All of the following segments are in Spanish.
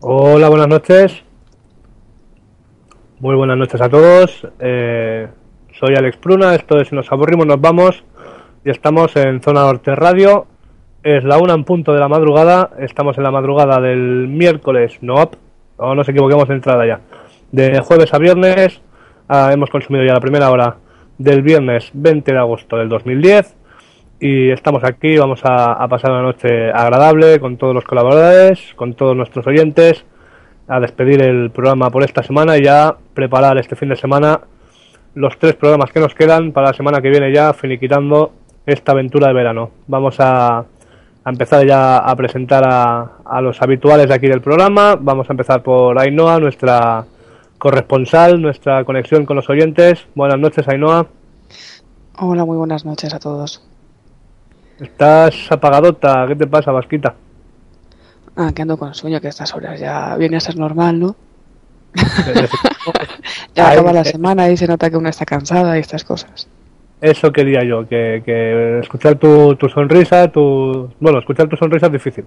Hola, buenas noches. Muy buenas noches a todos. Eh, soy Alex Pruna, esto es nos aburrimos nos vamos y estamos en Zona Norte Radio. Es la una en punto de la madrugada, estamos en la madrugada del miércoles, no, no nos equivoquemos de entrada ya. De jueves a viernes, ah, hemos consumido ya la primera hora del viernes 20 de agosto del 2010 y estamos aquí, vamos a, pasar una noche agradable con todos los colaboradores, con todos nuestros oyentes, a despedir el programa por esta semana y ya preparar este fin de semana los tres programas que nos quedan para la semana que viene ya finiquitando esta aventura de verano. Vamos a, empezar ya a presentar a, a, los habituales de aquí del programa. Vamos a empezar por Ainhoa, nuestra corresponsal, nuestra conexión con los oyentes. Buenas noches, Ainhoa. Hola, muy buenas noches a todos. Estás apagadota, ¿qué te pasa, Vasquita? Ah, que ando con sueño, que estas horas ya viene a ser normal, ¿no? ya acaba la semana y se nota que uno está cansada y estas cosas. Eso quería yo, que, escuchar tu, sonrisa, tu... Bueno, escuchar tu sonrisa es difícil.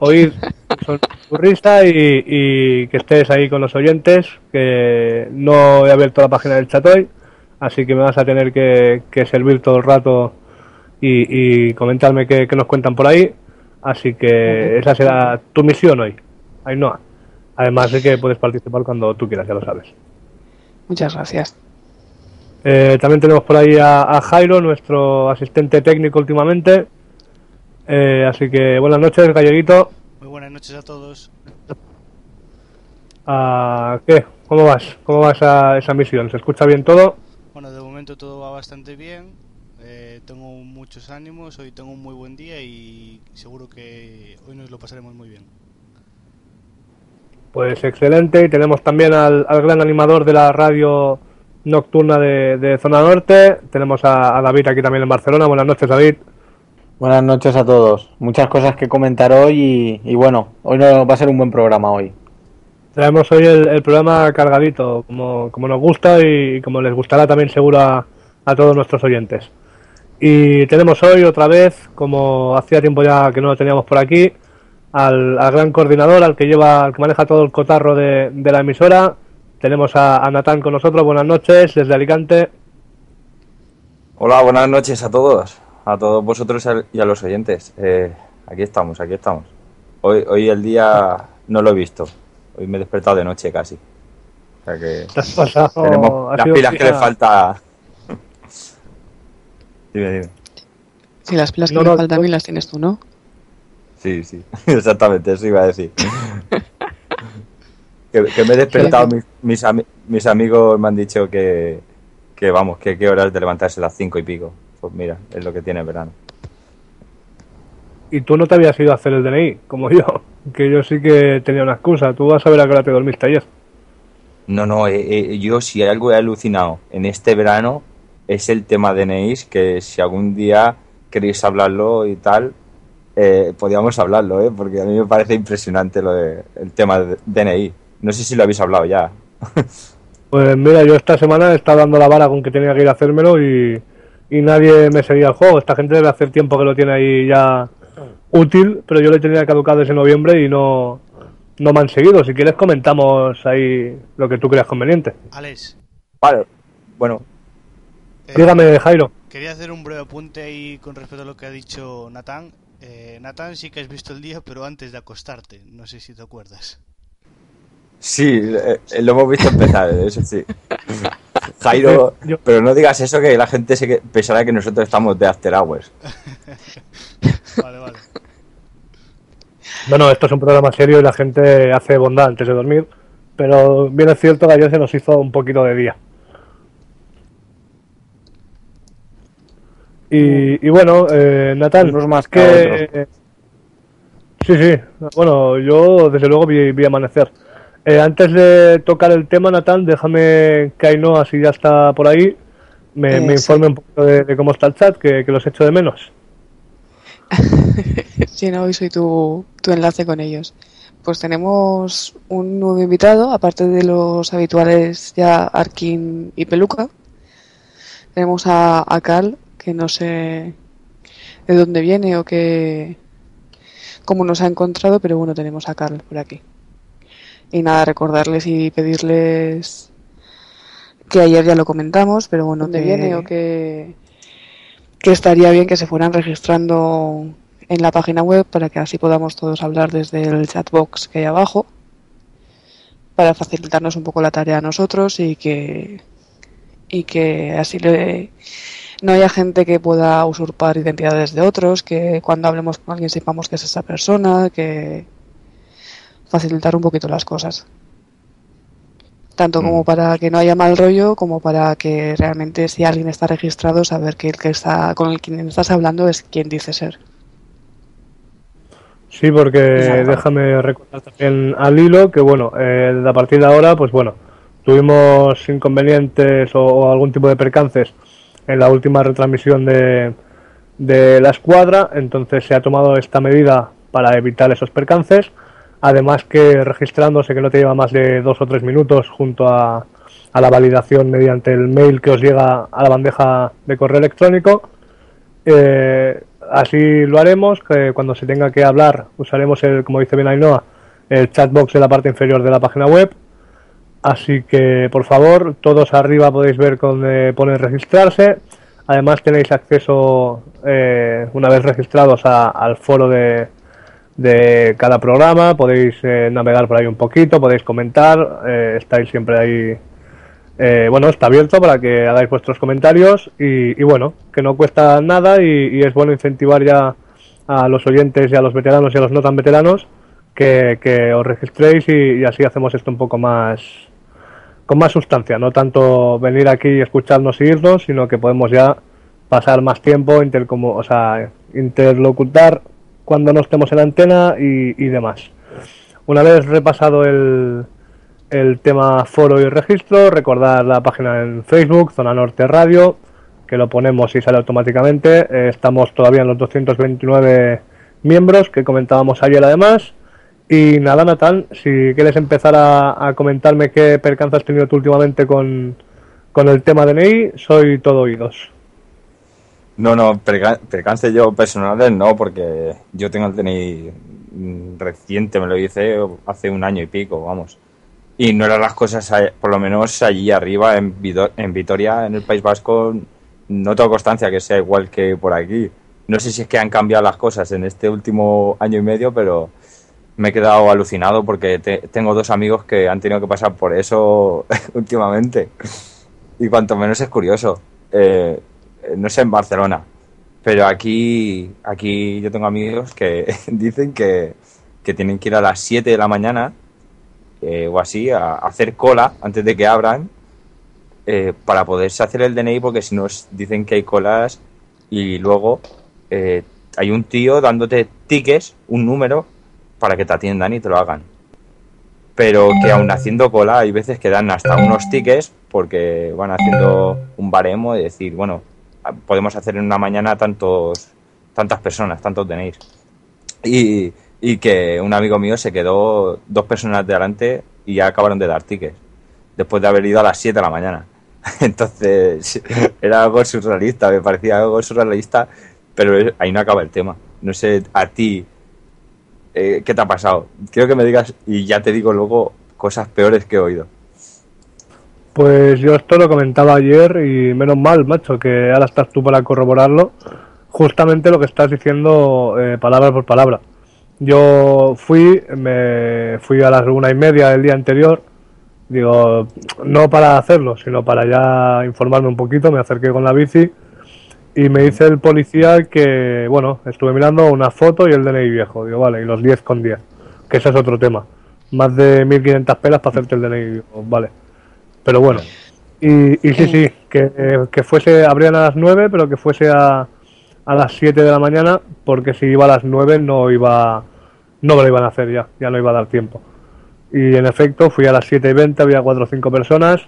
Oír tu sonrisa y, que estés ahí con los oyentes, que no he abierto la página del chat hoy, así que me vas a tener que servir todo el rato y, comentarme qué, nos cuentan por ahí. Así que esa será tu misión hoy, Ainhoa. Además de que puedes participar cuando tú quieras, ya lo sabes. Muchas gracias. Eh, también tenemos por ahí a, Jairo, nuestro asistente técnico últimamente. Eh, así que buenas noches, Galleguito. Muy buenas noches a todos. Ah, ¿Qué? ¿Cómo vas? ¿Cómo vas a esa misión? ¿Se escucha bien todo? Bueno, de momento todo va bastante bien tengo muchos ánimos, hoy tengo un muy buen día y seguro que hoy nos lo pasaremos muy bien. Pues excelente, y tenemos también al, gran animador de la radio nocturna de, Zona Norte, tenemos a, David aquí también en Barcelona. Buenas noches, David. Buenas noches a todos. Muchas cosas que comentar hoy y, bueno, hoy no va a ser un buen programa hoy. Tenemos hoy el, programa cargadito, como, como, nos gusta y como les gustará también seguro a todos nuestros oyentes. Y tenemos hoy otra vez, como hacía tiempo ya que no lo teníamos por aquí, al, gran coordinador, al que lleva, al que maneja todo el cotarro de, la emisora. Tenemos a, Natán con nosotros. Buenas noches desde Alicante. Hola, buenas noches a todos, a todos vosotros y a los oyentes. Eh, aquí estamos, aquí estamos. Hoy, hoy el día no lo he visto. Hoy me he despertado de noche casi. O sea que tenemos las pilas que le falta Dime, dime. Sí, las pilas que me faltan a mí las tienes tú, ¿no? Sí, sí, exactamente, eso iba a decir. que, me he despertado, mis, mis, amigos me han dicho que, que vamos, que qué horas de levantarse a las cinco y pico. Pues mira, es lo que tiene el verano. Y tú no te habías ido a hacer el DNI, como yo, que yo sí que tenía una excusa. Tú vas a ver a qué hora te dormiste ayer. No, no, eh, eh, yo si algo he alucinado en este verano es el tema DNI, que si algún día queréis hablarlo y tal, eh, podríamos hablarlo, ¿eh? porque a mí me parece impresionante lo de, el tema de DNI. No sé si lo habéis hablado ya. Pues mira, yo esta semana he estado dando la vara con que tenía que ir a hacérmelo y, nadie me seguía el juego. Esta gente debe hacer tiempo que lo tiene ahí ya útil, pero yo le tenía caducado ese noviembre y no, no me han seguido. Si quieres comentamos ahí lo que tú creas conveniente. Alex. Vale, bueno, Dígame, Jairo. Quería hacer un breve apunte ahí con respecto a lo que ha dicho Natán. Eh, Natán, sí que has visto el día, pero antes de acostarte. No sé si te acuerdas. Sí, eh, lo hemos visto empezar, eso sí. Jairo, pero no digas eso que la gente se pensará que nosotros estamos de after hours. vale, vale. Bueno, esto es un programa serio y la gente hace bondad antes de dormir, pero bien es cierto que ayer se nos hizo un poquito de día. Y, bueno, eh, Natal, más que... Sí, sí, bueno, yo desde luego vi, amanecer. Eh, antes de tocar el tema, Natal, déjame que Ainhoa, si ya está por ahí, me, eh, informe un poco de, cómo está el chat, que, los echo de menos. sí, no, hoy soy tu, tu enlace con ellos. Pues tenemos un nuevo invitado, aparte de los habituales ya Arkin y Peluca. Tenemos a, a Carl, que no sé de dónde viene o qué cómo nos ha encontrado, pero bueno, tenemos a Carl por aquí. Y nada, recordarles y pedirles que ayer ya lo comentamos, pero bueno, ¿Dónde que, viene o que, que estaría bien que se fueran registrando en la página web para que así podamos todos hablar desde el chatbox que hay abajo para facilitarnos un poco la tarea a nosotros y que y que así le, no haya gente que pueda usurpar identidades de otros, que cuando hablemos con alguien sepamos que es esa persona, que facilitar un poquito las cosas. Tanto como Mm. para que no haya mal rollo, como para que realmente si alguien está registrado, saber que el que está con el quien estás hablando es quien dice ser. Sí, porque Exacto. déjame recordar también al hilo que, bueno, eh, a partir de ahora, pues bueno, tuvimos inconvenientes o, o algún tipo de percances en la última retransmisión de, de la escuadra, entonces se ha tomado esta medida para evitar esos percances. Además que registrándose que no te lleva más de dos o tres minutos junto a, a la validación mediante el mail que os llega a la bandeja de correo electrónico. Eh, así lo haremos, que cuando se tenga que hablar usaremos el, como dice bien Ainhoa, el chatbox de la parte inferior de la página web. Así que por favor, todos arriba podéis ver donde pone registrarse. Además tenéis acceso eh, una vez registrados a- al foro de, de cada programa, podéis eh, navegar por ahí un poquito, podéis comentar, eh, estáis siempre ahí eh, bueno, está abierto para que hagáis vuestros comentarios y, y bueno, que no cuesta nada y, es bueno incentivar ya a los oyentes y a los veteranos y a los no tan veteranos que, os registréis y así hacemos esto un poco más con más sustancia, no tanto venir aquí y escucharnos y irnos, sino que podemos ya pasar más tiempo, intercomu- o sea, interlocutar cuando no estemos en antena y, y demás. Una vez repasado el, el tema foro y registro, recordar la página en Facebook, Zona Norte Radio, que lo ponemos y sale automáticamente. Eh, estamos todavía en los 229 miembros que comentábamos ayer además. Y nada, Natán, si quieres empezar a, comentarme qué percance has tenido tú últimamente con, con el tema DNI, soy todo oídos. No, no, perca- percance yo personales no, porque yo tengo el DNI mm, reciente, me lo hice hace un año y pico, vamos. Y no eran las cosas, a- por lo menos allí arriba en, en Vitoria, en el País Vasco, no tengo constancia que sea igual que por aquí. No sé si es que han cambiado las cosas en este último año y medio, pero me he quedado alucinado porque te- tengo dos amigos que han tenido que pasar por eso últimamente. Y cuanto menos es curioso. Eh, no sé en Barcelona, pero aquí, aquí yo tengo amigos que dicen que, que tienen que ir a las 7 de la mañana eh, o así a, hacer cola antes de que abran eh, para poderse hacer el DNI porque si no dicen que hay colas y luego eh, hay un tío dándote tickets, un número, para que te atiendan y te lo hagan. Pero que aún haciendo cola hay veces que dan hasta unos tickets porque van haciendo un baremo de decir, bueno, podemos hacer en una mañana tantos tantas personas, tantos tenéis. Y, y que un amigo mío se quedó dos personas de delante y ya acabaron de dar tickets después de haber ido a las 7 de la mañana. Entonces, era algo surrealista, me parecía algo surrealista, pero ahí no acaba el tema. No sé, a ti, eh, ¿qué te ha pasado? Quiero que me digas, y ya te digo luego, cosas peores que he oído. Pues yo esto lo comentaba ayer y menos mal, macho, que ahora estás tú para corroborarlo. Justamente lo que estás diciendo eh, palabra por palabra. Yo fui, me fui a las una y media del día anterior, digo, no para hacerlo, sino para ya informarme un poquito, me acerqué con la bici y me dice el policía que, bueno, estuve mirando una foto y el DNI viejo, digo, vale, y los 10 con 10, que ese es otro tema. Más de 1500 pelas para hacerte el DNI, digo, vale. Pero bueno, y, y sí, sí, que, que fuese, abrían a las 9, pero que fuese a, a las 7 de la mañana, porque si iba a las 9 no iba, no me lo iban a hacer ya, ya no iba a dar tiempo. Y en efecto, fui a las 7 y 20, había 4 o 5 personas.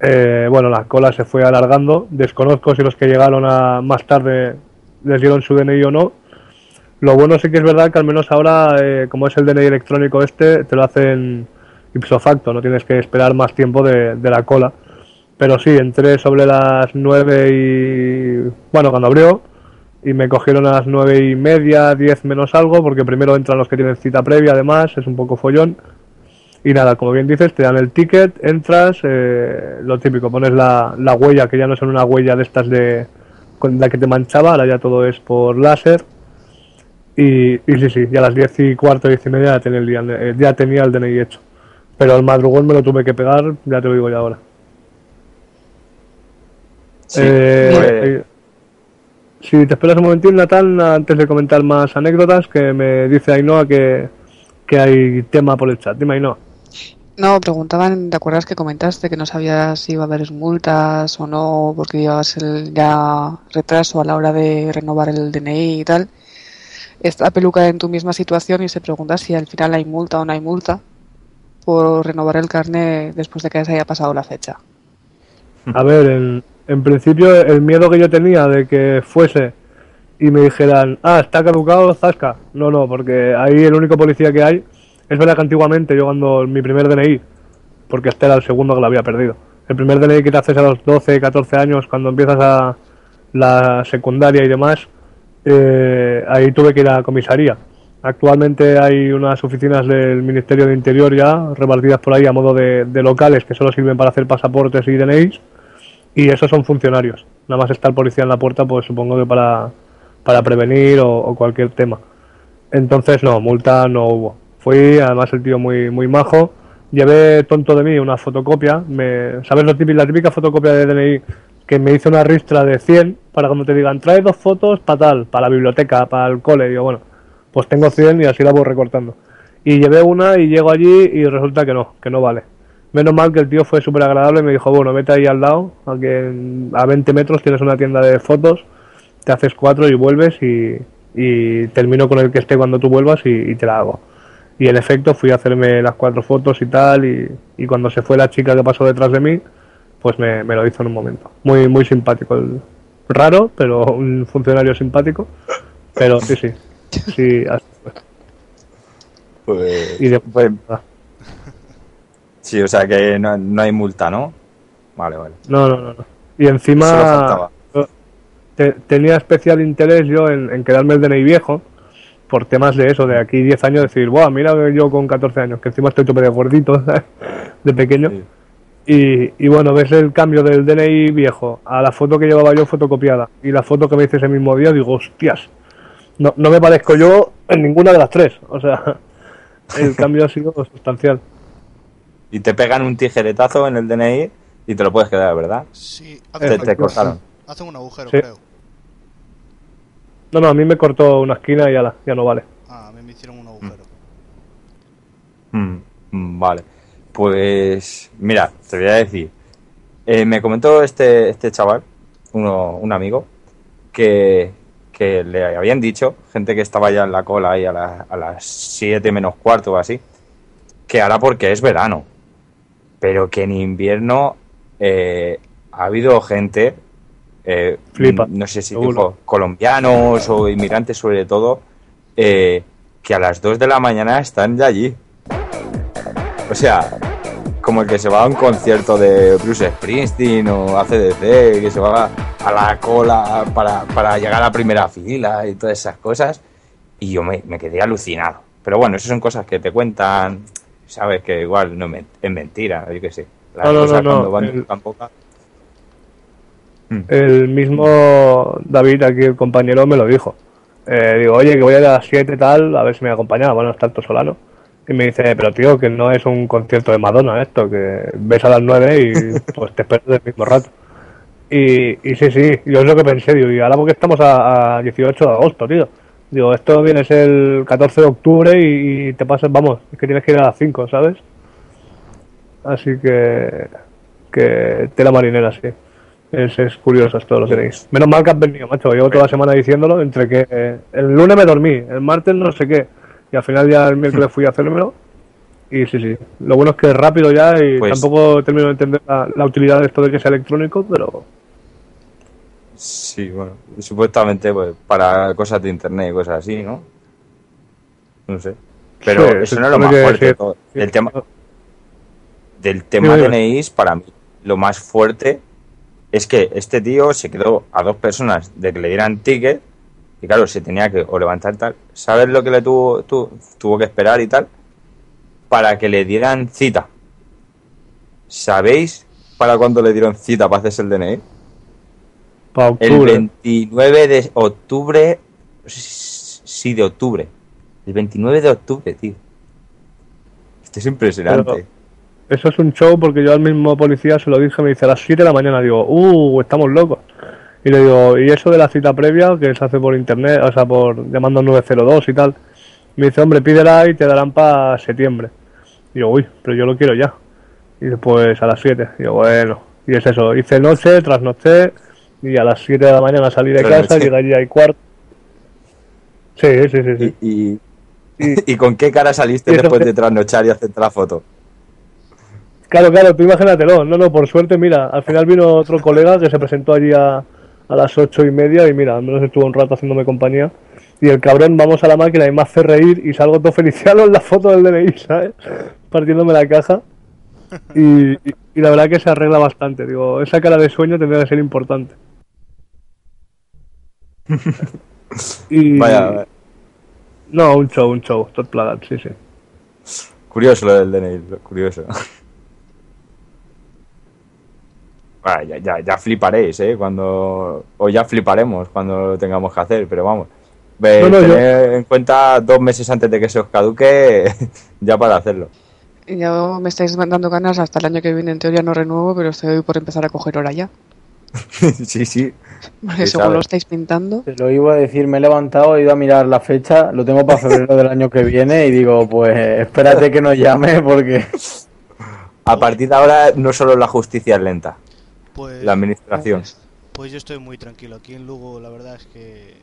Eh, bueno, la cola se fue alargando. Desconozco si los que llegaron a más tarde les dieron su DNI o no. Lo bueno sí que es verdad que al menos ahora, eh, como es el DNI electrónico este, te lo hacen ipso facto, no tienes que esperar más tiempo de, de la cola. Pero sí, entré sobre las 9 y... Bueno, cuando abrió, y me cogieron a las nueve y media, 10 menos algo, porque primero entran los que tienen cita previa, además, es un poco follón. Y nada, como bien dices, te dan el ticket, entras, eh, lo típico, pones la, la huella, que ya no son una huella de estas de con la que te manchaba, ahora ya todo es por láser. Y, y sí, sí, ya a las 10 y cuarto, 10 y media ya tenía el, día- eh, ya tenía el DNI hecho. Pero el madrugón me lo tuve que pegar, ya te lo digo ya ahora. Sí, Eh, eh, si te esperas un momentín, Natal, antes de comentar más anécdotas, que me dice Ainhoa que, que hay tema por el chat. Dime, Ainhoa. No, preguntaban, ¿te acuerdas que comentaste que no sabías si iba a haber multas o no porque llevabas el ya retraso a la hora de renovar el DNI y tal? Está peluca en tu misma situación y se pregunta si al final hay multa o no hay multa por renovar el carnet después de que se haya pasado la fecha. A ver, en, en principio el miedo que yo tenía de que fuese y me dijeran, ah, está caducado, zasca. No, no, porque ahí el único policía que hay, es verdad que antiguamente yo cuando mi primer DNI, porque este era el segundo que lo había perdido, el primer DNI que te haces a los 12, 14 años cuando empiezas a la secundaria y demás, eh, ahí tuve que ir a comisaría. Actualmente hay unas oficinas del Ministerio de Interior ya repartidas por ahí a modo de, locales que solo sirven para hacer pasaportes y DNIs y esos son funcionarios. Nada más está el policía en la puerta, pues supongo que para, para prevenir o, o cualquier tema. Entonces, no, multa no hubo. Fui, además, el tío muy, muy majo. Llevé tonto de mí una fotocopia. Me, ¿Sabes lo típico, la típica fotocopia de DNI? Que me hice una ristra de 100 para cuando te digan, trae dos fotos para tal, para la biblioteca, para el cole. Digo, bueno, pues tengo 100 y así la voy recortando. Y llevé una y llego allí y resulta que no, que no vale. Menos mal que el tío fue súper agradable y me dijo, bueno, vete ahí al lado, a, a 20 metros tienes una tienda de fotos, te haces cuatro y vuelves y, y termino con el que esté cuando tú vuelvas y, y te la hago. Y en efecto fui a hacerme las cuatro fotos y tal y, y cuando se fue la chica que pasó detrás de mí, pues me, me lo hizo en un momento. Muy, muy simpático. El, raro, pero un funcionario simpático. Pero sí, sí. Sí, así fue. pues, Y de- pues, sí, o sea que no, no hay multa, ¿no? Vale, vale. No, no, no. no. Y encima te- tenía especial interés yo en, en quedarme el DNI viejo por temas de eso, de aquí 10 años decir, Buah, mira yo con 14 años, que encima estoy tope de gordito, ¿sabes? de pequeño. Sí. Y, y bueno, ves el cambio del DNI viejo a la foto que llevaba yo fotocopiada y la foto que me hice ese mismo día, digo, hostias, no, no me parezco yo en ninguna de las tres. O sea, el cambio ha sido sustancial. Y te pegan un tijeretazo en el DNI y te lo puedes quedar, ¿verdad? Sí, Te, cortaron. hacen un agujero, Sí. creo. No, no, a mí me cortó una esquina y ya, la, ya no vale. Ah, a mí me hicieron un agujero. Mm, mm, vale. Pues mira, te voy a decir. Eh, me comentó este, este chaval, uno, un amigo, que, que le habían dicho, gente que estaba ya en la cola ahí a, la- a las 7 menos cuarto o así, que ahora porque es verano, pero que en invierno eh, ha habido gente, eh, Flipa, no sé si dijo colombianos o inmigrantes sobre todo, eh, que a las 2 de la mañana están ya allí. O sea, como el que se va a un concierto de Bruce Springsteen o ACDC, que se va a la cola para, para llegar a la primera fila y todas esas cosas. Y yo me, me quedé alucinado. Pero bueno, esas son cosas que te cuentan, sabes que igual no me- es mentira, yo qué sé. Las No, no, cosas no, cuando van el- poca- El mismo David, aquí el compañero, me lo dijo. Eh, digo, oye, que voy a ir a las 7 tal, a ver si me acompaña. Bueno, está Alto Solano. Y me dice, pero tío, que no es un concierto de Madonna esto, que ves a las 9 y pues te esperas del mismo rato. Y, y sí, sí, yo es lo que pensé, digo, y ahora porque estamos a, a 18 de agosto, tío. Digo, esto viene a ser el 14 de octubre y, y te pasas, vamos, es que tienes que ir a las 5, ¿sabes? Así que, que tela marinera, sí. Es, es curioso esto lo que tenéis. Menos mal que has venido, macho. Llevo toda la semana diciéndolo. Entre que eh, el lunes me dormí, el martes no sé qué. Y al final ya el miércoles fui a hacérmelo. Y sí, sí. Lo bueno es que es rápido ya y Pues- tampoco termino de entender la, la utilidad de esto de que sea electrónico, pero Sí, bueno, supuestamente pues, para cosas de internet y cosas así, ¿no? No sé. Pero Sí, eso no es lo más fuerte. todo. Del tema, del tema. DNIs, para mí, lo más fuerte es que este tío se quedó a dos personas de que le dieran ticket y claro, se tenía que o levantar tal. ¿Sabes lo que le tuvo, tu- tuvo que esperar y tal? para que le dieran cita. ¿Sabéis para cuándo le dieron cita para hacerse el DNI? Para El octubre. 29 de octubre. Sí, de octubre. El 29 de octubre, tío. Esto es impresionante. Pero- Eso es un show porque yo al mismo policía se lo dije, me dice a las 7 de la mañana, digo, uh, estamos locos. Y le digo, ¿y eso de la cita previa que se hace por internet, o sea, por llamando al 902 y tal? Me dice, hombre, pídela y te darán para septiembre. Y yo, uy, pero yo lo quiero ya. Y después a las 7. Y yo, bueno, y es eso, hice noche, trasnoché, y a las 7 de la mañana salí de casa, Trasnoché. llegué allí a cuarto. Sí, sí, sí, sí. ¿Y, y, Y- y con qué cara saliste después que- de trasnochar y hacerte la foto? Claro, claro, tú imagínatelo. No, no, por suerte, mira, al final vino otro colega que se presentó allí a, a las ocho y media y mira, al menos estuvo un rato haciéndome compañía. Y el cabrón, vamos a la máquina y me hace reír y salgo todo feliciano en la foto del DNI, ¿sabes? Partiéndome la caja. Y, y- y la verdad que se arregla bastante. Digo, esa cara de sueño tendría que ser importante. Y, Vaya, No, un show, un show, tot plagat, sí, sí. curioso lo del DNI, curioso. Ah, ya, ya, ya fliparéis, ¿eh? Cuando, o ya fliparemos cuando lo tengamos que hacer, pero vamos. Ve, No, no, yo- tened en cuenta dos meses antes de que se os caduque ya para hacerlo. Yo me estáis dando ganas hasta el año que viene. En teoría no renuevo, pero estoy por empezar a coger hora ya. sí, sí. Porque Sí, según lo estáis pintando. Te lo iba a decir, me he levantado, he ido a mirar la fecha, lo tengo para febrero del año que viene y digo, pues espérate que nos llame porque... A partir de ahora no solo la justicia es lenta, Pues, la administración. pues yo estoy muy tranquilo. Aquí en Lugo la verdad es que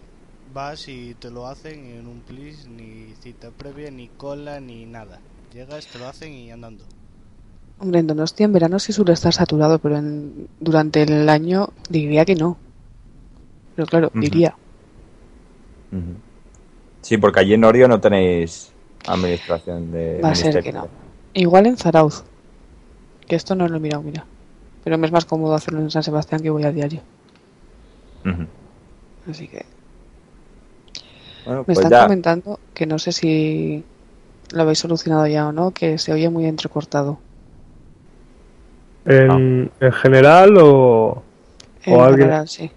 vas y te lo hacen en un plis, ni cita previa, ni cola, ni nada. Llegas, te lo hacen y andando. Hombre, en Donostia en verano sí suele estar saturado, pero en- durante el año diría que no. Pero claro, diría. Sí, porque allí en Orio no tenéis administración de Va a ser que no. Igual en Zarauz. Que esto no lo he mirado, mira. Pero me es más cómodo hacerlo en San Sebastián que voy a diario. Así que Bueno, me pues están ya. comentando que no sé si lo habéis solucionado ya o no, que se oye muy entrecortado. En, en general o... En O alguien- general, sí.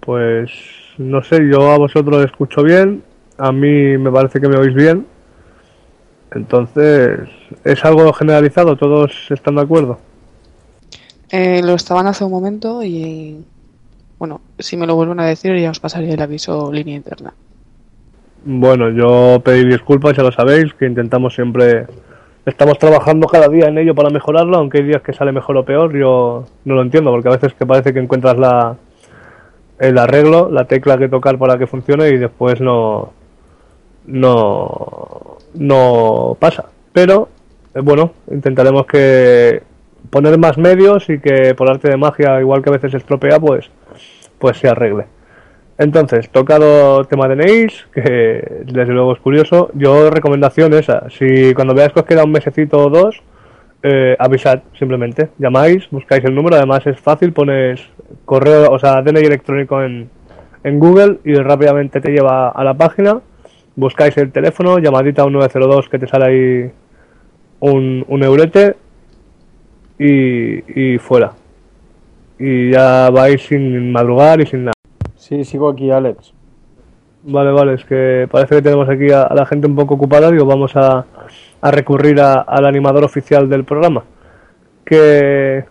Pues no sé, yo a vosotros os escucho bien, a mí me parece que me oís bien. Entonces, ¿es algo generalizado? ¿Todos están de acuerdo? Eh, lo estaban hace un momento y bueno, si me lo vuelven a decir ya os pasaré el aviso línea interna. Bueno, yo pedí disculpas, ya lo sabéis, que intentamos siempre... Estamos trabajando cada día en ello para mejorarlo, aunque hay días que sale mejor o peor, yo no lo entiendo, porque a veces que parece que encuentras la, el arreglo, la tecla que tocar para que funcione y después no, no, no pasa. Pero, eh, bueno, intentaremos que poner más medios y que por arte de magia, igual que a veces estropea, pues, pues se arregle. Entonces, tocado tema de DNIs, que desde luego es curioso, yo recomendación esa, si cuando veáis que os queda un mesecito o dos, eh, avisad simplemente, llamáis, buscáis el número, además es fácil, pones correo, o sea, DNI electrónico en, en Google y rápidamente te lleva a la página, buscáis el teléfono, llamadita a un 902 que te sale ahí un, un eurete y, y fuera. Y ya vais sin madrugar y sin nada. Sí, sigo aquí, Alex. Vale, vale, es que parece que tenemos aquí a, a la gente un poco ocupada, digo, vamos a, a recurrir a- al animador oficial del programa. ¿Qué,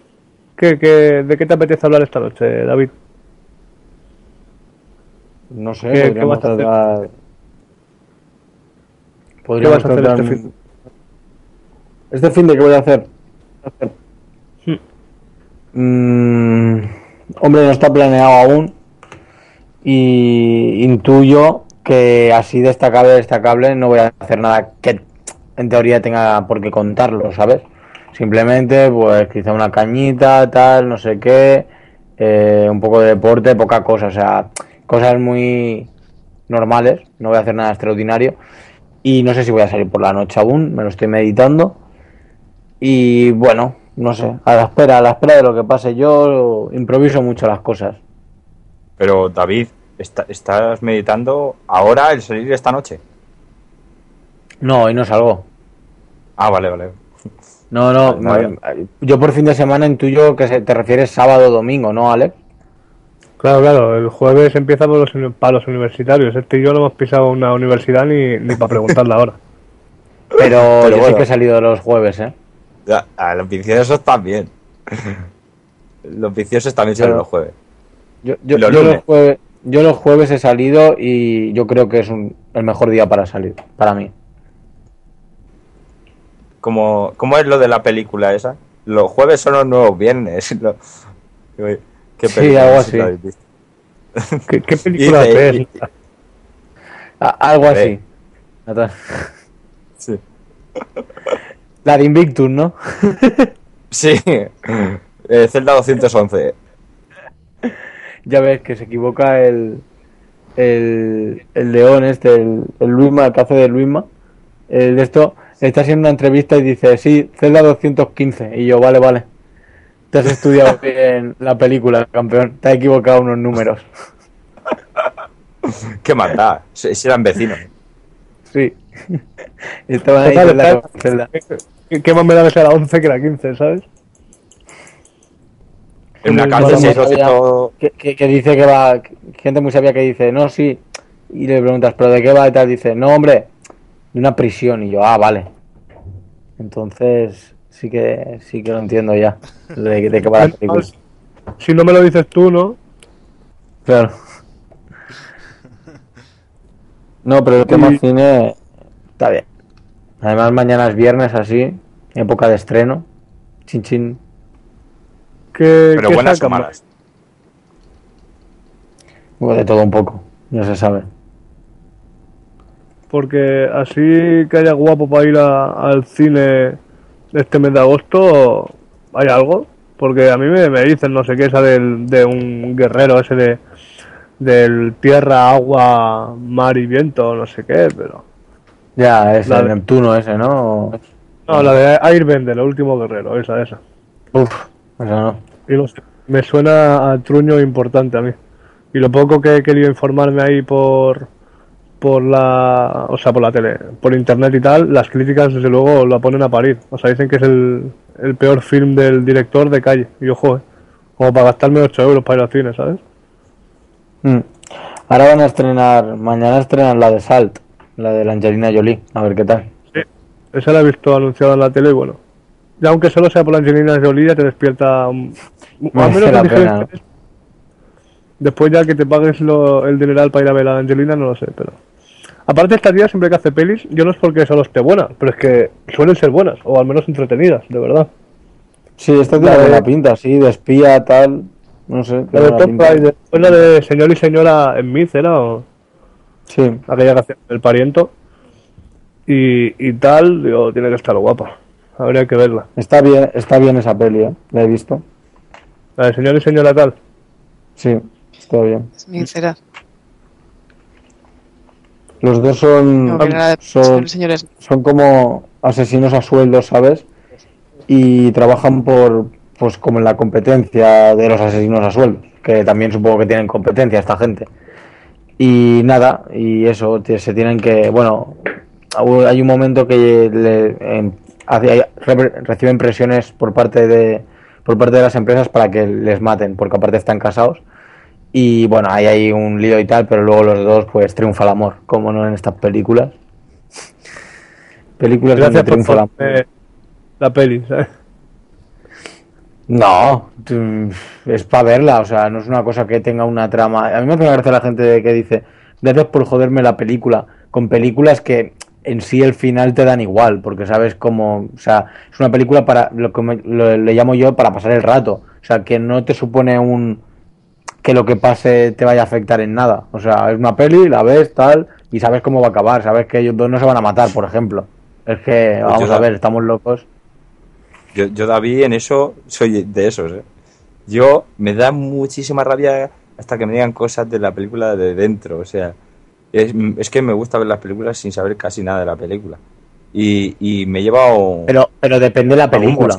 qué, qué- de qué te apetece hablar esta noche, David? No sé, ¿Qué- qué podríamos vas a hacer? ¿Qué vas a hacer tratar este fin? ¿Este fin de qué voy a hacer? Mm, hombre, no está planeado aún. Y intuyo que así destacable, destacable, no voy a hacer nada que en teoría tenga por qué contarlo, ¿sabes? Simplemente, pues quizá una cañita, tal, no sé qué, eh, un poco de deporte, poca cosa, o sea, cosas muy normales, no voy a hacer nada extraordinario. Y no sé si voy a salir por la noche aún, me lo estoy meditando. Y bueno, no sé, a la espera, a la espera de lo que pase. Yo improviso mucho las cosas. Pero David, está- ¿estás meditando ahora el salir esta noche? No, hoy no salgo. Ah, vale, vale. No, no, Vale, me- yo por fin de semana intuyo que se- te refieres sábado o domingo, ¿no, Alex? Claro, claro, el jueves empieza por los, para los universitarios. Este y yo no hemos pisado una universidad ni, ni para preguntarla ahora. Pero, yo sí bueno. que he salido los jueves, ¿eh? A los viciosos también. Los viciosos también salen Pero- los jueves. Yo, yo, Los yo lunes. los jueves, yo los jueves he salido y yo creo que es un- el mejor día para salir, para mí. ¿Cómo, ¿Cómo es lo de la película esa? Los jueves son los nuevos viernes. Lo- ¿Qué Sí, algo así. ¿Qué, qué película es? y- algo así. Sí. La de Invictus, ¿no? Sí. Eh, Zelda 211. Ya ves que se equivoca el, el, el león este, el, el Luisma, el que hace de Luisma. El de esto está haciendo una entrevista y dice, sí, Zelda 215. Y yo, vale, vale. Te has estudiado bien la película, campeón. Te has equivocado unos números. ¿Qué más da? Si eran vecinos. Sí. Estaban ahí Total, Zelda está- con Zelda. ¿Qué, más me da que sea la 11 que la 15, ¿sabes? En una Muy cárcel bueno, si es sabía. 200... que, que- que dice que va, gente muy sabia que dice, no, sí, y le preguntas, ¿pero de qué va y tal? Dice, no, hombre, de una prisión, y yo, ah, vale. Entonces, sí que, sí que lo entiendo ya, de, de qué va la película. Si no me lo dices tú, ¿no? Claro. No, pero el tema Y- cine está bien. Además, mañana es viernes, así, época de estreno, chin chin. ¿Qué, Pero qué buenas o sacan? malas. Bueno, de todo un poco, ya se sabe. Porque así que haya guapo para ir a- al cine este mes de agosto, ¿hay algo? Porque a mí me, me dicen, no sé qué, esa del, de un guerrero ese de del tierra, agua, mar y viento, no sé qué, pero... Ya, es La el de- Neptuno ese, ¿no? No, la de Airbender, el último guerrero, esa, esa. Uf, eso no. Y no sé, me suena a truño importante a mí. Y lo poco que he querido informarme ahí por por la, o sea, por la tele, por internet y tal, las críticas desde luego la ponen a parir. O sea, dicen que es el, el peor film del director de calle. Y ojo, eh, como para gastarme 8 euros para ir al cine, ¿sabes? Mm. Ahora van a estrenar, mañana estrenan la de Salt, la de la Angelina Jolie, a ver qué tal. Sí. Esa la he visto anunciada en la tele y bueno. Ya aunque solo sea por la Angelina Jolie, ya te despierta... un- al Merece menos la pena. Después ya que te pagues lo- el dineral para ir a ver a la Angelina, no lo sé, pero... Aparte esta tía siempre que hace pelis, yo no es porque solo esté buena, pero es que suelen ser buenas, o al menos entretenidas, de verdad. Sí, esta tiene La de- buena pinta, sí, de espía, tal, no sé. La de Top. Rider, fue la de Señor y Señora en Myth, ¿era? O Sí, aquella que hacía el pariento. Y, y tal, digo, tiene que estar guapa. Habría que verla. está bien, está bien esa peli, ¿eh? La he visto. La de Señor y Señora tal. Sí, está bien. Es sincera. Los dos son, de son, son como asesinos a sueldo, ¿sabes? Y trabajan por, pues como en la competencia de los asesinos a sueldo, que también supongo que tienen competencia esta gente. Y nada, y eso, se tienen que, bueno, hay un momento que le- hace- reciben presiones por parte de por parte de las empresas para que les maten, porque aparte están casados. Y bueno, ahí hay un lío y tal, pero luego los dos, pues triunfa el amor, como no en estas películas. Películas donde Gracias por triunfa el amor. ponerme la peli, ¿sabes? No, es para verla, o sea, no es una cosa que tenga una trama. A mí me hace gracia la gente que dice, gracias por joderme la película, con películas que en sí el final te dan igual, porque sabes cómo, o sea, es una película para, lo que me- lo- le llamo yo, para pasar el rato, o sea, que no te supone un, que lo que pase te vaya a afectar en nada, o sea, es una peli, la ves, tal, y sabes cómo va a acabar, sabes que ellos dos no se van a matar, por ejemplo. Es que, vamos yo a ver, estamos locos. Yo, yo, David, en eso soy de esos, ¿eh? Yo me da muchísima rabia hasta que me digan cosas de la película de dentro, o sea, es, es que me gusta ver las películas sin saber casi nada de la película. Y, y me lleva un, Pero, pero depende de la película.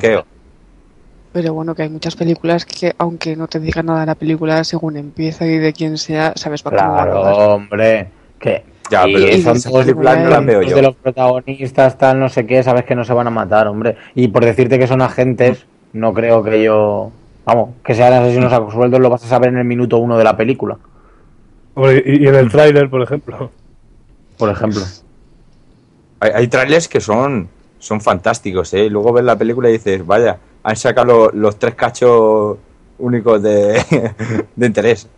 Pero bueno, que hay muchas películas que, aunque no te digan nada de la película, según empieza y de quién sea, sabes para cómo va a Claro, hombre. Que Ya, Y pero son esas todos películas no las veo los yo. de los protagonistas, tal, no sé qué, sabes que no se van a matar, hombre. Y por decirte que son agentes, no creo que yo. Vamos, que sean asesinos a sueldos lo vas a saber en el minuto uno de la película, Hombre, y, y en el tráiler, por ejemplo. por ejemplo. Hay, hay trailers que son, son fantásticos, ¿eh? Y luego ves la película y dices, vaya, han sacado lo- los tres cachos únicos de, de interés.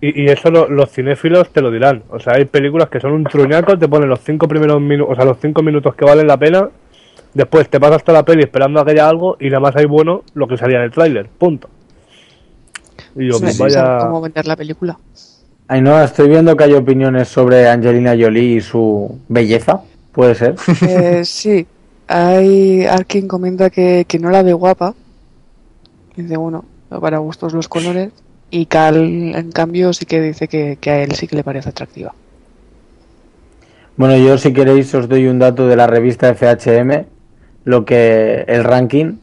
Y, y eso lo- los cinéfilos te lo dirán. O sea, hay películas que son un truñaco, te ponen los cinco primeros minutos, o sea, los cinco minutos que valen la pena. Después te pasas toda la peli esperando a que haya algo y nada más hay bueno lo que salía en el tráiler. Punto. Y yo, Sí, pues vaya. cómo vender la película. Ay, no, estoy viendo que hay opiniones sobre Angelina Jolie y su belleza, puede ser. Eh, sí, hay Arkin comenta que, que no la ve guapa. Dice, bueno, para gustos los colores. Y Cal, en cambio, sí que dice que, que a él sí que le parece atractiva. Bueno, yo si queréis os doy un dato de la revista FHM, lo que el ranking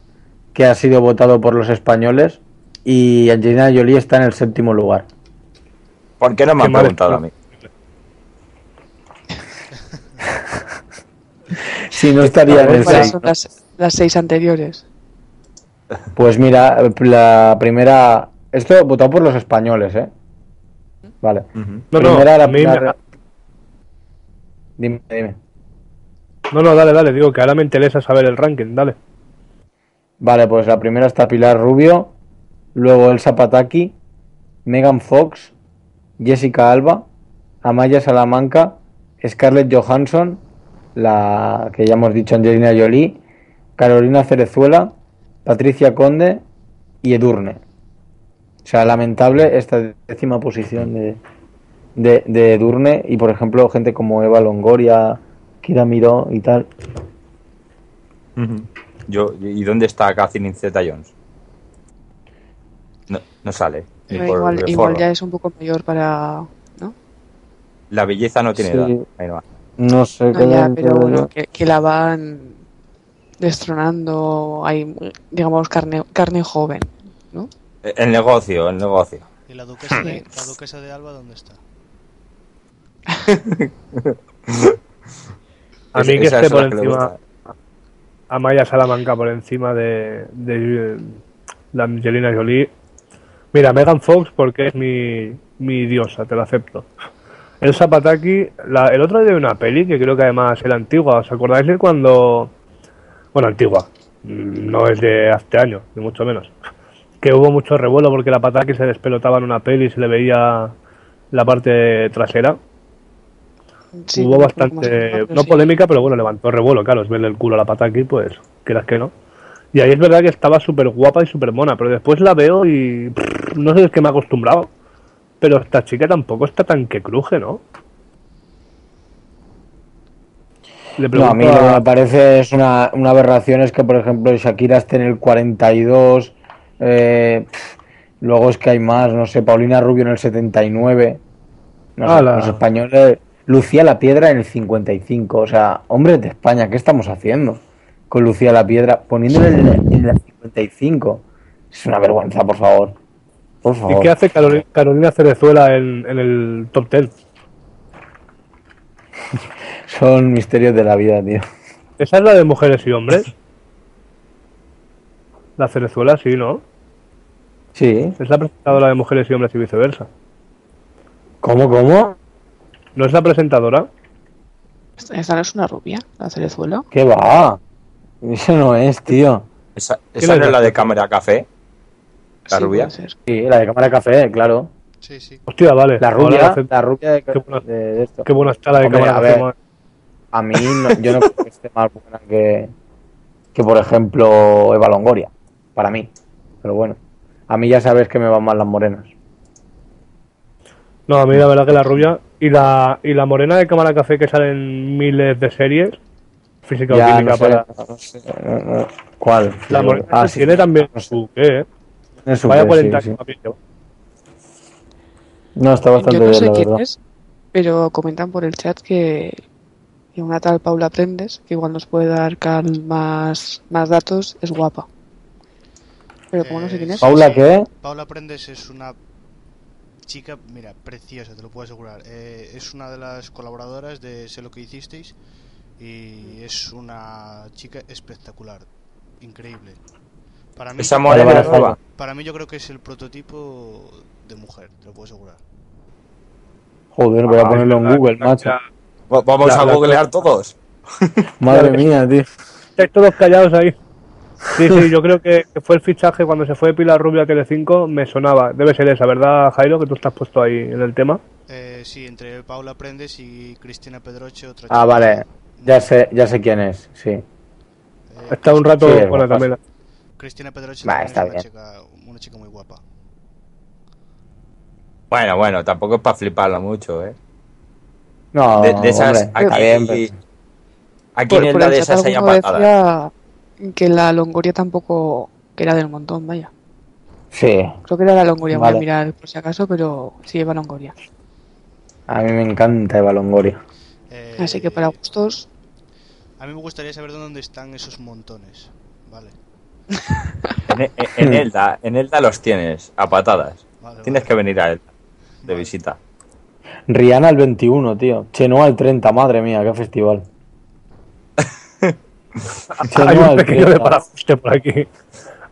que ha sido votado por los españoles y Angelina Jolie está en el séptimo lugar. ¿Por qué no me han preguntado a mí? Si no estaría en el ¿Cuáles seis. son las, las seis anteriores? Pues mira, la primera. Esto votado por los españoles, ¿eh? Vale. Ujú. No, no, primera, la, la- me- Dime, dime. No, no, dale, dale. Digo que ahora me interesa saber el ranking, dale. Vale, pues la primera está Pilar Rubio, luego Elsa Pataki, Megan Fox, Jessica Alba, Amaya Salamanca, Scarlett Johansson, la que ya hemos dicho Angelina Jolie, Carolina Cerezuela, Patricia Conde y Edurne. O sea, lamentable esta décima posición de, de, de Edurne y, por ejemplo, gente como Eva Longoria, Kira Miró y tal. Yo, ¿Y dónde está Catherine Zeta Jones? No, no sale. por igual, igual ya es un poco mayor para... ¿no? La belleza no tiene Sí. edad. Ahí no va. No sé No, qué ya, pero de- bueno, que, que la van destronando, hay, digamos, carne, carne joven, ¿no? El negocio, el negocio. ¿Y la duquesa, de, la duquesa de Alba dónde está? A Es- mí que esté es por encima. gusta. Amaya Salamanca por encima de, de la Angelina Jolie. Mira, Megan Fox porque es mi, mi diosa, te lo acepto. Elsa Pataki, la, el otro día vi una peli que creo que además era antigua. ¿Os acordáis de cuando... Bueno, antigua. mm, No es de hace años, ni mucho menos. Que hubo mucho revuelo porque la Pataki se despelotaba en una peli y se le veía la parte trasera. Sí, Hubo bastante, no sí. polémica, pero bueno, levantó revuelo, claro, es verle el culo a la pata aquí, pues, quieras que no. Y ahí es verdad que estaba súper guapa y súper mona, pero después la veo y pff, no sé, es que me he acostumbrado. Pero esta chica tampoco está tan que cruje, ¿no? Le No, a mí lo que me parece es una, una aberración es que, por ejemplo, Shakira esté en el 42, eh, pf, luego es que hay más, no sé, Paulina Rubio en el 79, no sé, los españoles, Lucía La Piedra en el 55, o sea, hombres de España, ¿qué estamos haciendo con Lucía La Piedra? Poniéndole en el, en el 55, es una vergüenza, por favor, por ¿Y qué hace Carolina, Carolina Cerezuela en, en el top 10? Son misterios de la vida, tío. ¿Esa es la de mujeres y hombres? La Cerezuela, sí, ¿no? Sí, Es la presentadora de mujeres y hombres y viceversa. ¿cómo, cómo? ¿No es la presentadora? ¿Esta no es una rubia, la cerezuela? ¿Qué va? Eso no es, tío. ¿Esa, ¿Qué esa no es la de cámara café? ¿La Sí, rubia? Sí, la de cámara café, claro. Sí, sí. Hostia, vale. La rubia, la rubia de, Qué buena- de- de esto. Qué buena está la de Hombre, cámara a café, ver. madre. A mí, no- yo no creo que esté más buena que, que, por ejemplo, Eva Longoria. Para mí. Pero bueno. A mí ya sabes que me van mal las morenas. No, a mí la verdad que la rubia y la, y la morena de cámara café que sale en miles de series, física o química no sé, para... no sé, no- no. ¿Cuál? La morena Ah, sí, tiene también no sé. su qué, ¿eh? Tiene su Vaya qué, 40 sí. No, está bastante Yo no bien, sé la quién verdad. es, pero comentan por el chat que, que una tal Paula Prendes, que igual nos puede dar Cal más, más datos, es guapa. Pero como no sé quién es, Paula. ¿qué? Paula Prendes es una chica, mira, preciosa, te lo puedo asegurar. Eh, es una de las colaboradoras de Sé lo que hicisteis y es una chica espectacular, increíble. Para mí, Esa morena nueva. para mí yo creo que es el prototipo de mujer, te lo puedo asegurar. Joder, voy a Ah, ponerlo en Google, la- macho. Vamos La- a la- googlear todos. Madre mía, tío. Estáis todos callados ahí. Sí, sí, yo creo que, que fue el fichaje cuando se fue Pilar Rubio a Telecinco, me sonaba. Debe ser esa, ¿verdad, Jairo? Que tú estás puesto ahí en el tema. Eh, sí, entre Paula Prendes y Cristina Pedroche, otra Ah, chica. vale. Ya sé, ya sé quién es, sí. Eh, Está un rato Sí, bueno guapa. también. Cristina Pedroche está es una bien. chica, una chica muy guapa. Bueno, bueno, tampoco es para fliparla mucho, ¿eh? No, De, de esas, hombre, aquí, bien, pero- aquí en la el de esas hay patadas. decía que la Longoria tampoco que era del montón, vaya. Sí, Creo que era la Longoria, voy Vale. a mirar por si acaso, pero sí lleva Longoria. a mí me encanta Eva Longoria. Eh, Así que para gustos, A mí me gustaría saber dónde están esos montones. Vale. En, en- en Elda, en Elda los tienes, a patadas. vale Tienes vale. que venir a Elda, de Vale. visita. Rihanna el 21, tío. Chenoa el 30, madre mía, qué festival. Hay Chenoa un el pequeño 30. desbarajuste por aquí.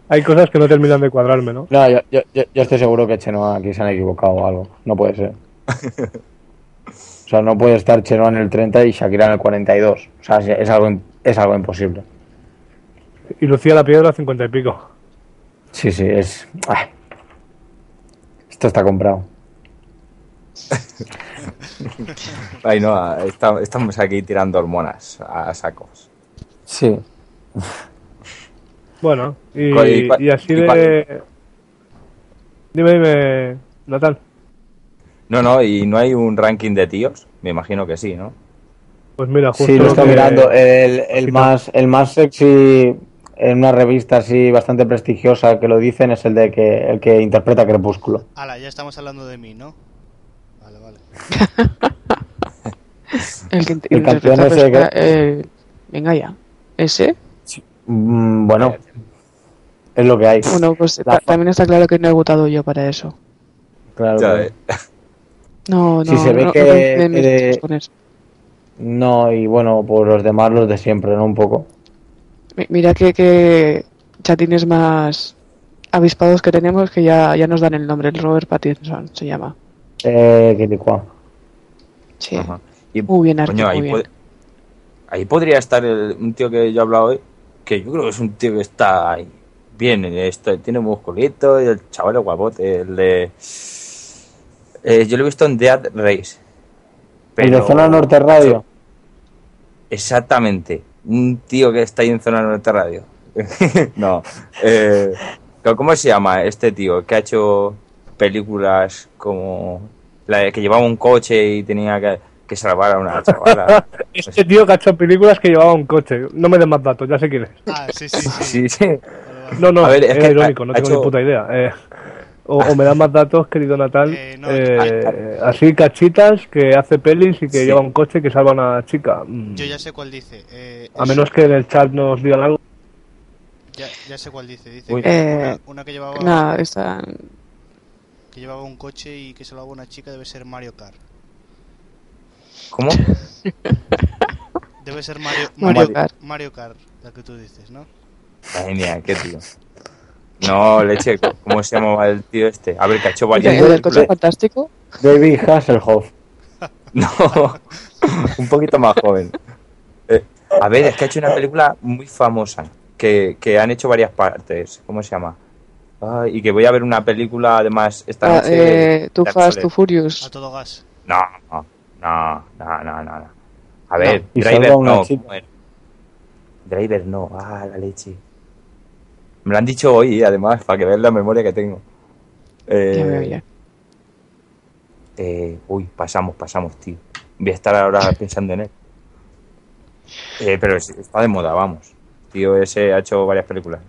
Hay cosas que no terminan de cuadrarme, ¿no? No, yo, yo, yo- yo estoy seguro que Chenoa aquí se han equivocado o algo. No puede ser. O sea, no puede estar Chenoa en el 30 y Shakira en el 42. O sea, es algo, es algo imposible. Y Lucía la Piedra, cincuenta y pico. Sí, sí, es... ah. Esto está comprado. Ay, no, estamos aquí tirando hormonas a sacos. Sí. Bueno, y, ¿Cuál- y cuál- y así y de... Dime, dime, Natal. No, no, y no hay un ranking de tíos. Me imagino que sí, ¿no? Pues mira, justo... Sí, lo estoy que- mirando. El, el, más, el más sexy en una revista así bastante prestigiosa que lo dicen es el de que el que interpreta Crepúsculo. Ala, ya estamos hablando de mí, ¿no? Vale, vale. el que El interpreta, campeón pues, ese que- eh, venga ya. ¿Ese? Mm, bueno, es lo que hay. Bueno, pues La también está claro que no he votado yo para eso. Claro, eh. No, no, Sí, se ve no, que- no eso. No, y bueno, por los demás los de siempre, ¿no? Un poco. Mi- Mira que, que chatines más avispados que tenemos que ya, ya nos dan el nombre. El Robert Pattinson se llama. Eh, que. Sí. Ajá. Y, Muy bien, Arqui, coño, ahí, muy bien. Ahí podría estar el- un tío que yo he hablado hoy, que yo creo que es un tío que está ahí bien, esto, tiene musculito y el chaval es guapote, el de... eh, yo lo he visto en Dead Race. El de Zona Norte Radio. Exactamente. Un tío que está ahí en Zona Norte Radio. no. Eh, ¿Cómo se llama este tío que ha hecho películas como la que llevaba un coche y tenía que, que salvar a una chavala? Este tío que ha hecho películas que llevaba un coche. No me den más datos, ya sé quién es. Ah, sí, sí, sí. Sí, sí. No, no, A ver, es es que irónico, ha- no ha tengo hecho- ni puta idea. Eh, o, o me dan más datos, querido Natal. Eh, no, eh, así cachitas que hace pelis y que Sí. lleva un coche que salva a una chica. Mm. Yo ya sé cuál dice. Eh, A menos que en el chat nos digan algo. Ya, ya sé cuál dice. Dice que Eh, una, una que llevaba Nada, está... que llevaba un coche y que lo haga una chica debe ser Mario Kart. ¿Cómo? Debe ser Mario, Mario Mario, Kart. Mario Kart, la que tú dices, ¿no? Ay, mía, qué tío. No, leche, ¿cómo se llamaba el tío este? A ver, que ha hecho varias ¿el del coche fantástico? David Hasselhoff. No, un poquito más joven. Eh, a ver, es que ha hecho una película muy famosa, que, que han hecho varias partes. ¿Cómo se llama? Ay, y que voy a ver una película además esta Ah, noche. eh, Too Fast. Too Furious. A todo gas. No, no, no, no, no, no. A ver, y Driver no. Driver no, ah, la leche. Me lo han dicho hoy, además, para que veas la memoria que tengo. Eh, Ya veo ya. eh, uy, pasamos, pasamos, tío. Voy a estar ahora pensando en él. Eh, pero es- está de moda, vamos. Tío, ese ha hecho varias películas.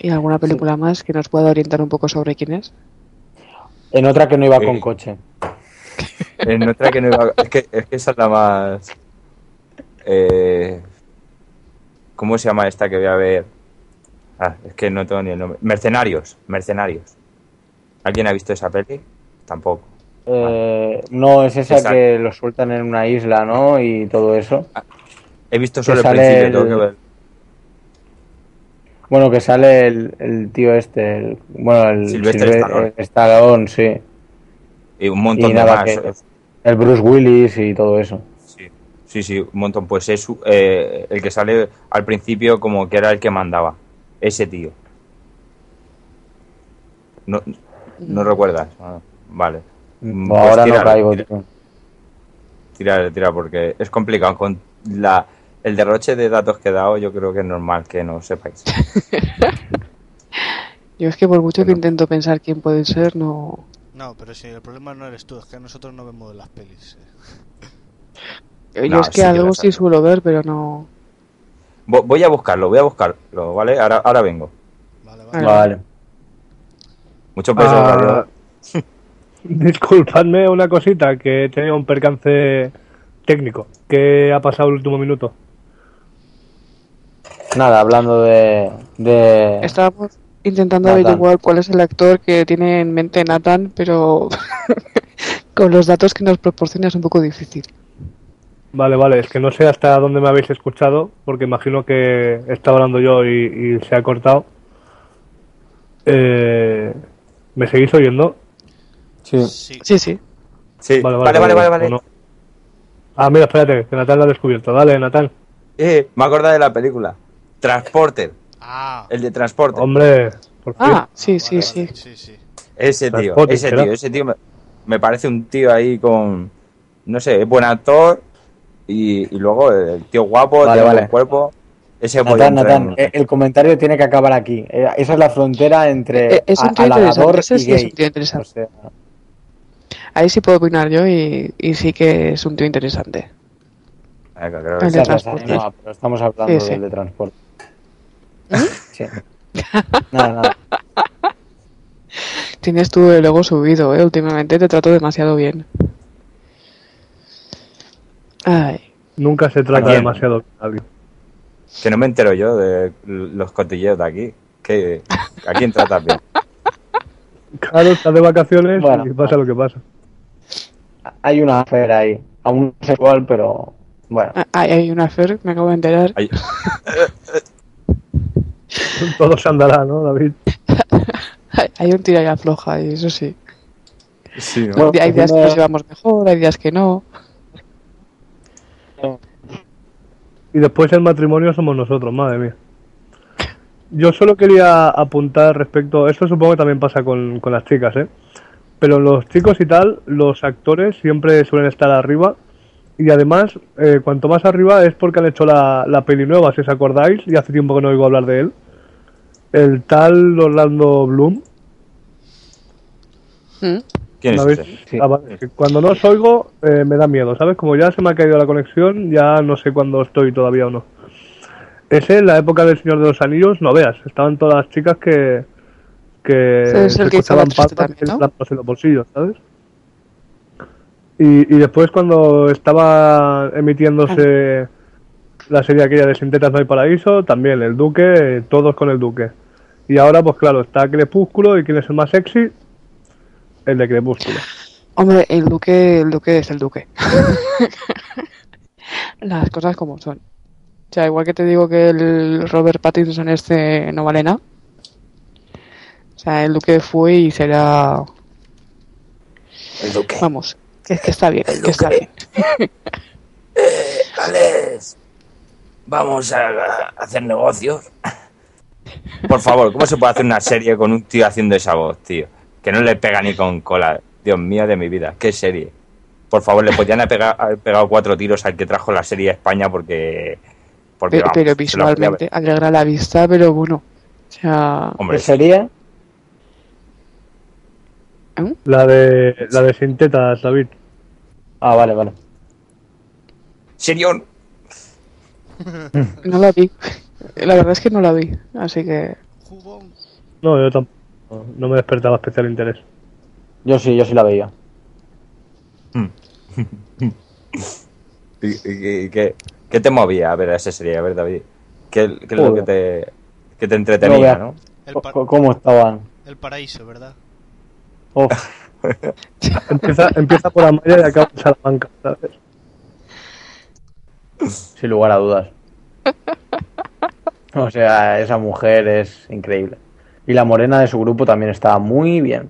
¿Y alguna película más que nos pueda orientar un poco sobre quién es? En otra que no iba con coche. En otra que no iba- Es que, es que esa es la más. Eh, ¿Cómo se llama esta que voy a ver? Ah, es que no tengo ni el nombre. Mercenarios, Mercenarios. ¿Alguien ha visto esa peli? tampoco. Eh, no, es esa Exacto. que lo sueltan en una isla, ¿no? Y todo eso. He visto Que solo el principio, el- tengo que ver. Bueno, que sale el, el tío este, el- bueno, el Sylvester Silve- Stallone, sí. Y un montón Y de más. que el Bruce Willis y todo eso. Sí, sí, sí, un montón. Pues es eh, el que sale al principio como que era el que mandaba. Ese tío. No, no recuerdas. Ah, vale. Mm, pues Ahora no caigo, tira- tío. Tira, tira, porque es complicado. Con la, el derroche de datos que he dado, yo creo que es normal que no sepáis. Yo es que por mucho que intento pensar quién puede ser, no. No, pero si el problema no eres tú, es que nosotros no vemos las pelis. eh. Yo No, es sí que que algo sí suelo ver, pero no. Vo- Voy a buscarlo, voy a buscarlo, ¿vale? Ahora, ahora vengo. Vale, vale. Vale. Muchos besos, Ah, disculpadme una cosita, que he tenido un percance técnico. ¿Qué ha pasado el último minuto? Nada, hablando de. de... Estábamos intentando Nathan. averiguar cuál es el actor que tiene en mente Nathan, pero con los datos que nos proporciona es un poco difícil. Vale, vale, es que no sé hasta dónde me habéis escuchado, porque imagino que estaba hablando yo y, y se ha cortado. Eh, ¿Me seguís oyendo? Sí. Sí. Sí, sí. Sí, vale, vale, vale, vale. ¿o no? Ah, mira, espérate, que Natal lo ha descubierto. Dale, Natal. Eh, me acuerdo de la película. Transporter, Ah, el de Transporter. Hombre, por fin. Ah, sí, sí, vale, sí. vale, sí, sí. Ese tío, ese tío, ese tío me, me parece un tío ahí con, no sé, es buen actor y, y luego el tío guapo, Vale, tiene vale. buen cuerpo. Ese Natán, Natán, en- el comentario tiene que acabar aquí. Eh, Esa es la frontera entre Eh, es tío halagador y sí es gay. un tío O interesante. sea, Ahí sí puedo opinar yo y, y sí que es un tío interesante. Venga, creo que El de transporte. no, pero estamos hablando Sí, sí. del de transporte. Sí. Nada, nada. Tienes tu el ego subido, ¿eh? Últimamente te trato demasiado bien. Ay. Nunca se trata demasiado de alguien. Que no me entero yo de los cotilleos de aquí. Que, ¿A quién tratas bien? Claro, estás de vacaciones Bueno. y pasa lo que pasa. Hay una esfera ahí. Aún no sé cuál, pero bueno. Ah, Hay, hay una Fer, me acabo de enterar. Ay, Todo se andará, ¿no, David? Hay, un tira y afloja, y eso sí. sí, ¿no? Bueno, hay días que nos llevamos mejor, hay días que no. Y después el matrimonio somos nosotros, madre mía. Yo solo quería apuntar respecto, esto supongo que también pasa con, con las chicas, ¿eh? Pero los chicos y tal, los actores siempre suelen estar arriba. Y además, eh, cuanto más arriba es porque han hecho la, la peli nueva, si os acordáis, y hace tiempo que no oigo hablar de él. El tal Orlando Bloom. ¿Mm? ¿Quién es. Sí. Ah, vale, Cuando no os oigo, eh, me da miedo, ¿sabes? Como ya se me ha caído la conexión, ya no sé cuándo estoy todavía o no. Ese, en la época del Señor de los Anillos, no veas, estaban todas las chicas que. que Ese es el se escuchaban en los bolsillos, ¿sabes? Y, y después, cuando estaba emitiéndose Ah. La serie aquella de Sintetas No hay Paraíso, también el Duque, todos con el Duque. Y ahora, pues claro, está Crepúsculo, ¿y quién es el más sexy? El de Crepúsculo. Hombre, el duque, el duque es el duque. Las cosas como son. O sea, igual que te digo que el Robert Pattinson este no vale nada. O sea, el duque fue y será... El Duque. Vamos, es que está bien, que está bien. Vamos a, hacer negocios. Por favor, ¿cómo se puede hacer una serie con un tío haciendo esa voz, tío? Que no le pega ni con cola. Dios mío de mi vida, qué serie. Por favor, le podían haber pegado, haber pegado cuatro tiros al que trajo la serie a España porque. porque Pero, vamos, visualmente alegra la vista, pero bueno. O sea, Hombre, ¿Qué sería? ¿eh? La de, la de Sintetas, David. Ah, vale, vale. Serión. No la vi. La verdad es que no la vi, así que... Jugón. No, yo tampoco. No me despertaba especial interés. Yo sí, yo sí la veía. ¿Y, y- y qué, qué te movía a ver esa serie? A ver, David. ¿Qué, qué es lo que te, que te entretenía, No no? ¿Cómo estaban? el paraíso, ¿verdad? Empieza, empieza por Amaya y acaba en Salamanca, ¿sabes? Sin lugar a dudas. O sea, esa mujer es increíble. Y la morena de su grupo también estaba muy bien.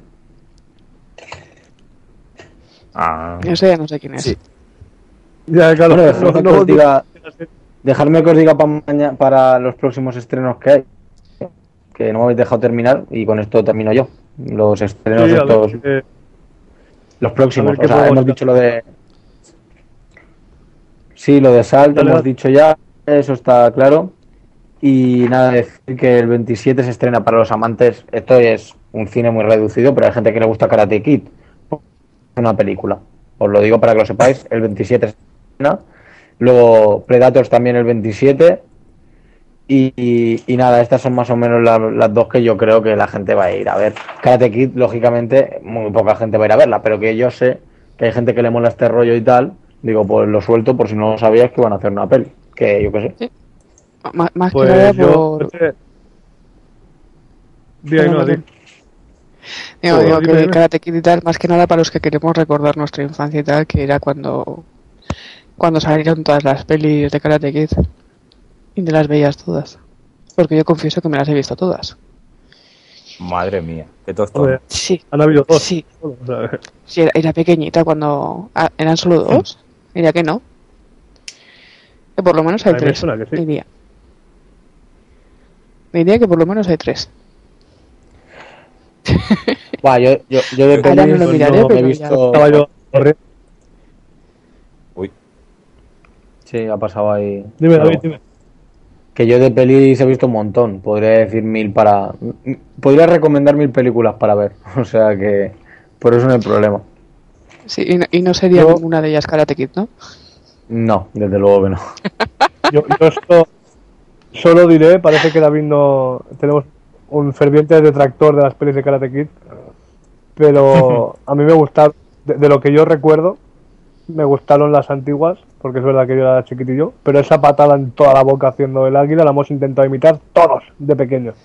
Ah, Yo sé, no sé quién es. Sí. Ya, claro, Bueno, dejadme, no- que os diga, dejadme que os diga pa para los próximos estrenos que hay. Que no me habéis dejado terminar y con esto termino yo. Los estrenos Sí, estos, eh, los próximos. O sea, hemos está. dicho lo de. Sí, lo de Salt Dale, hemos dicho ya, eso está claro. Y nada, decir que el 27 se estrena para los amantes. Esto es un cine muy reducido, pero hay gente que le gusta Karate Kid. Una película. Os lo digo para que lo sepáis. El 27 se estrena. Luego Predators también el 27. Y, y- y nada, estas son más o menos la- las dos que yo creo que la gente va a ir a ver. Karate Kid, lógicamente, muy poca gente va a ir a verla, pero que yo sé que hay gente que le mola este rollo y tal. Digo, pues lo suelto por si no lo sabías que van a hacer una peli. Que yo qué sé. Má- más Pues que nada yo. por... Di ahí, no, di. Digo, digo dime, que. Karate Kid y tal, más que nada para los que queremos recordar nuestra infancia y tal, que era cuando cuando salieron todas las pelis de Karate Kid y te las veías todas. Porque yo confieso que me las he visto todas. madre mía, tostón. Joder, Sí, han habido dos. sí, sí, era, era pequeñita cuando... ah, ¿Eran solo dos? Diría que no. Que por lo menos hay me tres, que sí. diría. Diría que por lo menos hay tres. Va, yo, yo, yo de Ahora no lo miraré, no he pero visto. estaba yo corriendo. Uy, Sí, ha pasado ahí. Dime. David, dime. Que yo de pelis he visto un montón. Podría decir mil para. Podría recomendar mil películas para ver. O sea que. Por eso no hay problema. Sí, y no, y no sería Yo- ninguna de ellas Karate Kid, ¿no? No, desde luego que no. Yo, yo solo, solo diré, parece que David no. Tenemos un ferviente detractor de las pelis de Karate Kid, pero a mí me gustaron, de, de lo que yo recuerdo, me gustaron las antiguas, porque es verdad que yo era chiquitillo, pero esa patada en toda la boca haciendo el águila la hemos intentado imitar todos de pequeños.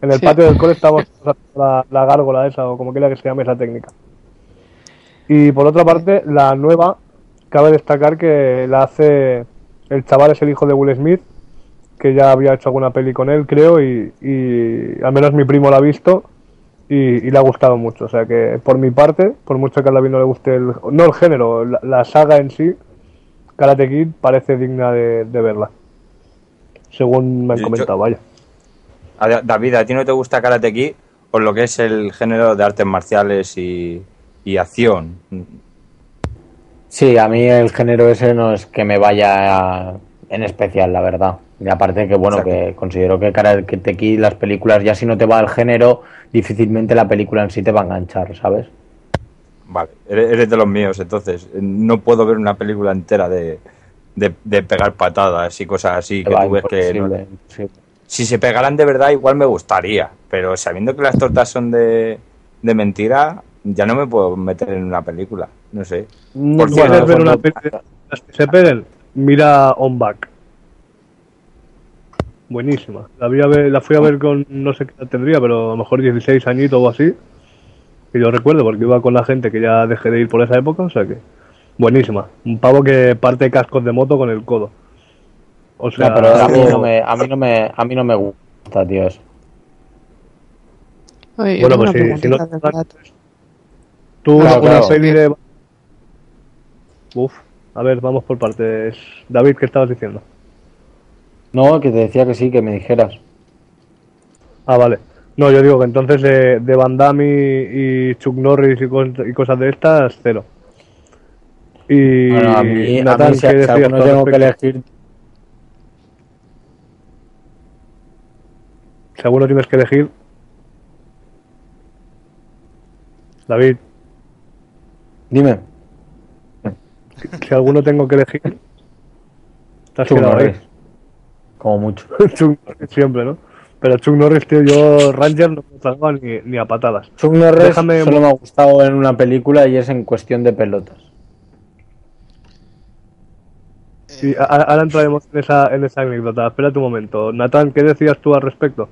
En el Sí. patio del cole estábamos haciendo la, la gárgola esa, o como quiera que se llame esa técnica. Y por otra parte, la nueva, cabe destacar que la hace el chaval, es el hijo de Will Smith, que ya había hecho alguna peli con él, creo, y, y al menos mi primo la ha visto y, y le ha gustado mucho. O sea que por mi parte, por mucho que a David no le guste el, no el género, la, la saga en sí, Karate Kid parece digna de, de verla. Según me han Yo- comentado, vaya. A- David, ¿a ti no te gusta Karate Kid por lo que es el género de artes marciales y, y acción? Sí, a mí el género ese no es que me vaya en especial, la verdad. Y aparte que, bueno, Exacto. que considero que Karate Kid, las películas, ya si no te va el género, difícilmente la película en sí te va a enganchar, ¿sabes? Vale, eres de los míos, entonces no puedo ver una película entera de, de, de pegar patadas y cosas así que Te tú ves que no- si se pegaran de verdad igual me gustaría, pero sabiendo que las tortas son de, de mentira, ya no me puedo meter en una película, no sé. Por Si cierto, quieres ver una peli de las que se peguen, mira On Back. Buenísima. La, vi a ver- la fui a ver con, no sé qué edad tendría, pero a lo mejor 16 añitos o así. Que yo recuerdo, porque iba con la gente que ya dejé de ir por esa época, o sea que. Buenísima. Un pavo que parte cascos de moto con el codo. O sea, No, pero a mí no me, a mí no me, a mí no me gusta, tío, eso. Oye, yo Bueno, pues si- si no-. Tú, Claro, una claro. peli de. Uf, a ver, vamos por partes. David, ¿qué estabas diciendo? No, que te decía que sí, que me dijeras. Ah, vale. No, yo digo que entonces de, de Van Damme y, y Chuck Norris y, cos- y cosas de estas, cero. Y Bueno, a mí, a Natán, mí si, ¿qué si decías alguno tú al tengo que elegir, Si alguno tienes que elegir. David, dime. si alguno tengo que elegir. Te has Chuck quedado ahí. Norris. Como mucho. Chuck Norris siempre, ¿no? Pero Chuck Norris, tío, yo Ranger no me tragaba ni, ni a patadas. Chuck Norris Déjame- solo me ha gustado en una película y es en cuestión de pelotas. A- ahora entraremos en esa, en esa anécdota. Espérate un momento. Natán, ¿qué decías tú al respecto?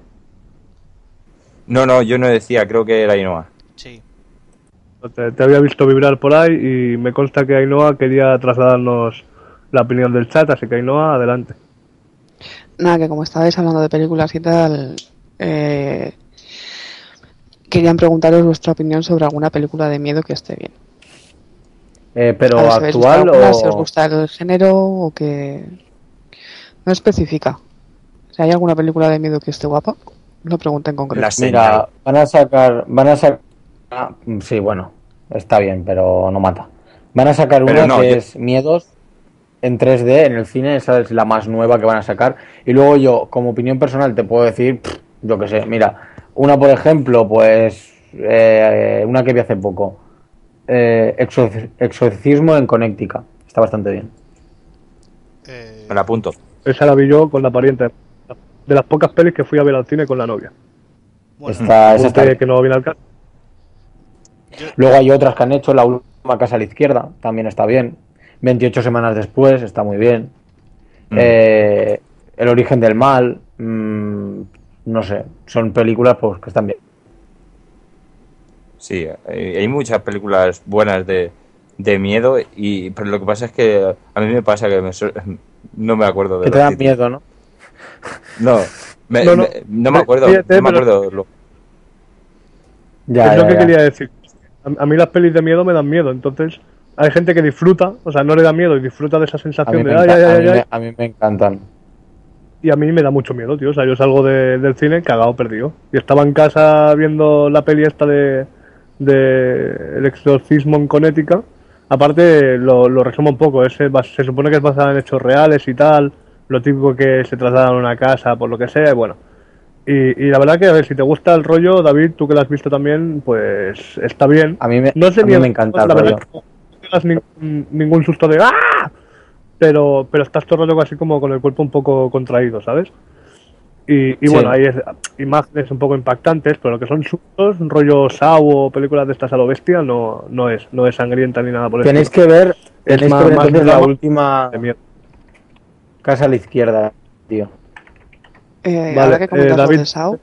No, no, yo no decía, creo que era Inoa. Sí. Te, te había visto vibrar por ahí y me consta que Ainhoa quería trasladarnos la opinión del chat, así que Ainhoa, adelante. Nada, que como estabais hablando de películas y tal, eh, querían preguntaros vuestra opinión sobre alguna película de miedo que esté bien. Eh, pero ver si actual alguna, o... si os gusta el género o que no especifica. Si hay alguna película de miedo que esté guapa, lo pregunto en concreto. Mira, van a sacar, van a sacar, ah, sí, bueno, está bien, pero no mata. Van a sacar Pero una no, que yo- es Miedos en 3D en el cine, esa es la más nueva que van a sacar. Y luego yo, como opinión personal, te puedo decir, pff, yo qué sé, mira, una por ejemplo, pues, eh, una que vi hace poco, eh, Exorc- Exorcismo en Connecticut, está bastante bien. Eh, Me la apunto. Esa la vi yo con la pariente. De las pocas pelis que fui a ver al cine con la novia. bueno, Está, esa está que no viene al caso. Yo- Luego hay otras que han hecho, la última casa a la izquierda, también está bien. 28 semanas después, está muy bien. Mm. Eh, el origen del mal, mm, no sé, son películas pues que están bien. Sí, hay, muchas películas buenas de, de miedo, y pero lo que pasa es que a mí me pasa que me no me acuerdo de Que te dan títulos. miedo, ¿no? No, me, No, no. me- no me acuerdo, Fíjate, no me pero- acuerdo. lo- Ya, es lo que ya. quería decir. A, a mí las pelis de miedo me dan miedo, entonces hay gente que disfruta, o sea, no le da miedo y disfruta de esa sensación de ay, enca- ay, a ay, mí ay, me- a mí me encantan. y a mí me da mucho miedo, tío. O sea, yo salgo de- del cine cagado, perdido. Y estaba en casa viendo la peli esta de, de El exorcismo en Connecticut. Aparte, lo, lo resumo un poco. Es, se supone que es basada en hechos reales y tal. Lo típico que se trasladan a una casa por lo que sea. Y bueno. Y, y la verdad que, a ver, si te gusta el rollo, David, tú que lo has visto también, pues está bien. A mí me, No sé a mí miedo, me encanta el la verdad rollo. que no tengas ningún, ningún susto de ¡ah! Pero, pero estás todo el rollo así como con el cuerpo un poco contraído, ¿sabes? Y, y Sí. bueno, hay es- imágenes un poco impactantes, pero lo que son sustos, un rollo Saw o películas de estas a lo bestia, no, no es, no es sangrienta ni nada por el Tenéis que ver, Es tenéis más- que ver entonces la última casa a la izquierda, tío. Eh, Vale, ahora que comentas eh, lo David- de Saw,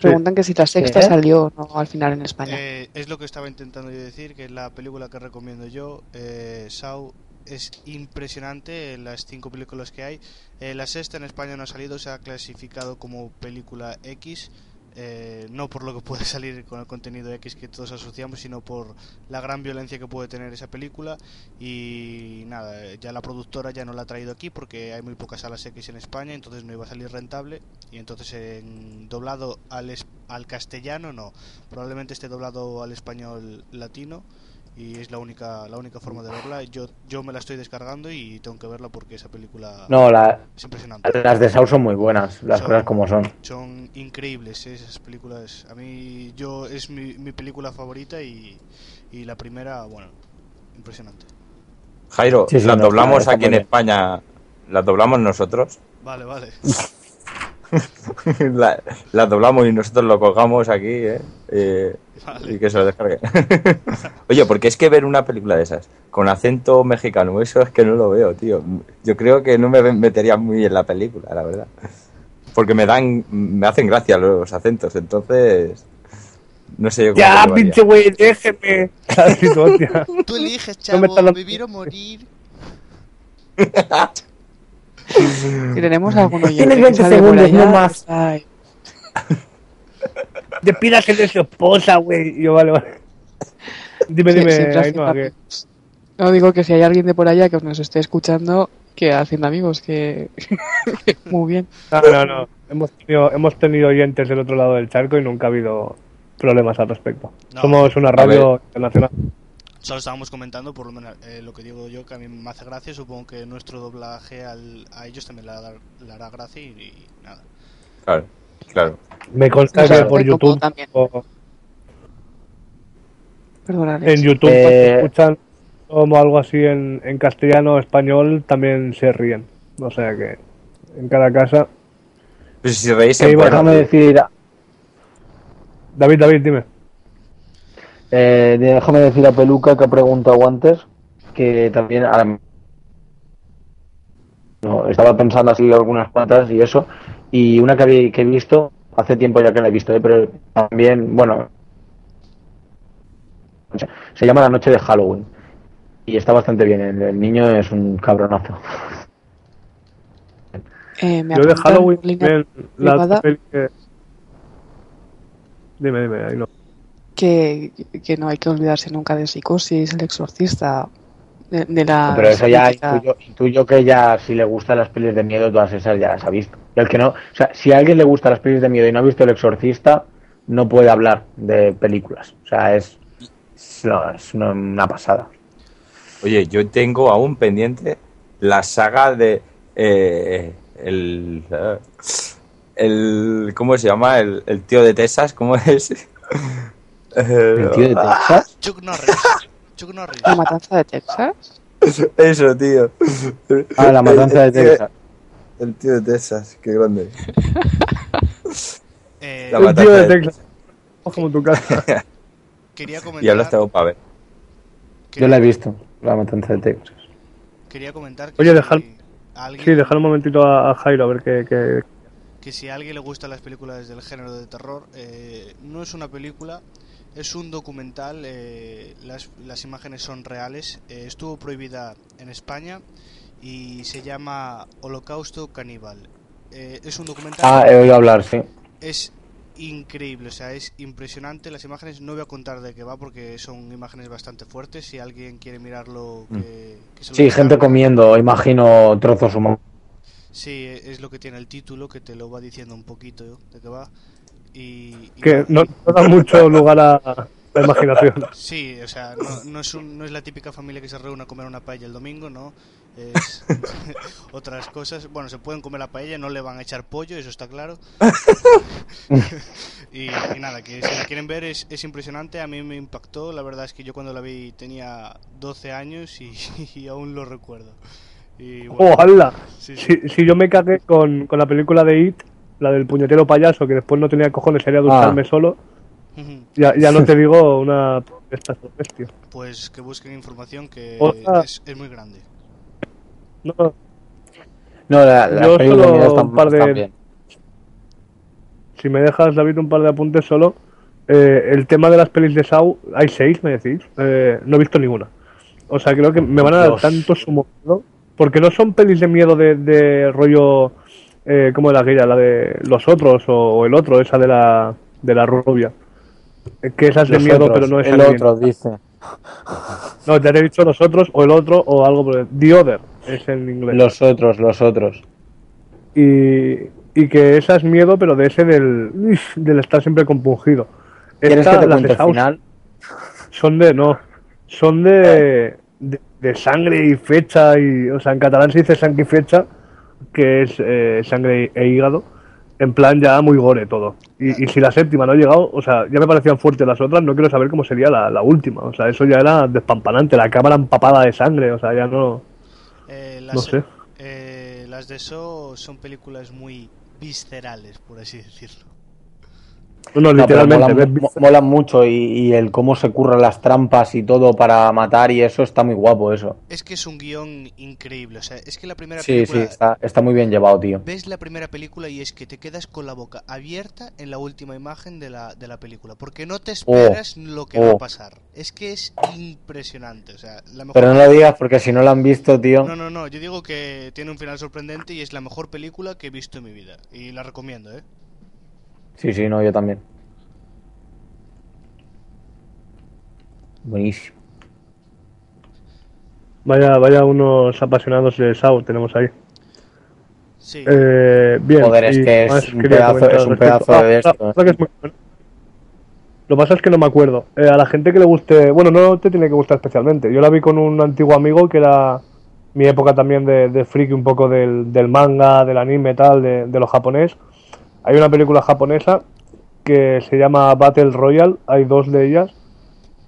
preguntan que si la sexta ¿Eh? salió o no al final en España. Eh, es lo que estaba intentando yo decir, que la película que recomiendo yo, eh, Saw, es impresionante en las cinco películas que hay. Eh, la sexta en España no ha salido, se ha clasificado como película X, eh, no por lo que puede salir con el contenido X que todos asociamos, sino por la gran violencia que puede tener esa película. Y nada, eh, ya la productora ya no la ha traído aquí porque hay muy pocas salas X en España, entonces no iba a salir rentable. Y entonces en doblado al, al castellano no, probablemente esté doblado al español latino y es la única la única forma de verla. Yo yo me la estoy descargando y tengo que verla porque esa película No, la- es impresionante. las de Saw son muy buenas, las Son- cosas como son. Son increíbles esas películas. A mí yo es mi, mi película favorita y, y la primera, bueno, impresionante. Jairo, Sí, no, doblamos aquí en bien. España, las doblamos nosotros. Vale, vale. La- las doblamos y nosotros lo colgamos aquí, ¿eh? Eh, Vale. y que se lo descargue. Oye, porque es que ver una película de esas con acento mexicano, eso es que no lo veo, tío. Yo creo que no me metería muy en la película, la verdad. Porque me dan, me hacen gracia los acentos, entonces no sé yo cómo Ya, pinche güey, déjeme. Tú, eliges, No me chavo, dando- vivir o morir. Si tenemos algún oyente Tienes que 20 sale por segundos, no más. ay, Despídase de su esposa, güey. Y yo, vale, vale. Dime, sí, dime, Ainhoa, haciendo que... No digo que si hay alguien de por allá que nos esté escuchando, que haciendo amigos, que muy bien. No, no, no. Hemos tenido, hemos tenido oyentes del otro lado del charco y nunca ha habido problemas al respecto. No. Somos una radio internacional. Solo estábamos comentando, por lo menos eh, lo que digo yo, que a mí me hace gracia. Supongo que nuestro doblaje al- a ellos también le hará, le hará gracia y, y nada. Claro, claro. Me consta que por YouTube también. o Perdona, Alex. en YouTube Eh, cuando escuchan como algo así en, en castellano o español también se ríen. O sea que en cada casa. Pues si reís iba- bueno, Déjame decir, David, David, dime. eh, déjame decir a Peluca que ha preguntado antes, que también ahora no, estaba pensando así algunas cuantas y eso, y una que, que he visto, hace tiempo ya que la he visto, eh, pero también, bueno, Se llama La Noche de Halloween. Y está bastante bien. El, el niño es un cabronazo. Eh, me Yo de Halloween la que- Dime, dime, ahí no. que, que no hay que olvidarse nunca de Psicosis, El Exorcista, de, de la... Pero eso ya intuyo, intuyo que ya si le gustan las pelis de miedo, todas esas ya las ha visto. Y el que no, o sea, si a alguien le gustan las pelis de miedo y no ha visto El Exorcista, no puede hablar de películas. O sea, es, es, no, es una, una pasada. Oye, yo tengo aún pendiente la saga de eh, el, eh, el ¿cómo se llama? El, el tío de Texas, ¿cómo es? El tío de Texas. Chuck Norris. Chuck Norris. La matanza de Texas. Eso, tío. Ah, la matanza de El tío- Texas. El tío de Texas, qué grande. Eh, La El tío de de Texas. Como tu casa. quería comentar. Y tengo para ver. Yo la he visto, la matanza de Texas. Quería comentar que Oye, si dejar- alguien, Sí, dejar un momentito a, a Jairo a ver qué. qué- que si a alguien le gustan las películas del género de terror, eh, no es una película, es un documental, eh, las, las imágenes son reales, eh, estuvo prohibida en España y se llama Holocausto Caníbal. Eh, es un documental, Ah, he oído hablar, sí. es increíble, o sea, es impresionante las imágenes, no voy a contar de qué va porque son imágenes bastante fuertes, si alguien quiere mirarlo, que, que se lo Sí, gente comiendo, imagino trozos humanos. Sí, es lo que tiene el título, que te lo va diciendo un poquito de qué va. Y, y que no, no da mucho lugar a la imaginación. Sí, o sea, no, no es un- no es la típica familia que se reúne a comer una paella el domingo, ¿no? Es otras cosas. Bueno, se pueden comer la paella, no le van a echar pollo, eso está claro. y, y nada, que si la quieren ver es, es impresionante, a mí me impactó. La verdad es que yo cuando la vi tenía 12 años y, y aún lo recuerdo. Y bueno, ¡Ojalá! sí, sí. Si, si yo me cagué con, con la película de It, la del puñetero payaso, que después no tenía cojones, sería ducharme solo, Ujú. ya, ya no te digo una. Estas bestia. Pues que busquen información que es, es muy grande. No, No, la, las Yo solo un par de- si me dejas, David, un par de apuntes solo. eh, el tema de las pelis de Saw, hay seis, me decís. Eh, no he visto ninguna. O sea, creo que me van a dar Dios. tanto sumo miedo. Porque no son pelis de miedo de, de rollo. Eh, como era aquella, la de los otros o, o el otro, esa de la, de la rubia. Eh, Que esa es de miedo, otros, pero no es el otro, dice. No, te he dicho los otros o el otro o algo por el- The Other es en inglés. Los otros, los otros. Y, y que esa es miedo, pero de ese del, del estar siempre compungido. ¿Quieres Esta, que te las de el final? son de no, son de, de, de sangre y fecha y, o sea, en catalán se dice sangre y fecha, que es eh, sangre e hígado. En plan ya muy gore todo. Y, y si la séptima no ha llegado, o sea, ya me parecían fuertes las otras, no quiero saber cómo sería la, la última. O sea, eso ya era despampanante, la cámara empapada de sangre, o sea, ya no... Eh, las, No sé. eh, las de So son películas muy viscerales, por así decirlo. No, no, No, literalmente. molan, mucho y, y el cómo se curran las trampas y todo para matar y eso está muy guapo eso. Es que es un guion increíble. O sea, es que la primera Sí, sí, película. está, está muy bien llevado, tío. Ves la primera película y es que te quedas con la boca abierta en la última imagen de la, de la película. Porque no te esperas lo que va a oh. pasar. Es que es impresionante. O sea, la mejor. Pero no lo digas porque si no lo han visto, tío. No, no, no. Yo digo que tiene un final sorprendente y es la mejor película que he visto en mi vida. Y la recomiendo, ¿eh? Sí, sí, no, yo también. Buenísimo. Vaya, vaya unos apasionados de Saw tenemos ahí. Sí. Eh, bien. Joder, es que es un pedazo- es un de Ah, esto, la verdad que es muy bueno. Lo que pasa es que no me acuerdo. Eh, a la gente que le guste, bueno, no te tiene que gustar especialmente. Yo la vi con un antiguo amigo que era mi época también de, de friki, un poco del, del manga, del anime, tal, de, de lo japonés. Hay una película japonesa que se llama Battle Royale, hay dos de ellas,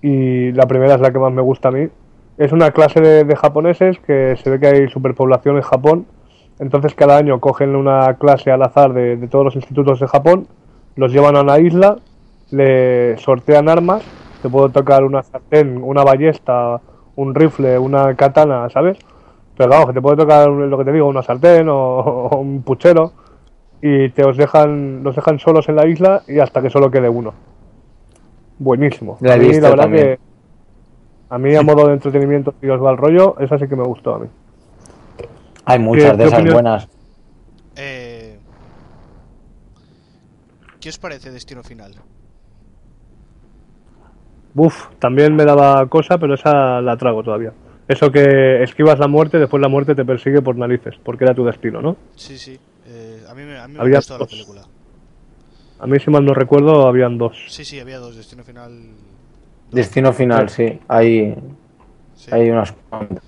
y la primera es la que más me gusta a mí. Es una clase de, japoneses que se ve que hay superpoblación en Japón, entonces cada año cogen una clase al azar de, de todos los institutos de Japón, los llevan a una isla, le sortean armas, te puedo tocar una sartén, una ballesta, un rifle, una katana, ¿sabes? Pero claro, que te puede tocar lo que te digo, una sartén o, o un puchero y te os dejan, los dejan solos en la isla y hasta que solo quede uno. Buenísimo. La A mí, la verdad también. que A mí, a modo de entretenimiento, si os va el rollo, esa sí que me gustó a mí. Hay muchas ¿Qué- de qué esas opinión- buenas. Eh, ¿Qué os parece Destino Final? Buf, también me daba cosa, pero esa la trago todavía. Eso que esquivas la muerte, después la muerte te persigue por narices, porque era tu destino, ¿no? Sí, sí. A mí me, Había gustó la dos. película. A mí, si mal no recuerdo, habían dos. Sí, sí, había dos. Destino Final. Destino final, sí. Hay, Sí. hay unas cuantas.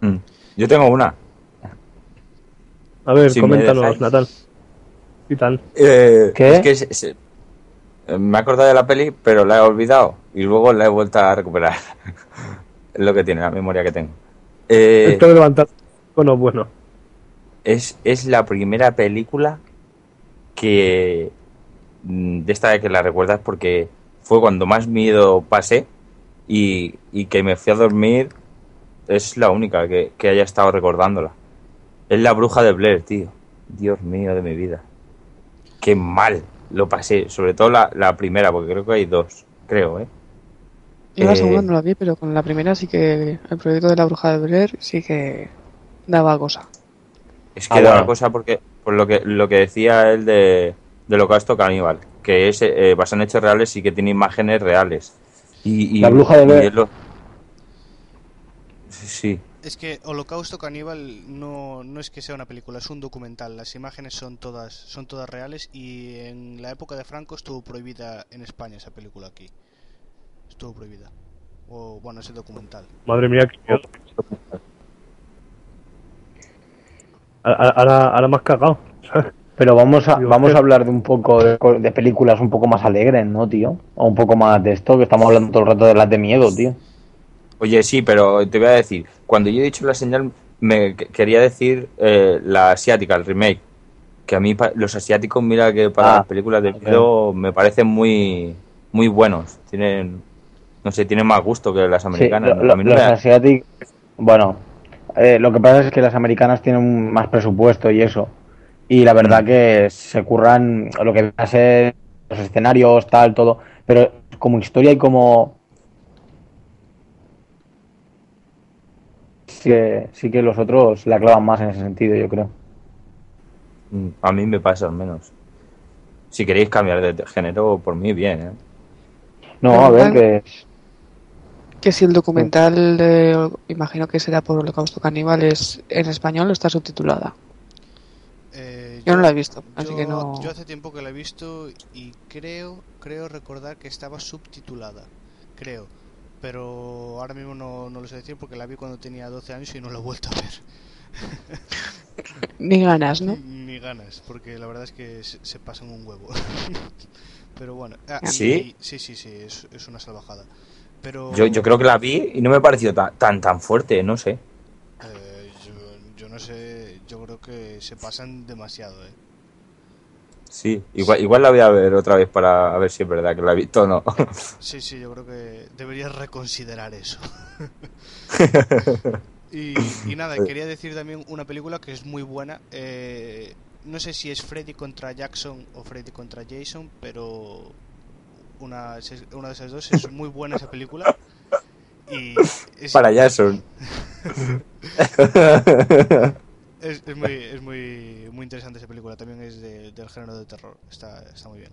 Mm. Yo tengo una. A ver, Si coméntanos. Natal. ¿Y tal? Eh, ¿Qué? Es que se- se- eh, me he acordado de la peli, pero la he olvidado y luego la he vuelto a recuperar. es lo que tiene la memoria que tengo. Eh, Esto de levantar no es bueno. Es, es la primera película que mm, de esta de que la recuerdas porque fue cuando más miedo pasé y, y que me fui a dormir es la única que, que haya estado recordándola. Es la bruja de Blair, tío. Dios mío de mi vida. Qué mal lo pasé, sobre todo la, la primera, porque creo que hay dos, creo, ¿eh? Yo la Eh, segunda no la vi, pero con la primera sí que el proyecto de la bruja de Blair sí que daba cosa. Es que Ah, da bueno. una cosa porque por lo que lo que decía él de del holocausto caníbal, que es eh, basado en hechos reales y que tiene imágenes reales. Y, y- La bruja de y Blair. es lo- Sí, sí. Es que Holocausto Caníbal no, no es que sea una película, es un documental. Las imágenes son todas, son todas reales y en la época de Franco estuvo prohibida en España esa película aquí. Estuvo prohibida. O bueno, ese documental. Madre mía, qué miedo. Ahora, ahora, has cagado. Pero vamos a, Digo, vamos a hablar de un poco de, co- de películas un poco más alegres, ¿no, tío? O un poco más de esto, que estamos hablando todo el rato de las de miedo, tío. Oye, sí, pero te voy a decir, cuando yo he dicho la señal, me que- quería decir eh, la asiática, el remake. Que a mí los asiáticos, mira que para Ah, las películas de miedo me parecen muy muy buenos. Tienen, no sé, tienen más gusto que las Sí, americanas. lo- ¿no? lo- A mí no los asiáticos. Bueno, eh, lo que pasa es que las americanas tienen más presupuesto y eso. Y la verdad que se curran lo que va a ser los escenarios, tal, todo. Pero como historia y como. Sí que, sí que los otros la clavan más en ese sentido, yo creo. Mm, A mí me pasa al menos. Si queréis cambiar de género, por mí bien, ¿eh? No, a ver, que. Que si el documental, de- imagino que será por Holocausto Caníbal, es en español o está subtitulada. Eh, Yo no la he visto, así yo- que no. yo hace tiempo que la he visto y creo, creo recordar que estaba subtitulada. Creo. Pero ahora mismo no, no lo sé decir porque la vi cuando tenía 12 años y no la he vuelto a ver. Ni ganas, ¿no? Ni ganas, porque la verdad es que se, se pasan un huevo. Pero bueno. ah, y- ¿Sí? sí, sí, sí, es, es una salvajada. Pero Yo, yo creo que la vi y no me pareció tan tan, tan fuerte, no sé. eh, yo, yo no sé, yo creo que se pasan demasiado, ¿eh? Sí, igual, igual la voy a ver otra vez para ver si es verdad que la he visto o no. Sí, sí, yo creo que deberías reconsiderar eso. y, y nada, quería decir también una película que es muy buena. eh, no sé si es Freddy contra Jackson o Freddy contra Jason, pero una, una de esas dos es muy buena esa película. Y es, para Jason. es, es muy, es muy, muy interesante esa película. También es de- del género de terror. Está, está muy bien.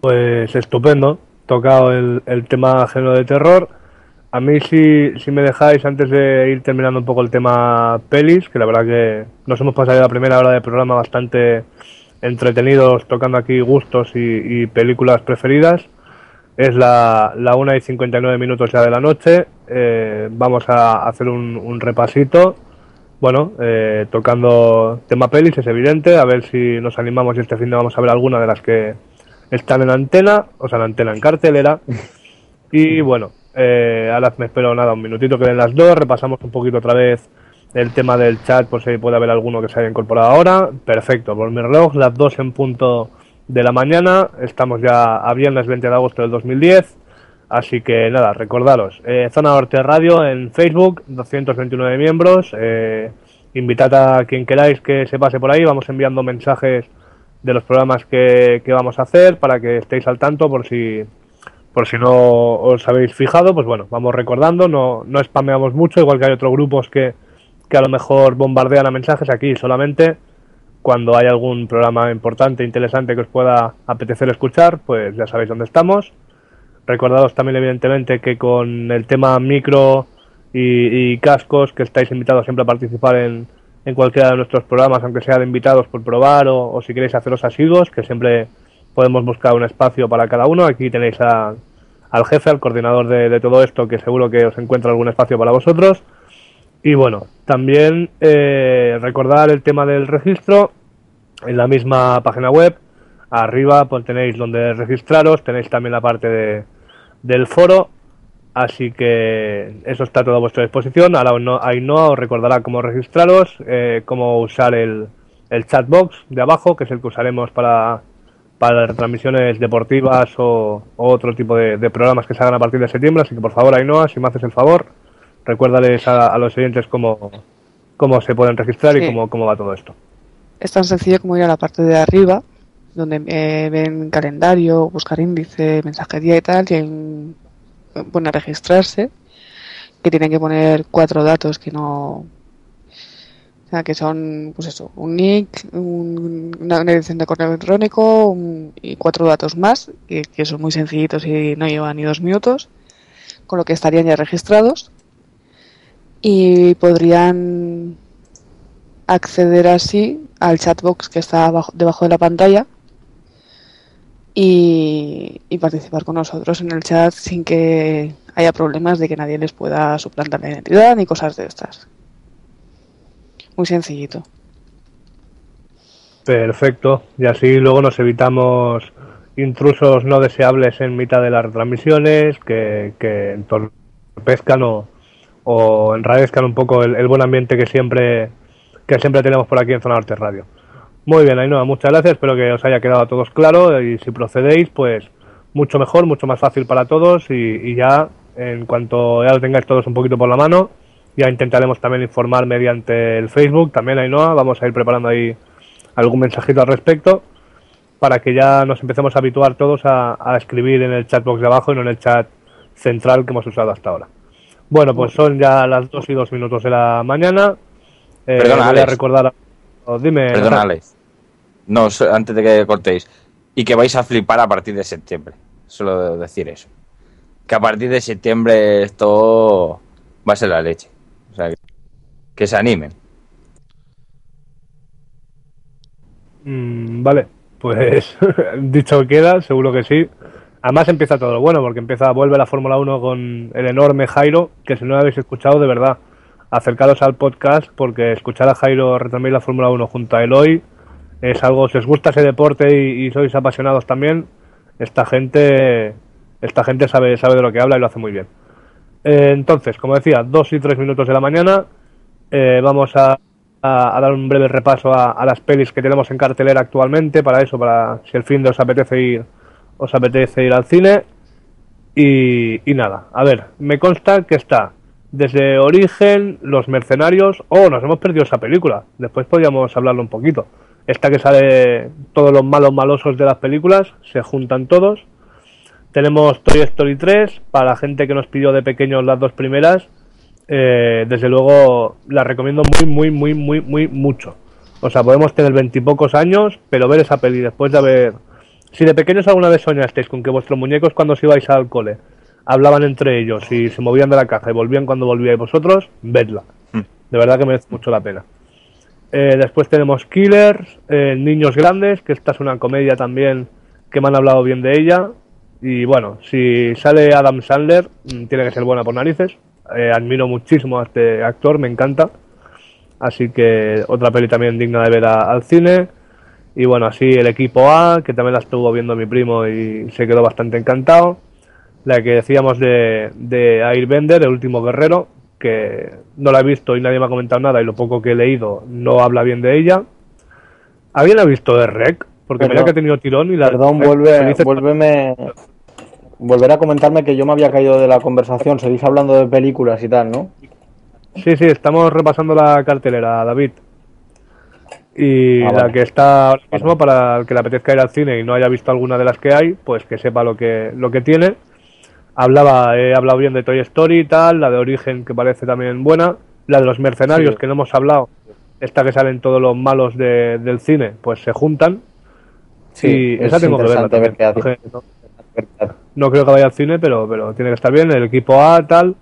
Pues estupendo. Tocado el, el tema género de terror. A mí, si, si me dejáis, antes de ir terminando un poco el tema pelis, que la verdad que nos hemos pasado la primera hora del programa bastante entretenidos, tocando aquí gustos y, y películas preferidas. Es la, la 1 y 59 minutos ya de la noche. Eh, vamos a hacer un, un repasito. Bueno, eh, tocando tema pelis, es evidente. A ver si nos animamos y este fin de vamos a ver alguna de las que están en antena, o sea, en antena, en cartelera. Y bueno, eh, ahora me espero nada, un minutito que den las dos. Repasamos un poquito otra vez el tema del chat, por si puede haber alguno que se haya incorporado ahora. Perfecto, por mi las dos en punto de la mañana. Estamos ya a viernes 20 de agosto del 2010. Así que nada, recordaros, eh, Zona Norte Radio en Facebook, 229 miembros. Eh, invitad a quien queráis que se pase por ahí. Vamos enviando mensajes de los programas que, que vamos a hacer para que estéis al tanto por si por si no os habéis fijado, pues bueno, vamos recordando, no, no spameamos mucho, igual que hay otros grupos que, que a lo mejor bombardean a mensajes aquí solamente cuando hay algún programa importante, interesante que os pueda apetecer escuchar, pues ya sabéis dónde estamos. Recordados también evidentemente que con el tema micro y, cascos, que estáis invitados siempre a participar en, en cualquiera de nuestros programas, aunque sea de invitados por probar o, o si queréis haceros asiduos, que siempre podemos buscar un espacio para cada uno. Aquí tenéis a, al jefe, al coordinador de, de, todo esto, que seguro que os encuentra algún espacio para vosotros. Y bueno, también eh, recordar el tema del registro en la misma página web. Arriba pues tenéis donde registraros, tenéis también la parte de, del foro. Así que eso está todo a vuestra disposición. Ahora no, Ainhoa os recordará cómo registraros, eh, cómo usar el, el chatbox de abajo, que es el que usaremos para para retransmisiones deportivas o, o otro tipo de, de, programas que se hagan a partir de septiembre. Así que por favor, Ainhoa, si me haces el favor, recuérdales a, a los oyentes cómo, cómo se pueden registrar sí. y cómo, cómo va todo esto. Es tan sencillo como ir a la parte de arriba, donde eh, ven calendario, buscar índice, mensajería y tal, y en, bueno, registrarse, que tienen que poner cuatro datos que no, que son, pues eso, un nick, un, una, dirección de correo electrónico y cuatro datos más, que, son muy sencillitos y no llevan ni dos minutos, con lo que estarían ya registrados y podrían acceder así al chatbox que está abajo, debajo de la pantalla y participar con nosotros en el chat sin que haya problemas de que nadie les pueda suplantar la identidad ni cosas de estas. Muy sencillito. Perfecto. Y así luego nos evitamos intrusos no deseables en mitad de las retransmisiones que, que entorpezcan o, o enradezcan un poco el, el, buen ambiente que siempre que siempre tenemos por aquí en Zona Norte Radio. Muy bien, Ainhoa, muchas gracias. Espero que os haya quedado a todos claro y si procedéis, pues mucho mejor, mucho más fácil para todos y, y ya en cuanto ya lo tengáis todos un poquito por la mano, ya intentaremos también informar mediante el Facebook, también Ainhoa, vamos a ir preparando ahí algún mensajito al respecto para que ya nos empecemos a habituar todos a, a escribir en el chatbox de abajo y no en el chat central que hemos usado hasta ahora. Bueno, pues son ya las 2 y 2 minutos de la mañana. Eh, Perdona, voy Alex. a recordar. Oh, dime. Perdona, Alex. No, antes de que cortéis. Y que vais a flipar a partir de septiembre. Solo decir eso. Que a partir de septiembre esto va a ser la leche. Que, se animen. Mm, vale, pues dicho queda, seguro que sí. Además empieza todo lo bueno, porque empieza, vuelve la Fórmula 1 con el enorme Jairo, que si no lo habéis escuchado, de verdad, acercaros al podcast, porque escuchar a Jairo retransmitir la Fórmula 1 junto a Eloy es algo, si os gusta ese deporte y, y, sois apasionados también, esta gente, esta gente sabe, sabe de lo que habla y lo hace muy bien. Eh, entonces, como decía, dos y tres minutos de la mañana, eh, vamos a, dar un breve repaso a, las pelis que tenemos en cartelera actualmente, para eso, para si el fin de os apetece ir, os apetece ir al cine. Y, y nada, a ver, me consta que está desde Origen, Los Mercenarios, oh, nos hemos perdido esa película, después podríamos hablarlo un poquito. Esta que sale todos los malos malosos de las películas, se juntan todos. Tenemos Toy Story 3, para la gente que nos pidió de pequeños las dos primeras, eh, desde luego la recomiendo muy, muy, muy, muy, muy mucho. O sea, podemos tener veintipocos años, pero ver esa peli después de haber... Si de pequeños alguna vez soñasteis con que vuestros muñecos cuando os ibais al cole hablaban entre ellos y se movían de la caja y volvían cuando volvíais vosotros, vedla. Mm. De verdad que merece mucho la pena. Eh, después tenemos Killers, eh, Niños Grandes, que esta es una comedia también que me han hablado bien de ella. Y bueno, si sale Adam Sandler, mm, tiene que ser buena por narices. Eh, admiro muchísimo a este actor, me encanta. Así que otra peli también digna de ver a, al cine. Y bueno, así el equipo A, que también la estuvo viendo mi primo y se quedó bastante encantado. La que decíamos de, de Airbender, el último guerrero, que no la he visto y nadie me ha comentado nada y lo poco que he leído no habla bien de ella. ¿Alguien ha visto de Rec? Porque mira que ha tenido tirón y la... Perdón, vuelve, vuélveme... Volver a comentarme que yo me había caído de la conversación. Seguís hablando de películas y tal, ¿no? Sí, sí, estamos repasando la cartelera, David. Y Ah, la vale. que está ahora mismo, para el que le apetezca ir al cine y no haya visto alguna de las que hay, pues que sepa lo que, lo que tiene. Hablaba, he hablado bien de Toy Story y tal, la de Origen que parece también buena, la de los mercenarios Sí. que no hemos hablado, esta que salen todos los malos de- del cine, pues se juntan. Sí, y es esa tengo que verla ver también. No- creo que vaya al cine, pero, pero tiene que estar bien. El equipo A, tal.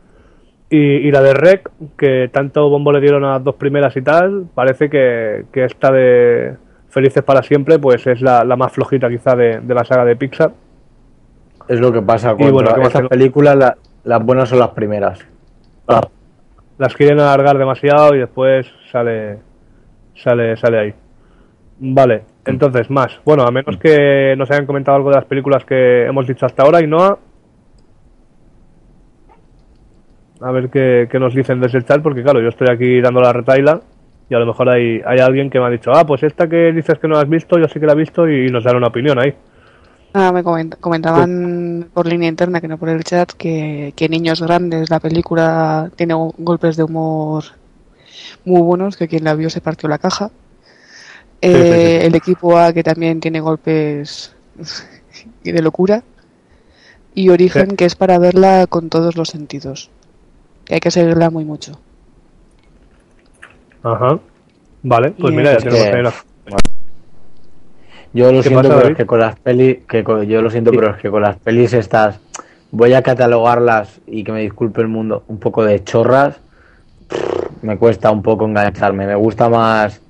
Y, y la de Rec, que tanto bombo le dieron a las dos primeras y tal, parece que, que esta de Felices para siempre, pues es la, la más flojita quizá de, de la saga de Pixar. Es lo que pasa con bueno, ¿qué más estas tengo? películas, la- las buenas son las primeras. Las quieren alargar demasiado y después sale, sale, sale ahí. Vale, entonces más. Bueno, a menos que nos hayan comentado algo de las películas que hemos dicho hasta ahora y Noah. A ver qué, qué nos dicen desde el chat, porque claro, yo estoy aquí dando la retaila y a lo mejor hay, hay alguien que me ha dicho, ah, pues esta que dices que no has visto, yo sí que la he visto y, nos dan una opinión ahí. Ah, me coment- comentaban por línea interna, que no por el chat, que, que Niños Grandes, la película, tiene go- golpes de humor muy buenos, que quien la vio se partió la caja. Sí, sí. Eh, El equipo A, que también tiene golpes y de locura. Y Origen, Sí. que es para verla con todos los sentidos. Que hay que seguirla muy mucho. Ajá. Vale, pues Y mira, ya tenemos ahí la... Yo lo ¿Qué siento, pasa, pero es que con las pelis, que con- yo lo siento, Sí. pero es que con las pelis estas voy a catalogarlas y que me disculpe el mundo, un poco de chorras. Me cuesta un poco engancharme. Me gusta más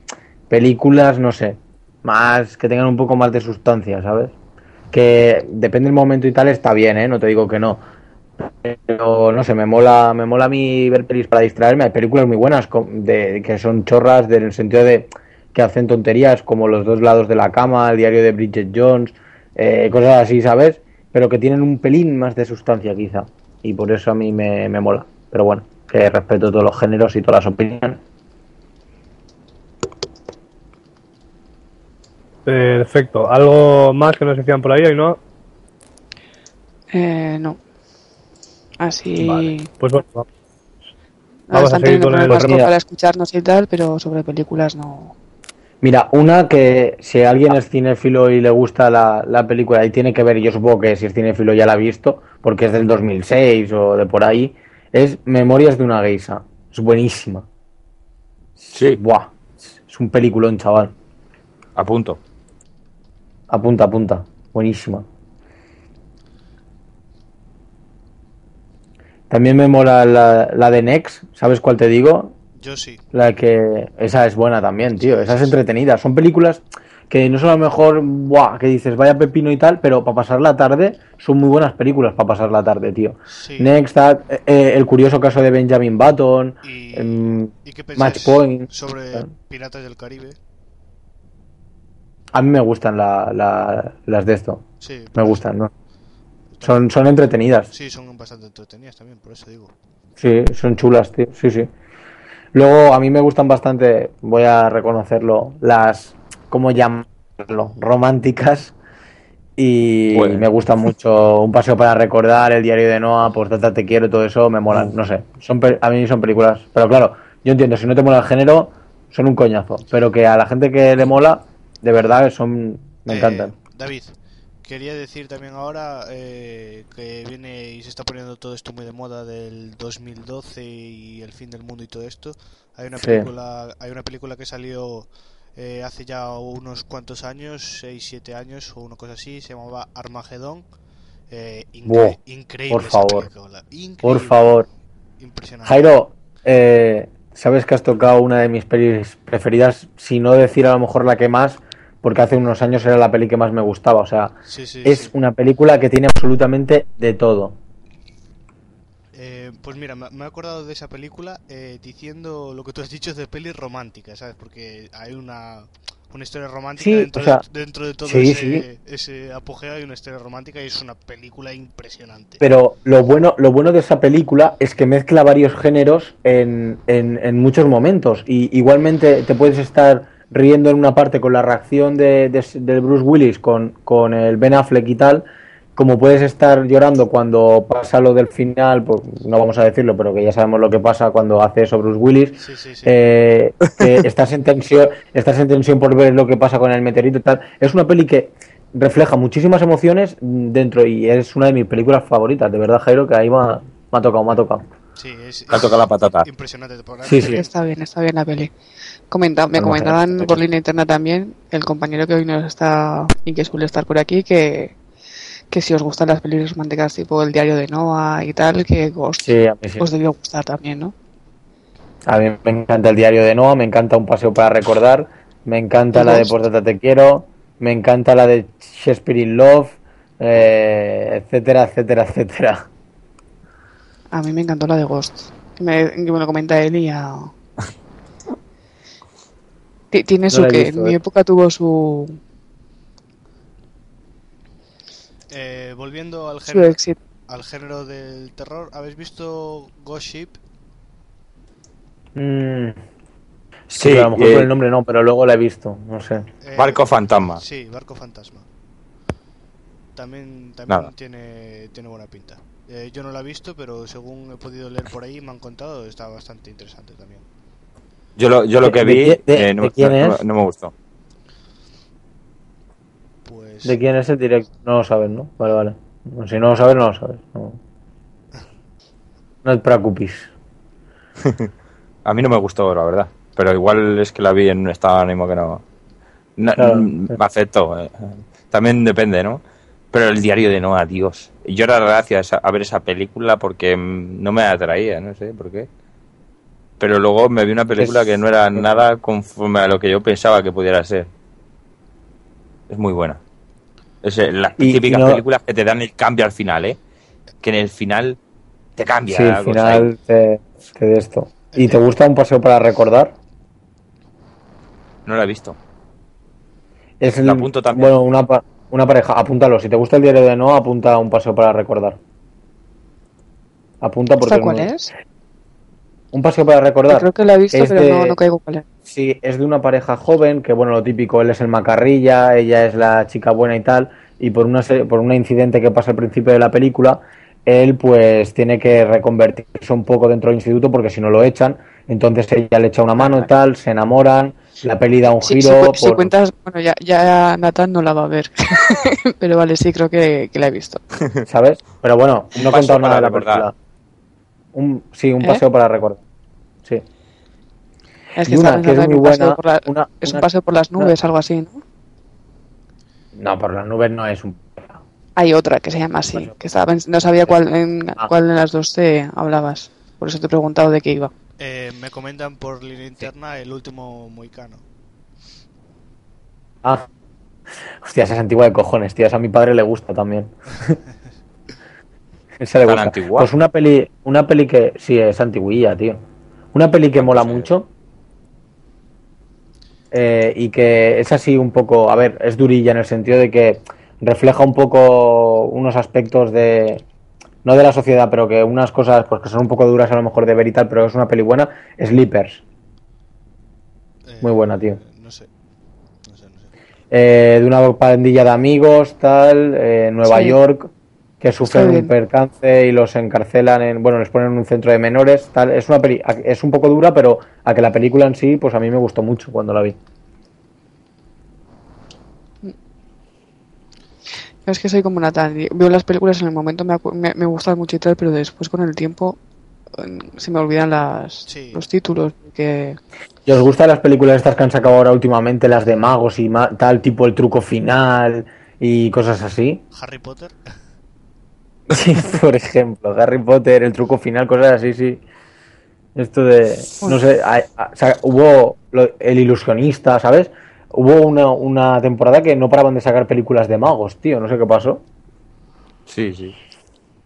películas, no sé, más que tengan un poco más de sustancia, ¿sabes? Que depende del momento y tal está bien, ¿eh? No te digo que no. Pero no sé, me mola, me mola a mí ver pelis para distraerme. Hay películas muy buenas de, que son chorras en el sentido de que hacen tonterías como Los dos lados de la cama, el diario de Bridget Jones, eh, cosas así, ¿sabes? Pero que tienen un pelín más de sustancia quizá. Y por eso a mí me, me mola. Pero bueno, que respeto todos los géneros y todas las opiniones. Perfecto. ¿Algo más que nos decían por ahí, no? Eh, no. Así. Vale. Pues bueno, vamos. Vamos a están seguir teniendo con el- para escucharnos y tal, pero sobre películas no. Mira, una que si alguien es cinéfilo y le gusta la, la película y tiene que ver, yo supongo que si es cinéfilo ya la ha visto, porque es del 2006 o de por ahí, es Memorias de una geisa. Es buenísima. Sí, Buah, es un peliculón, chaval. a punto. Apunta, apunta. Buenísima. También me mola la, la de Nex, ¿sabes cuál te digo? Yo sí. La que. Esa es buena también, tío. Esa es entretenida. Son películas que no son a lo mejor, buah, que dices, vaya pepino y tal, pero para pasar la tarde son muy buenas películas para pasar la tarde, tío. Sí. Next, that, eh, eh, el curioso caso de Benjamin Button, Y, em, ¿y qué Match Point. sobre Piratas del Caribe? A mí me gustan la- la- las de esto. Sí, Me gustan, ¿no? Son, son entretenidas. Sí, son bastante entretenidas también, por eso digo. Sí, son chulas, tío. Sí, sí. Luego, a mí me gustan bastante, voy a reconocerlo, las, ¿cómo llamarlo? Románticas. Y Bueno. me gusta mucho Un paseo para recordar, El diario de Noah, Por Tata te quiero, todo eso me molan. No sé, son a mí son películas. Pero claro, yo entiendo, si no te mola el género, son un coñazo. Pero que a la gente que le mola, de verdad, son me Eh, encantan. David, quería decir también ahora eh, que viene y se está poniendo todo esto muy de moda del 2012 y el fin del mundo y todo esto. Hay una Sí. película, hay una película que salió eh, hace ya unos cuantos años, 6, 7 años o una cosa así, se llamaba Armagedón. Eh, incre- Buah, increíble por favor. Por favor. Impresionante. Jairo, eh, sabes que has tocado una de mis pelis preferidas, si no decir a lo mejor la que más, porque hace unos años era la peli que más me gustaba. O sea, Sí, sí, es sí. una película que tiene absolutamente de todo. Eh, pues mira, me, he acordado de esa película eh, diciendo lo que tú has dicho de pelis románticas, ¿sabes? Porque hay una, una historia romántica dentro, o sea, de, dentro de todo ese, ese apogeo, hay una historia romántica y es una película impresionante. Pero lo bueno, lo bueno de esa película es que mezcla varios géneros en, en- en muchos momentos. Y igualmente te puedes estar riendo en una parte con la reacción de, de- del Bruce Willis con, con el Ben Affleck y tal, como puedes estar llorando cuando pasa lo del final, pues no vamos a decirlo, pero que ya sabemos lo que pasa cuando hace eso Bruce Willis, Sí, sí, sí. eh, estás en tensión, estás en tensión por ver lo que pasa con el meteorito y tal. Es una peli que refleja muchísimas emociones dentro y es una de mis películas favoritas, de verdad, Jairo, que ahí me ha, me ha tocado, me ha tocado. Sí, es, Te ha tocado la patata. impresionante. Por Sí, sí. Está bien, está bien la peli. Comenta- me comentaban por línea interna también, el compañero que hoy no está y que suele estar por aquí, que, que si os gustan las películas románticas tipo El diario de Noah y tal, que os, Sí, a sí. os debió gustar también, ¿no? A mí me encanta el diario de Noah, me encanta Un paseo para recordar, me encanta la de. Por te quiero, me encanta la de Shakespeare in Love, eh, etcétera, etcétera, etcétera. A mí me encantó la de Ghost. Me, que me lo comenta él y ya... Ti- Tiene su que visto, en mi eh. época tuvo su, Eh, volviendo al género, al género del terror, ¿habéis visto Ghost Ship? Mm, Sí, pero a lo mejor eh, por el nombre no, pero luego la he visto, no sé. Eh, Barco fantasma. Sí, Barco Fantasma. También, también Nada. tiene, tiene buena pinta. Eh, yo no la he visto, pero según he podido leer por ahí, me han contado, está bastante interesante también. Yo lo, yo lo ¿De- que vi de- eh, no, de quién no- es? no me gustó. Pues ¿De quién es el directo? No lo sabes, ¿no? Vale, vale. Si no lo sabes, no lo sabes. No, no te preocupes. A mí no me gustó, la verdad. Pero igual es que la vi en un estado de ánimo que no. no- Claro. me afectó. eh. También depende, ¿no? Pero el diario de Noah, Dios. Yo era gracias a, a ver esa película porque mm, no me atraía, no sé por qué. Pero luego me vi una película Es- que no era nada conforme a lo que yo pensaba que pudiera ser. Es muy buena. Es eh, las Y- y típicas no- películas que te dan el cambio al final, ¿eh? Que en el final te cambia. Sí, al final te, te de esto. ¿Y te gusta un paseo para recordar? No la he visto. Es La apunto también. Bueno, una, pa- una pareja, apúntalo. Si te gusta el diario de Noah, apunta un paseo para recordar. Apunta porque ¿Esta es cuál muy- es? Un paseo para recordar. Creo que la he visto, Es pero de- no, no caigo cuál es. Sí, es de una pareja joven, que bueno, lo típico, él es el macarrilla, ella es la chica buena y tal, y por una por un incidente que pasa al principio de la película, él pues tiene que reconvertirse un poco dentro del instituto porque si no lo echan, entonces ella le echa una mano y tal, se enamoran, la peli da un giro si por- cuentas, bueno, ya, ya Nathan no la va a ver. pero vale, sí, creo que, que la he visto. ¿sabes? Pero bueno, no he contado nada de la película. Un, sí, un ¿Eh? paseo para recordar. Sí. Es que una estaba que es muy un paseo buena, por la- una- es un una- paseo por las nubes, algo así, ¿no? No, por las nubes no es un Hay otra que se llama así, que estaba no sabía cuál, en, Ah. cuál de las dos te hablabas. Por eso te he preguntado de qué iba. Eh, me comentan por línea interna el último Moicano. Ah. Hostia, esa es antigua de cojones, tío. Esa a mi padre le gusta también. esa le ¿Tan gusta. antigua? Pues una peli, una peli que. Sí, es antiguilla, tío. Una peli que mola mucho. eh, y que es así un poco. A ver, es durilla en el sentido de que refleja un poco unos aspectos de. No de la sociedad, pero que unas cosas pues que son un poco duras a lo mejor de ver y tal, pero es una peli buena. Sleepers. Eh, Muy buena, tío. No sé. No sé, no sé. eh, de una pandilla de amigos, tal, eh, Nueva Sí. York, que sufren un percance y los encarcelan en, bueno, les ponen en un centro de menores, tal. Es una peli, es un poco dura, pero a que la película en sí, pues a mí me gustó mucho cuando la vi. Es que soy como Nathan. Veo las películas en el momento, me, me, me gustan mucho y tal, pero después con el tiempo eh, se me olvidan las, Sí. los títulos. Que ¿Y os gustan las películas estas que han sacado ahora últimamente, las de magos y ma- tal, tipo el truco final y cosas así? Harry Potter. Sí, por ejemplo, Harry Potter, el truco final, cosas así, sí. Esto de, no sé, a- o sea, hubo lo- el ilusionista, ¿sabes? Hubo una, una temporada que no paraban de sacar películas de magos, tío, no sé qué pasó. Sí, sí.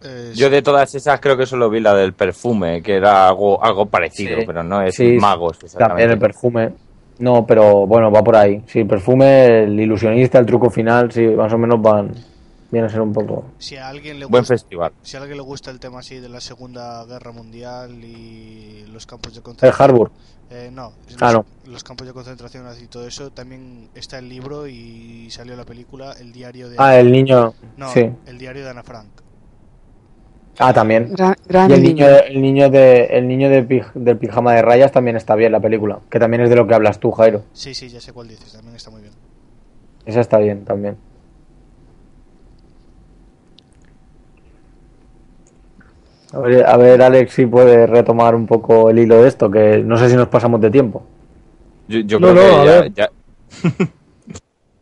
Eh, Yo de todas esas creo que solo vi la del perfume, que era algo, algo parecido, Sí. pero no es Sí, magos. También exactamente. el perfume. No, pero bueno, va por ahí. Sí, el perfume, el ilusionista, el truco final, sí, más o menos van. Viene a ser un poco. Si a alguien le Buen gusta, festival. si a alguien le gusta el tema así de la Segunda Guerra Mundial y los campos de El concentración, Harbour. eh, no, es Ah, los, no. los campos de concentración y todo eso, también está el libro y salió la película, el diario de Ah, el niño. no, Sí. el diario de Ana Frank. Ah, también. Gran, gran Y el niño. el niño, de, el niño de pij- del pijama de rayas también está bien la película. Que también es de lo que hablas tú, Jairo. Sí, sí, ya sé cuál dices, también está muy bien. Esa está bien también. A ver, a ver, Alex, si puede retomar un poco el hilo de esto, que no sé si nos pasamos de tiempo. Yo, yo No, creo no, a que ya, ver. ya-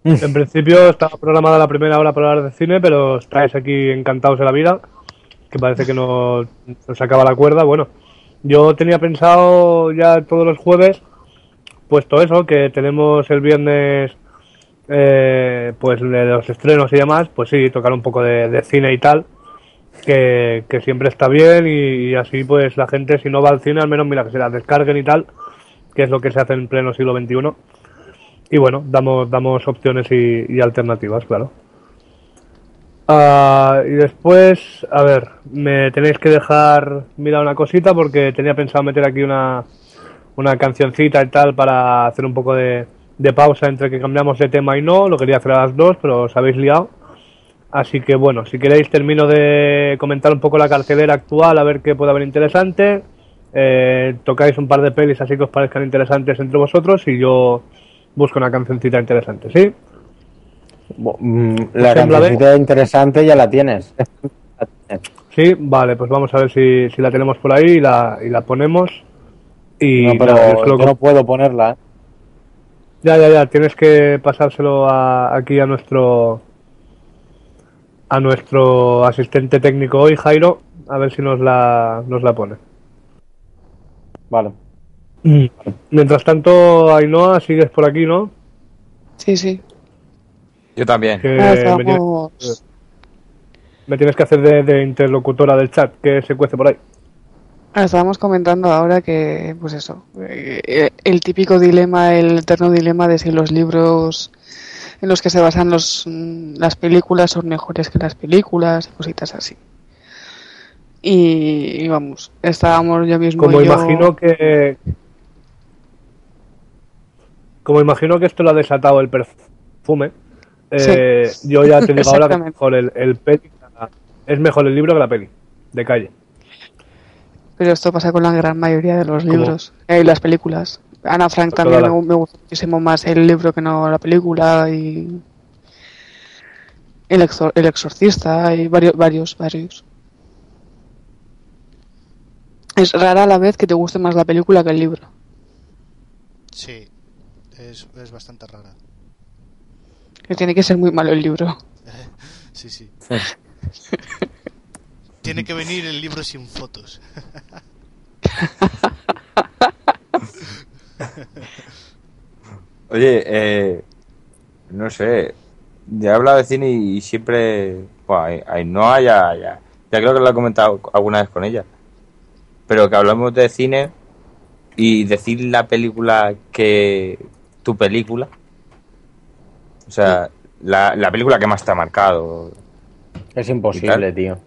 En principio estaba programada la primera hora para hablar de cine, pero estáis aquí encantados de la vida, que parece que nos, nos acaba la cuerda. Bueno, yo tenía pensado ya todos los jueves, puesto eso, que tenemos el viernes, eh, pues de los estrenos y demás, pues sí, tocar un poco de, de cine y tal, que, que siempre está bien y, así pues la gente si no va al cine, al menos mira que se la descarguen y tal, que es lo que se hace en pleno siglo XXI. Y bueno, damos, damos opciones y, y alternativas, claro. Ah, y después, a ver, me tenéis que dejar mirar una cosita porque tenía pensado meter aquí una, una cancioncita y tal para hacer un poco de, de pausa entre que cambiamos de tema y no. Lo quería hacer a las dos, pero os habéis liado. Así que bueno, si queréis termino de comentar un poco la cartelera actual, a ver qué puede haber interesante. Eh, tocáis un par de pelis así que os parezcan interesantes entre vosotros y yo busco una cancioncita interesante, ¿sí? Mm, La sembla bé. cancioncita interesante ya la tienes. La. Sí, vale, pues vamos a ver si, si la tenemos por ahí y la, y la ponemos. Y No, pero nada, yo solo yo no puedo ponerla. ¿eh? Ya, ya, ya, tienes que pasárselo a- aquí a nuestro a nuestro asistente técnico hoy, Jairo, a ver si nos la, nos la pone. Vale. Mientras tanto, Ainhoa, sigues por aquí, ¿no? Sí, sí. yo también. Que tienes, me tienes que hacer de, de interlocutora del chat, que se cuece por ahí. Ah, estábamos comentando ahora que, pues eso, eh, el típico dilema, el eterno dilema de si los libros en los que se basan los, mm, las películas son mejores que las películas, cositas así. Y, y vamos, estábamos yo mismo. Como y yo- imagino que. Como imagino que esto lo ha desatado el perfume, eh, yo ya te digo ahora que mejor el, el peli es mejor el libro que la peli, de calle. Pero esto pasa con la gran mayoría de los ¿Cómo? libros eh, y las películas. Ana Frank Toda también la- me, me gusta muchísimo más el libro que no la película y el, exor- el exorcista y varios, varios, varios. Es rara la vez que te guste más la película que el libro. Sí, es, es bastante rara. Que tiene que ser muy malo el libro. Sí, sí. Tiene que venir el libro sin fotos. Oye, eh, no sé, ya he hablado de cine y siempre, pues, Ainhoa ya, ya, ya creo que lo he comentado alguna vez con ella, pero que hablamos de cine y decir la película que tu película, o sea, la, la película que más te ha marcado. Es imposible, tío.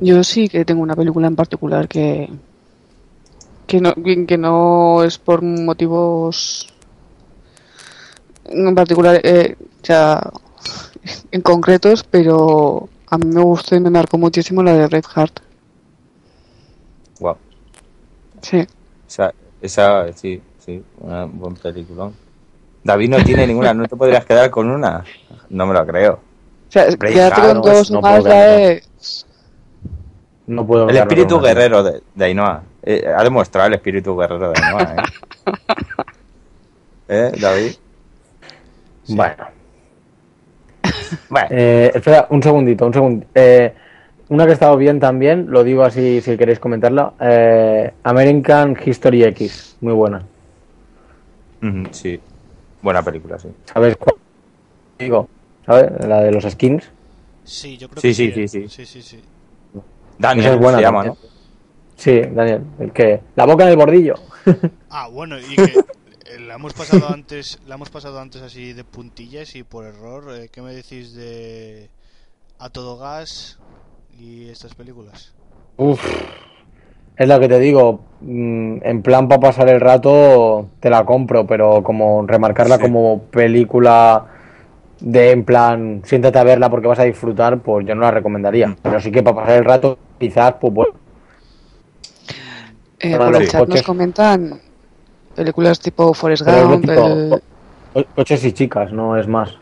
Yo sí que tengo una película en particular que que no, que no es por motivos en particular, eh, sea, en concretos, pero a mí me gustó y me marcó muchísimo la de Braveheart. Wow. Sí. Esa, esa sí, sí, una buen peliculón. David no tiene ninguna, no te podrías quedar con una. No me lo creo. O sea, quedarte con dos no más ya quedarme es... No puedo El espíritu guerrero de, de Ainhoa. Eh, ha demostrado el espíritu guerrero de Ainhoa, ¿eh? ¿Eh, David? Bueno. Bueno, Eh, espera, un segundito, un segundo. Eh, una que ha estado bien también, lo digo así si queréis comentarla. eh, American History X, muy buena. sí. Buena película, sí. ¿Sabes cuál? Digo, ¿sabes? La de los skins. Sí, yo creo Sí, que sí, sí. sí, ¿eh? sí. sí, sí, sí. Daniel es buena se llama. ¿no? Sí, Daniel, el que. La boca en el bordillo. Ah, bueno, y que Eh, La hemos pasado antes, la hemos pasado antes así de puntillas y por error. eh, ¿Qué me decís de A todo gas y estas películas? Uf, es lo que te digo. mm, En plan, para pasar el rato, te la compro, pero como remarcarla Sí. como película de en plan, siéntate a verla porque vas a disfrutar, pues yo no la recomendaría. Mm. Pero sí que para pasar el rato, quizás, pues bueno. Eh, por el chat nos comentan películas tipo Forrest Gump, el- co- coches y chicas, no es más.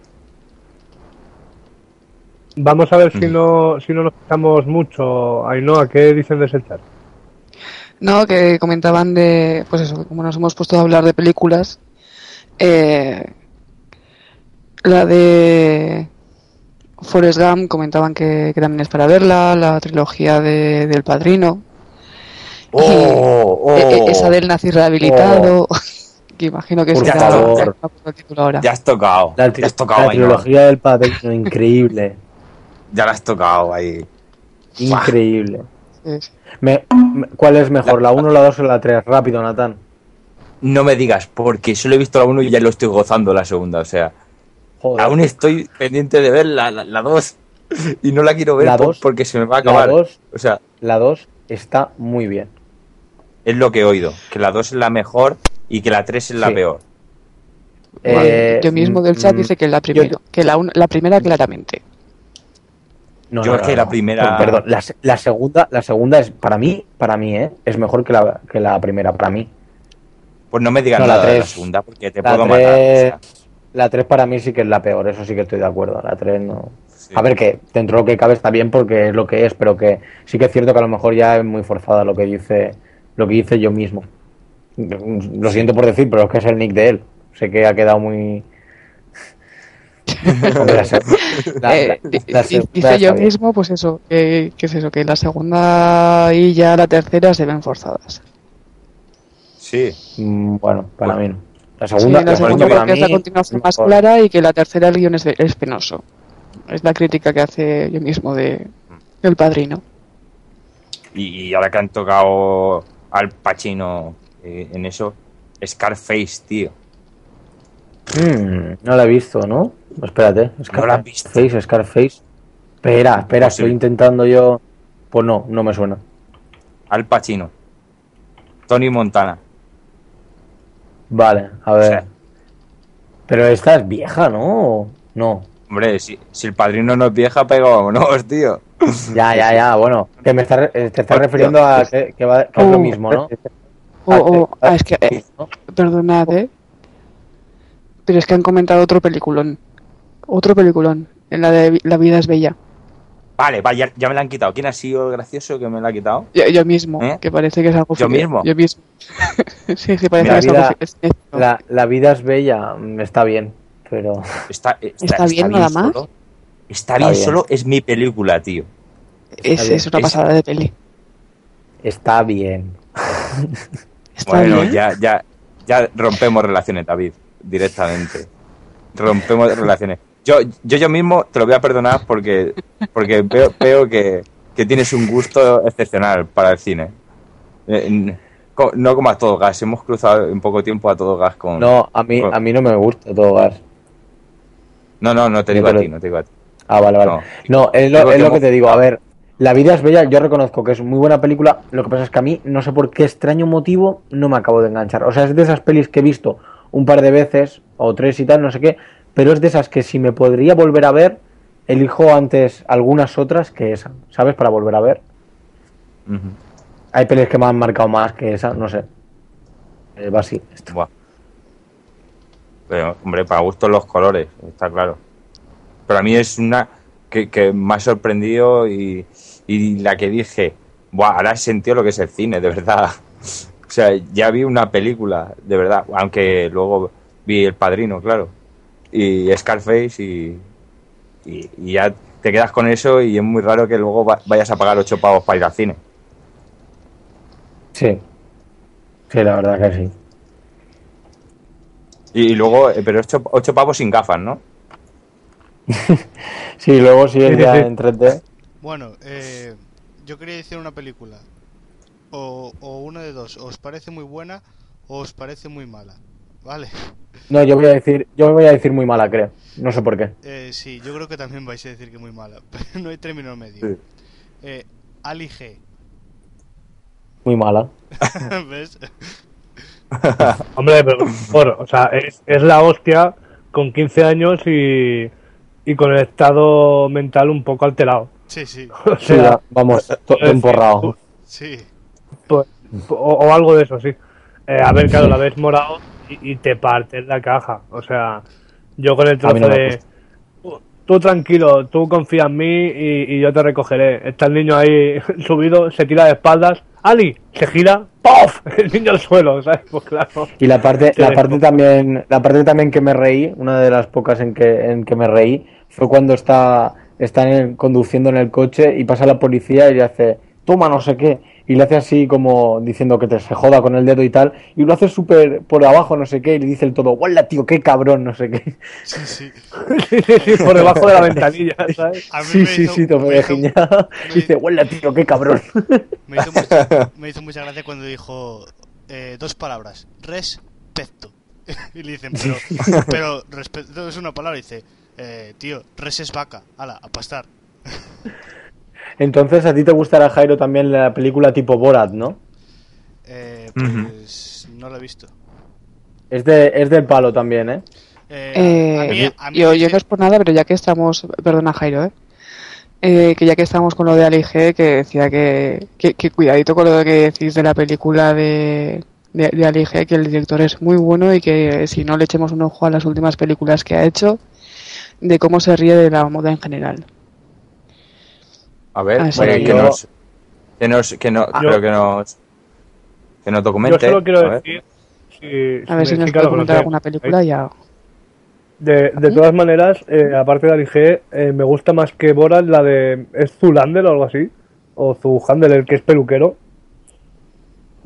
Vamos a ver si Ujú. no si no nos quitamos mucho. Ainhoa, ¿qué dicen de ese chat? No, que comentaban de, pues eso, que como nos hemos puesto a hablar de películas, eh, la de Forrest Gump comentaban que, que también es para verla, la trilogía de, del Padrino, ¡Oh! oh. e- e- esa del nazi rehabilitado, que imagino que el título ahora. Ya has tocado. La, ya tri- has tocado la ahí, ¿no? trilogía del padrino, increíble. Ya la has tocado ahí. Increíble. Sí, sí. Me- me- ¿Cuál es mejor, la 1, la 2 o la 3? Rápido, Natán. No me digas, porque solo he visto la 1 y ya lo estoy gozando la segunda. O sea, Joder. aún estoy pendiente de ver la 2 la, dos y no la quiero ver La por- dos- porque se me va a La acabar. 2 O sea, la 2 está muy bien. es lo que he oído, que la 2 es la mejor y que la 3 es la Sí. peor. Eh, Yo mismo del chat mm, dice que la yo- primera, que la, un- la primera claramente. No, Yo no, es no, que no. la primera- Perdón, la, se- la segunda, la segunda es para mí, para mí, ¿eh? Es mejor que la, que la primera, para mí. Pues no me digas No, la nada de la tres. segunda porque te La puedo matar. o 3, sea, la 3 para mí sí que es la peor, eso sí que estoy de acuerdo. La 3 no. sí. A ver, que dentro de lo que cabe está bien porque es lo que es, pero que sí que es cierto que a lo mejor ya es muy forzada lo que dice, lo que dice yo mismo. Lo siento por decir, pero es que es el nick de él. Sé que ha quedado muy. La la- la- dice yo mismo, pues eso, que, que es eso, que la segunda y ya la tercera se ven forzadas. Sí. Mm, Bueno, para Bueno. mí no. La Sí, segunda, la la segunda para porque es la continuación más clara y que la tercera el guion es, es penoso. Es la crítica que hace yo mismo de El Padrino. Y, y ahora que han tocado al Pacino eh, en eso, Scarface, tío. Mm, no la he visto, ¿no? Espérate. No la has visto. Scarface, Scarface. Espera, espera, Pues sí. estoy intentando yo. Pues no, no me suena. Al Pacino. Tony Montana. Vale, a O ver. sea, Pero esta es vieja, ¿no? No. hombre, si, si el padrino no es vieja, pega vámonos, tío. Ya, ya, ya. Bueno, que me está, te estás refiriendo a que, que va- que es lo Oh. mismo, ¿no? O, o- Ah, ah, es que, eh, ¿no? perdonad, ¿eh? Pero es que han comentado otro peliculón. Otro peliculón. En la de La vida es bella. Vale, vaya, ya me la han quitado. ¿Quién ha sido el gracioso que me la ha quitado? Yo, yo mismo, ¿Eh? que parece que es algo ¿Yo mismo? Yo mismo. sí, sí, parece La que es algo vida- es cierto. La, la vida es bella, mm, está bien, pero. Está, está, ¿Está bien nada más? solo. Está, bien, bien. solo, es mi película, tío. es, es una Es- pasada de peli. Está bien. Está bueno, bien. ya, ya, ya rompemos relaciones, David, directamente. Rompemos relaciones. Yo, yo yo mismo te lo voy a perdonar porque, porque veo, veo que, que tienes un gusto excepcional para el cine. Eh, No como a todo gas, hemos cruzado en poco tiempo a todo gas con... No, a mí, a mí no me gusta todo gas. no, no, no te digo a ti, no te digo a ti. Ah, vale, vale. No. No, es, lo, es que lo que te digo. A ver, La vida es bella, yo reconozco que es muy buena película. Lo que pasa es que a mí, no sé por qué extraño motivo, no me acabo de enganchar. O sea, es de esas pelis que he visto un par de veces, o tres y tal, no sé qué. Pero es de esas que si me podría volver a ver, elijo antes algunas otras que esa, ¿sabes? Para volver a ver. Hay pelis que me han marcado más que esa, no sé. Eh, va así. esto. Buah. Pero, hombre, para gusto los colores, está claro. Pero a mí es una que, que me ha sorprendido y, y la que dije, Buah, ahora he sentido lo que es el cine, de verdad. O sea, ya vi una película, de verdad, aunque luego vi El Padrino, claro, y Scarface y, y, y ya te quedas con eso y es muy raro que luego va- vayas a pagar ocho pavos para ir al cine. Sí. Sí, la verdad que sí. Y, y luego, eh, pero ocho, ocho pavos sin gafas, ¿no? Sí, luego si es ya en 3D. Bueno, eh, yo quería decir una película. O, o una de dos. ¿Os parece muy buena o os parece muy mala? ¿Vale? No, yo voy a decir, yo voy a decir muy mala, creo. No sé por qué. Eh, sí, yo creo que también vais a decir que muy mala, pero no hay término medio. Sí. Eh, Ali G. Muy mala. ¿Ves? Hombre, pero por, o sea, es, es la hostia con 15 años y, y con el estado mental un poco alterado. Sí, sí, O Sí, sea, ya, vamos, emporrado. sí. pues, o, o algo de eso, sí. Eh, a ver, claro, la ves morado y, y te partes la caja. O sea, yo con el trozo no de... "Tú- tranquilo, tú confía en mí y, y yo te recogeré. Está el niño ahí subido, se tira de espaldas. Ali, se gira, ¡pof! El niño al suelo, ¿sabes? Pues claro. Y la parte, Te la parte también, la parte también que me reí, una de las pocas en que, en que me reí, fue cuando está, está en el- conduciendo en el coche y pasa la policía y le hace, toma no sé qué, y le hace así como diciendo que te se joda con el dedo y tal, y lo hace súper por abajo no sé qué, y le dice el todo, ¡Wala, tío, qué cabrón! no sé qué. Sí, sí. Por debajo de la ventanilla, ¿sabes? A mí Sí, me sí, hizo- sí, Tomé me de hizo- me- Dice, ¡Wala, tío, qué cabrón! Me hizo, mucha, me hizo mucha gracia cuando dijo eh, dos palabras, respeto. y le dicen, pero, pero respeto es una palabra. Y dice, eh, tío, res es vaca, ala, a pastar. Entonces a ti te gustará, Jairo, también la película tipo Borat, ¿no? Eh, pues no lo he visto. Es, de, es del palo también, ¿eh? Eh, Eh, a mí- a mí yo, yo no es por nada, pero ya que estamos, perdona Jairo, ¿eh? Eh, que ya que estamos con lo de Ali G, que decía que, que, que cuidadito con lo que decís de la película de, de, de Ali G, que el director es muy bueno y que si no le echemos un ojo a las últimas películas que ha hecho, de cómo se ríe de la moda en general. A ver, Ah, sí. bueno, que Yo- nos. Que nos. Que no, Yo- pero que nos. Que nos Yo documente. solo quiero a ver. decir... si- A ver si nos puede comentar alguna película ya. De, de todas maneras, eh, aparte de Ali G, eh, me gusta más que Borat la de... ¿Es Zulander o algo así? O Zuhandel, el que es peluquero.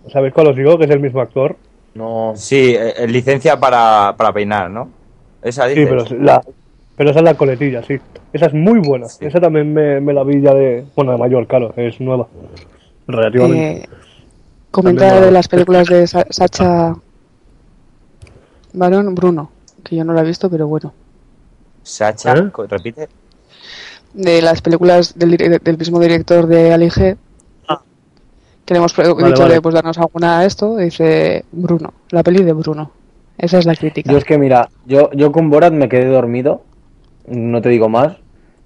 ¿Sabéis cuál os digo? Que es el mismo actor. No. Sí, eh, eh, licencia para, para peinar, ¿no? Esa Sí, dices. pero, es la, pero esa es la coletilla, sí. Esa es muy buena. Sí. Esa también me, me la vi ya de... Bueno, de mayor, claro, es nueva. Relativamente. Eh, de las películas de Sa- Sacha Baron Bruno, que yo no la he visto, pero bueno. Sacha, ¿Eh? repite. de las películas del, del mismo director de Ali G. Ah. Que le hemos pre- Vale, dicho vale. de pues, darnos alguna a esto, dice Bruno, la peli de Bruno. Esa es la crítica. Yo es que mira, yo, yo con Borat me quedé dormido, no te digo más,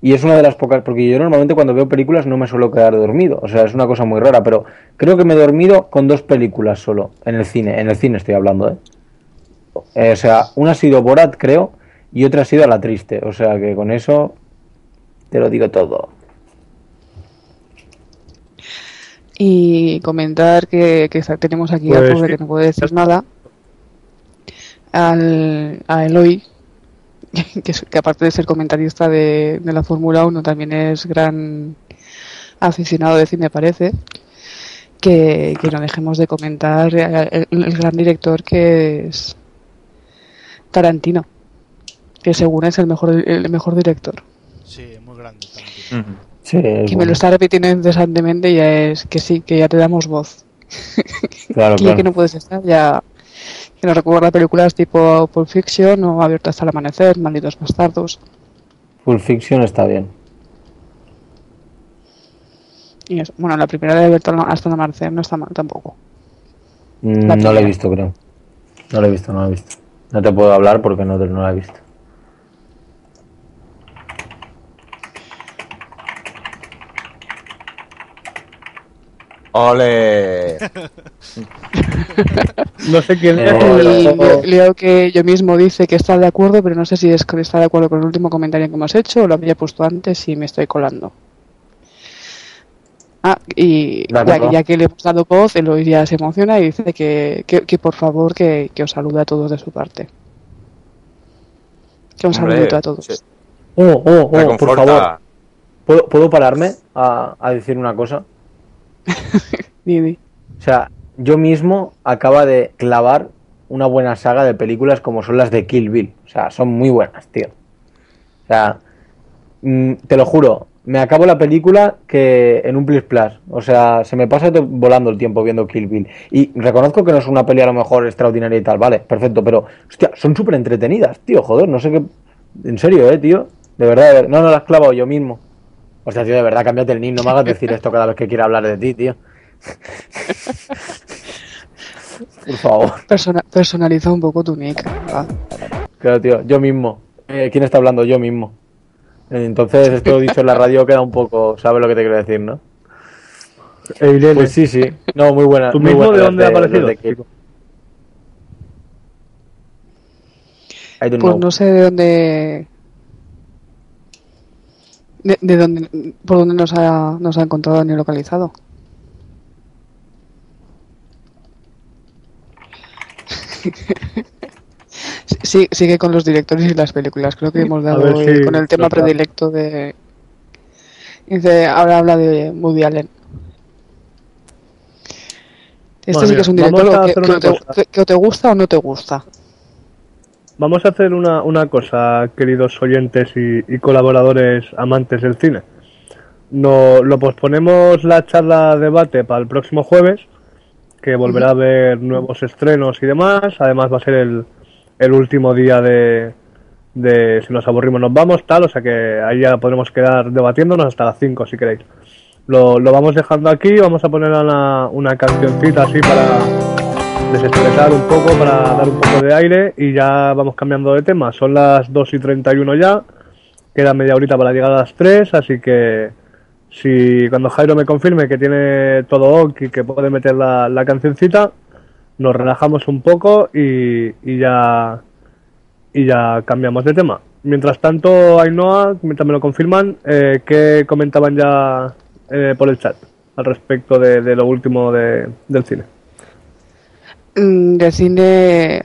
y es una de las pocas, porque yo normalmente cuando veo películas no me suelo quedar dormido, o sea, es una cosa muy rara, pero creo que me he dormido con dos películas solo, en el cine, en el cine estoy hablando, ¿eh? Eh, o sea, una ha sido Borat, creo, y otra ha sido La Triste, o sea que con eso te lo digo todo. Y comentar que, que tenemos aquí Pues al pobre sí. que no puede decir nada. Al, a Eloy, que, aparte de ser comentarista de, de la Fórmula 1, también es gran aficionado de cine, parece. Que, que no dejemos de comentar el, el gran director que es Tarantino, que según es el mejor, el mejor director. Sí, muy grande. Tarantino. Sí, Que me lo está repitiendo incesantemente y ya es que sí, que ya te damos voz. Claro, claro. que no puedes estar, ya que nos recuerda películas tipo Pulp Fiction o Abierto hasta el amanecer, Malditos bastardos. Pulp Fiction está bien. Y eso. Bueno, la primera de Abierto hasta el amanecer no está mal tampoco. Mm, La no la he visto, creo. No la he visto, no la he visto. No te puedo hablar porque no, te- no la he visto. ¡Ole! No sé quién es, pero... Leo, que yo mismo dice que está de acuerdo, pero no sé si es que está de acuerdo con el último comentario que hemos hecho o lo había puesto antes y me estoy colando. Ah, y ya, que- ya que le hemos dado voz, Eloy ya se emociona y dice que, que, que por favor que, que os saluda a todos de su parte. Que un Hombre, saludito a todos. sí. Oh, oh, oh, por favor. ¿Puedo, ¿puedo pararme a, a decir una cosa? O sea, yo mismo acaba de clavar una buena saga de películas como son las de Kill Bill. O sea, son muy buenas, tío. O sea, mm, te lo juro, me acabo la película que en un plus plus. O sea, se me pasa volando el tiempo viendo Kill Bill. Y reconozco que no es una peli a lo mejor extraordinaria y tal, vale, perfecto, pero, hostia, son súper entretenidas, tío, joder, no sé qué. En serio, eh, tío. De verdad, No, no, la has clavado yo mismo. O sea, tío, de verdad, cámbiate el nick, no me hagas decir esto cada vez que quiera hablar de ti, tío. Por favor. Persona- personaliza un poco tu nick. Claro, tío, yo mismo. Eh, ¿Quién está hablando? Yo mismo. Eh, Entonces, esto dicho en la radio queda un poco, ¿sabes lo que te quiero decir, no? E Irene, Pues sí, sí. No, muy buena. ¿Tú muy mismo buena de dónde ha aparecido? Pues know. no sé de dónde. De, de dónde, por dónde nos ha, nos ha encontrado ni localizado. Sí, sigue con los directores y las películas. Creo que hemos dado ver con el tema predilecto de. Dice, ahora habla de Woody Allen. Este Bueno, sí que es un director que, que te gusta o no te gusta. Vamos a hacer una, una cosa, queridos oyentes y, y colaboradores amantes del cine. No, lo posponemos la charla debate para el próximo jueves, que volverá a haber nuevos estrenos y demás. Además va a ser el, el último día de, de si nos aburrimos nos vamos, tal. O sea que ahí ya podremos quedar debatiéndonos hasta las 5 si queréis. Lo, lo vamos dejando aquí, vamos a poner una, una cancioncita así para desestresar un poco para dar un poco de aire y ya vamos cambiando de tema. Son las 2 y 31 ya, queda media horita para llegar a las 3, así que si cuando Jairo me confirme que tiene todo ok y que puede meter la, la cancioncita, nos relajamos un poco y, y ya y ya cambiamos de tema. Mientras tanto, Ainhoa, mientras me lo confirman, eh, ¿qué comentaban ya eh, por el chat al respecto de, de lo último de- del cine? Mm, De cine,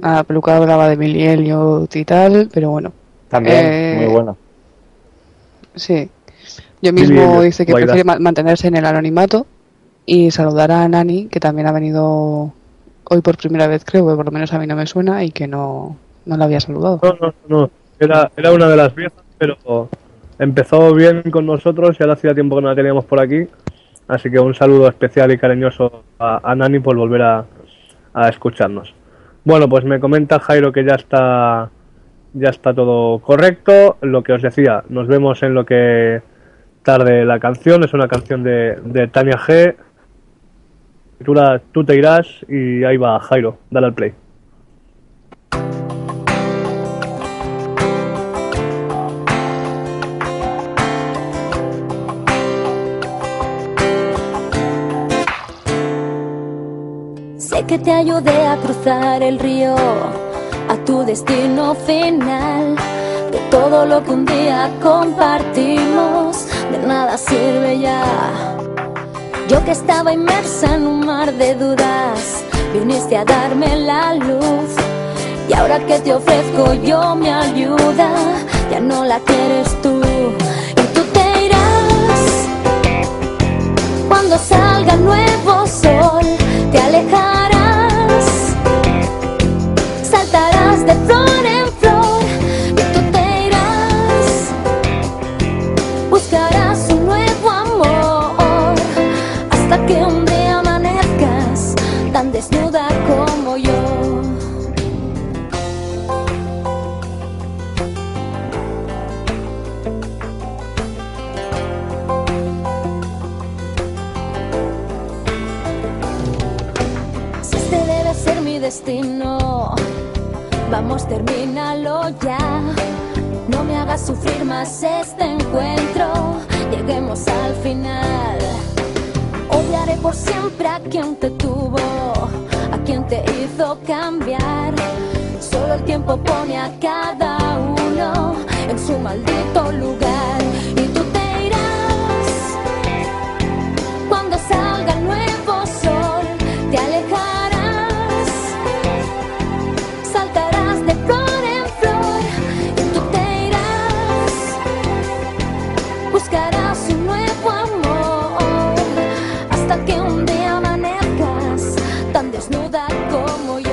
la peluca hablaba de Elliot y tal, pero bueno, También, eh, muy buena. sí. Yo mismo dice que prefiere ma- mantenerse en el anonimato y saludar a Nani, que también ha venido hoy por primera vez, creo, que por lo menos a mí no me suena y que no, no la había saludado. No, no, no. Era, era una de las viejas, pero empezó bien con nosotros y ahora hacía tiempo que no la teníamos por aquí. Así que un saludo especial y cariñoso a, a Nani por volver a, a escucharnos. Bueno, pues me comenta Jairo que ya está ya está todo correcto. Lo que os decía, nos vemos en lo que tarde la canción. Es una canción de, de Tania G. Titula Tú te irás y ahí va Jairo. Dale al play. Sé que te ayudé a cruzar el río, a tu destino final. De todo lo que un día compartimos, de nada sirve ya. Yo que estaba inmersa en un mar de dudas, viniste a darme la luz. Y ahora que te ofrezco yo mi ayuda, ya no la quieres tú. Y tú te irás cuando salga nuevo sol, destino, vamos, termínalo ya. No me hagas sufrir más este encuentro, lleguemos al final. Odiaré por siempre a quien te tuvo, a quien te hizo cambiar. Solo el tiempo pone a cada uno en su maldito lugar. Y tú te irás cuando salga el nuevo sol, te alejarás, buscarás un nuevo amor hasta que un día amanezcas tan desnuda como yo.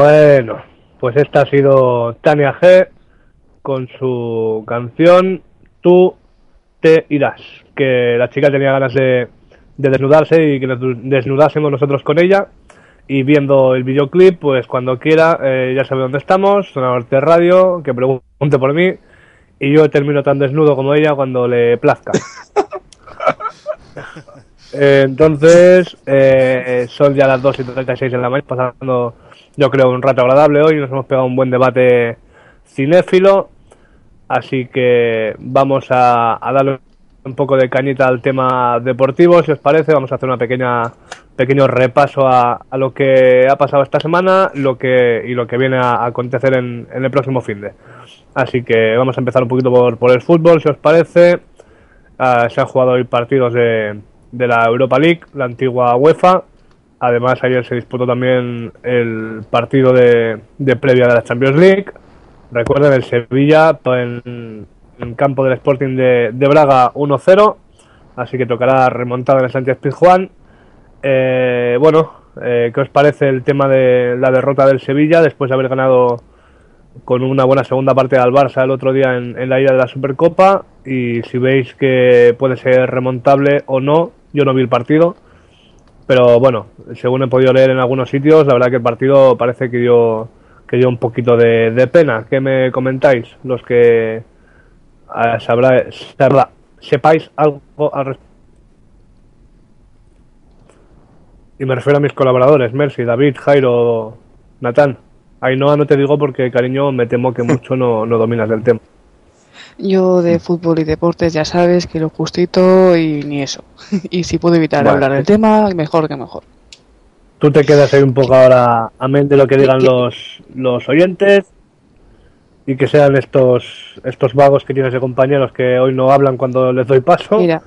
Bueno, pues esta ha sido Tania G con su canción Tú te irás, que la chica tenía ganas de, de desnudarse y que nos desnudásemos nosotros con ella. Y viendo el videoclip, pues cuando quiera, eh, ya sabe dónde estamos, Zona Norte Radio, que pregunte por mí, y yo termino tan desnudo como ella cuando le plazca. Eh, entonces, eh, son ya las 2 y 36 de la mañana, pasando yo creo un rato agradable hoy, nos hemos pegado un buen debate cinéfilo, así que vamos a, a darle un poco de cañita al tema deportivo, si os parece, vamos a hacer una pequeña pequeño repaso a, lo que ha pasado esta semana lo que, y lo que viene a acontecer en, en el próximo fin de. Así que vamos a empezar un poquito por, por el fútbol, si os parece. Ah, se han jugado hoy partidos de, de la Europa League, la antigua UEFA. Además, ayer se disputó también el partido de, previa de la Champions League. Recuerden, el Sevilla en, en campo del Sporting de, de Braga 1-0. Así que tocará remontada en el Sánchez Pizjuán. Eh, bueno, eh, ¿qué os parece el tema de la derrota del Sevilla después de haber ganado con una buena segunda parte al Barça el otro día en, en la ida de la Supercopa? Y si veis que puede ser remontable o no, yo no vi el partido, pero bueno, según he podido leer en algunos sitios, la verdad que el partido parece que dio, que dio un poquito de, pena. ¿Qué me comentáis? Los que ah, sabrá, sabrá- sepáis algo al respecto. Y me refiero a mis colaboradores, Mercy, David, Jairo, Natán. Ainhoa no te digo porque, cariño, me temo que mucho no, no dominas del tema. Yo de fútbol y deportes ya sabes que lo justito y ni eso. y si puedo evitar Bueno. hablar del tema, mejor que mejor. Tú te quedas ahí un poco ahora a mente de lo que digan los, los oyentes y que sean estos estos vagos que tienes de compañeros que hoy no hablan cuando les doy paso. Mira,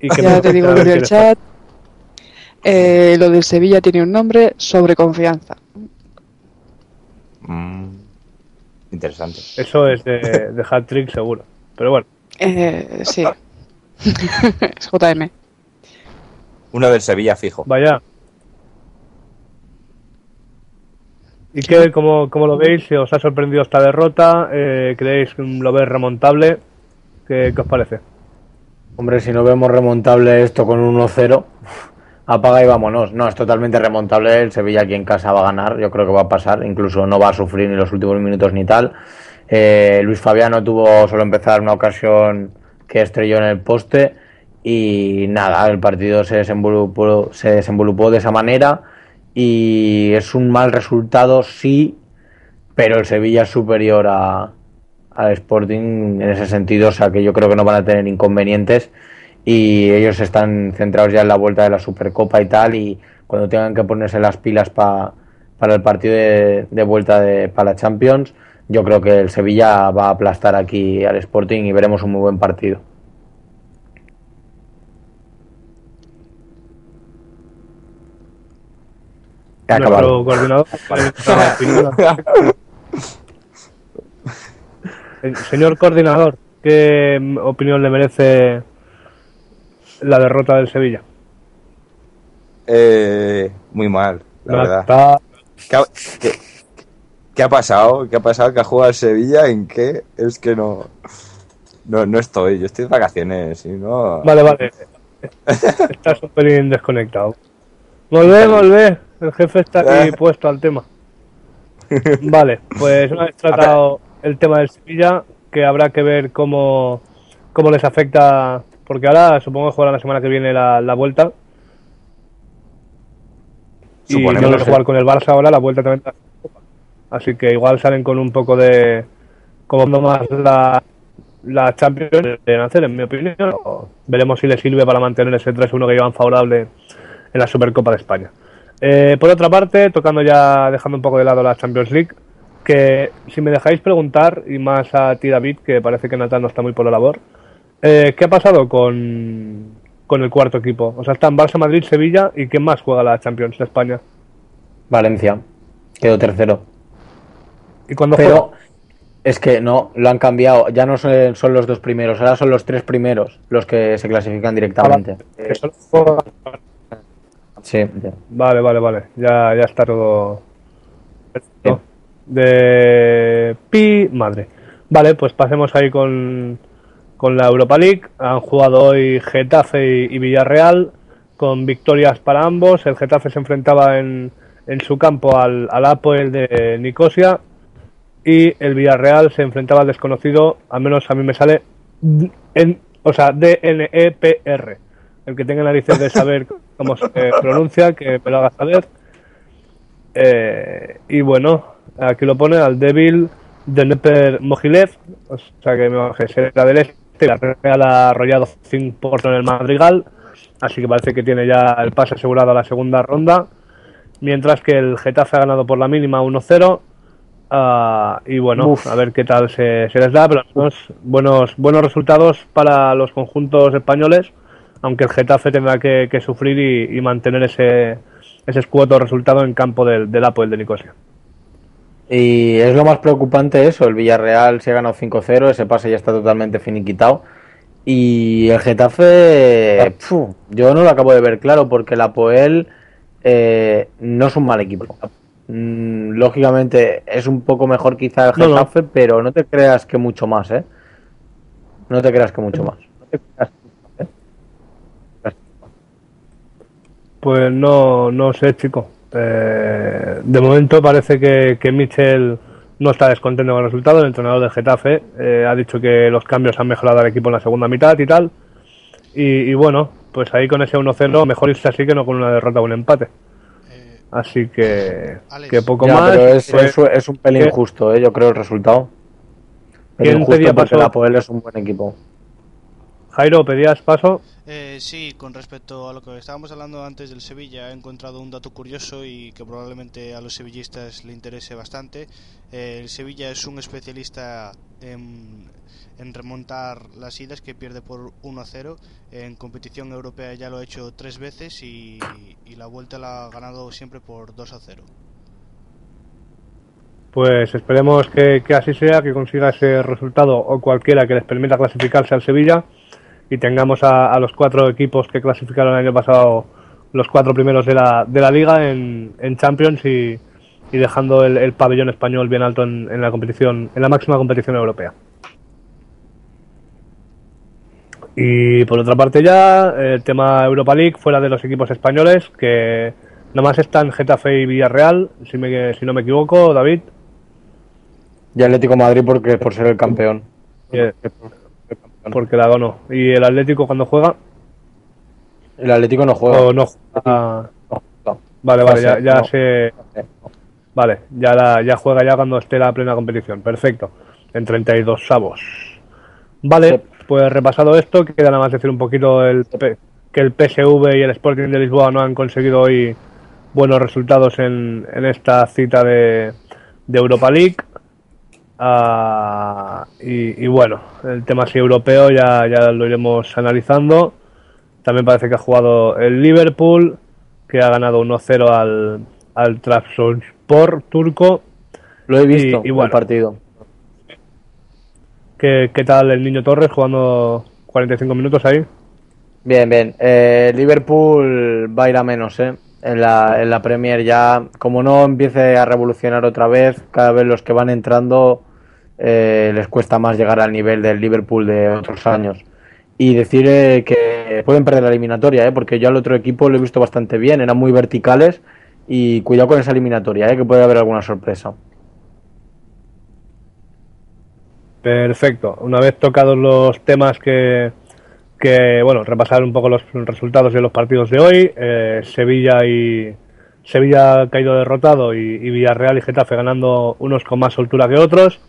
y que ya te digo quién es. chat. Eh, lo del Sevilla tiene un nombre, sobreconfianza. Mm, interesante. Eso es de, de hat trick seguro. Pero bueno, Eh, sí. es JM. Uno del Sevilla fijo. vaya. ¿Y qué, cómo, cómo lo veis? ¿Os ha sorprendido esta derrota? Eh, ¿Creéis que lo veis remontable? ¿Qué, qué os parece? Hombre, si no vemos remontable esto con un 1-0, apaga y vámonos. No, es totalmente remontable. El Sevilla aquí en casa va a ganar. Yo creo que va a pasar. Incluso no va a sufrir ni los últimos minutos ni tal. Eh, Luis Fabiano tuvo solo empezar una ocasión que estrelló en el poste. Y nada, el partido se desenvolupó, se desenvolupó de esa manera. Y es un mal resultado, sí, pero el Sevilla es superior a, al Sporting en ese sentido, o sea que yo creo que no van a tener inconvenientes y ellos están centrados ya en la vuelta de la Supercopa y tal y cuando tengan que ponerse las pilas pa- para el partido de, de vuelta de, para la Champions, yo creo que el Sevilla va a aplastar aquí al Sporting y veremos un muy buen partido. Acabado. Nuestro coordinador. para opinión. Eh, Señor coordinador, ¿qué opinión le merece la derrota del Sevilla? Eh, muy mal, la verdad. Está- ¿Qué ha, qué- qué ha pasado? ¿Qué ha pasado? ¿Que ha jugado el Sevilla? ¿En qué? Es que no, no. No estoy, yo estoy de vacaciones y no. Vale, vale. Estás un pelín desconectado. Volvé, volvé. El jefe está aquí puesto al tema. Vale, pues una vez tratado el tema del Sevilla, que habrá que ver cómo, cómo les afecta, porque ahora supongo que jugarán la semana que viene la, la vuelta. Y no sí. jugar con el Barça ahora la vuelta también. Así que igual salen con un poco de. como más la, la Champions de hacer, en mi opinión. Veremos si le sirve para mantener ese 3-1 que llevan favorable en la Supercopa de España. Eh, por otra parte, tocando ya, dejando un poco de lado la Champions League, que si me dejáis preguntar, y más a ti David, que parece que Natal no está muy por la labor, eh, ¿qué ha pasado con, con el cuarto equipo? O sea, están Barça, Madrid, Sevilla, ¿y quién más juega la Champions de España? Valencia, quedó tercero. ¿Y cuándo Pero juega? es que no, lo han cambiado. Ya no son, son los dos primeros, ahora son los tres primeros los que se clasifican directamente. Que solo juega- Sí. Vale, vale, vale. Ya, ya está todo, perfecto. De Pi, madre. Vale, pues pasemos ahí con, con la Europa League. Han jugado hoy Getafe y, Villarreal con victorias para ambos. El Getafe se enfrentaba en, en su campo al, al Apoel de Nicosia y el Villarreal se enfrentaba al desconocido, al menos a mí me sale, en, o sea, D-N-E-P-R. El que tenga narices de saber cómo se pronuncia, que me lo haga saber. Eh, y bueno, aquí lo pone al débil de Neper Mogilev, o sea que me será del este, la Real ha arrollado 5 por en el Madrigal, así que parece que tiene ya el pase asegurado a la segunda ronda, mientras que el Getafe ha ganado por la mínima 1-0. ah, y bueno, Uf. a ver qué tal se, se les da, pero menos buenos, buenos resultados para los conjuntos españoles, aunque el Getafe tendrá que, que sufrir y, y mantener ese, ese escuoto resultado en campo del, del Apoel de Nicosia. Y es lo más preocupante eso, el Villarreal se ha ganado 5-0, ese pase ya está totalmente finiquitado. Y el Getafe, yo no lo acabo de ver claro porque el Apoel eh, no es un mal equipo. Mm, lógicamente es un poco mejor quizá el No, no. Getafe, pero no te creas que mucho más, ¿eh? No te creas que mucho más. No te creas que mucho más, ¿eh? Pues no, no sé, chico. Eh, de momento parece que, que Michel no está descontento con el resultado. El entrenador del Getafe eh, ha dicho que los cambios han mejorado al equipo en la segunda mitad y tal. Y, y bueno, pues ahí con ese 1-0 mejor irse así que no con una derrota o un empate. Eh, Así que, Alex. que poco Ya, más. pero es, Pues, es- es un pelín ¿qué? justo, ¿eh? yo creo, el resultado. ¿Quién Pelín pedía justo porque paso? el Apoel es un buen equipo. Jairo, pedías paso. Eh, sí, con respecto a lo que estábamos hablando antes del Sevilla, he encontrado un dato curioso y que probablemente a los sevillistas le interese bastante. Eh, el Sevilla es un especialista en, en remontar las idas que pierde por 1-0. En competición europea ya lo ha hecho tres veces y, y la vuelta la ha ganado siempre por 2-0. Pues esperemos que, que así sea, que consiga ese resultado o cualquiera que les permita clasificarse al Sevilla y tengamos a, a los cuatro equipos que clasificaron el año pasado, los cuatro primeros de la, de la liga en, en Champions y, y dejando el, el pabellón español bien alto en, en la competición, en la máxima competición europea. Y por otra parte ya, el tema Europa League fuera de los equipos españoles, que nomás están Getafe y Villarreal, si, me, si no me equivoco, David. Y Atlético Madrid porque por ser el campeón. Porque la ganó. ¿Y el Atlético cuando juega? El Atlético no juega. ¿O no juega? No, no. Vale, vale, ya, Fase, ya no. se... Vale, ya, la, ya juega ya cuando esté la plena competición. Perfecto. En 32 avos. Vale, Sí. pues repasado esto, queda nada más decir un poquito el, P- que el PSV y el Sporting de Lisboa no han conseguido hoy buenos resultados en, en esta cita de, de Europa League. Ah, y, y bueno, el tema así europeo ya, ya lo iremos analizando. También parece que ha jugado el Liverpool, que ha ganado 1-0 al, al Trabzonspor turco. Lo he visto, Y- y bueno. el partido. ¿Qué, ¿Qué tal el niño Torres jugando 45 minutos ahí? Bien, bien. Eh, Liverpool va a ir a menos, ¿eh? En la, en la Premier ya, como no empiece a revolucionar otra vez, cada vez los que van entrando eh, les cuesta más llegar al nivel del Liverpool de otros años. Y decir eh, que pueden perder la eliminatoria, ¿eh? Porque yo al otro equipo lo he visto bastante bien, eran muy verticales y cuidado con esa eliminatoria, ¿eh? Que puede haber alguna sorpresa. Perfecto. Una vez tocados los temas que, que bueno, repasar un poco los resultados de los partidos de hoy. eh, Sevilla y Sevilla ha caído derrotado y, Villarreal y Getafe ganando unos con más soltura que otros.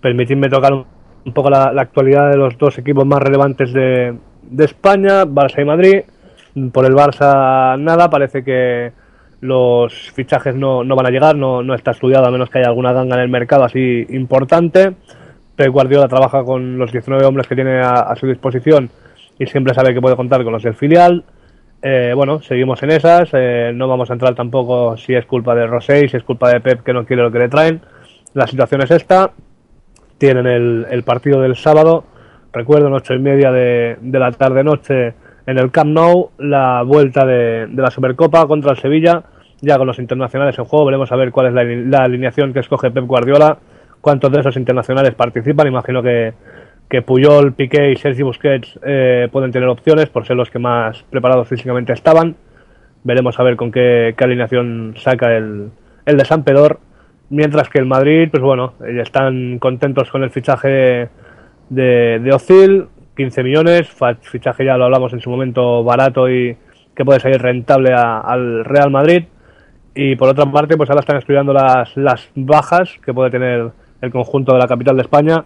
Permitidme tocar un, poco la, actualidad de los dos equipos más relevantes de, de España, Barça y Madrid. Por el Barça nada, parece que los fichajes no, no van a llegar, no, no está estudiado a menos que haya alguna ganga en el mercado así importante. Pep Guardiola trabaja con los 19 hombres que tiene a su disposición y siempre sabe que puede contar con los del filial. Eh, bueno, seguimos en esas. eh, no vamos a entrar tampoco si es culpa de Rosé, si es culpa de Pep que no quiere lo que le traen. La situación es esta. Tienen el, el partido del sábado. Recuerdo, ocho y media de, la tarde-noche en el Camp Nou, la vuelta de, la Supercopa contra el Sevilla. ya con los internacionales en juego. Veremos a ver cuál es la alineación que escoge Pep Guardiola, cuántos de esos internacionales participan. Imagino que, que Puyol, Piqué y Sergi Busquets eh, pueden tener opciones por ser los que más preparados físicamente estaban. Veremos a ver con qué, alineación saca el, el de San Pedor. Mientras que el Madrid, pues bueno, eh, están contentos con el fichaje de, de Ozil, 15 millones, fichaje ya lo hablamos en su momento barato y que puede salir rentable a- al Real Madrid. Y por otra parte, pues ahora están estudiando las, las bajas que puede tener el conjunto de la capital de España,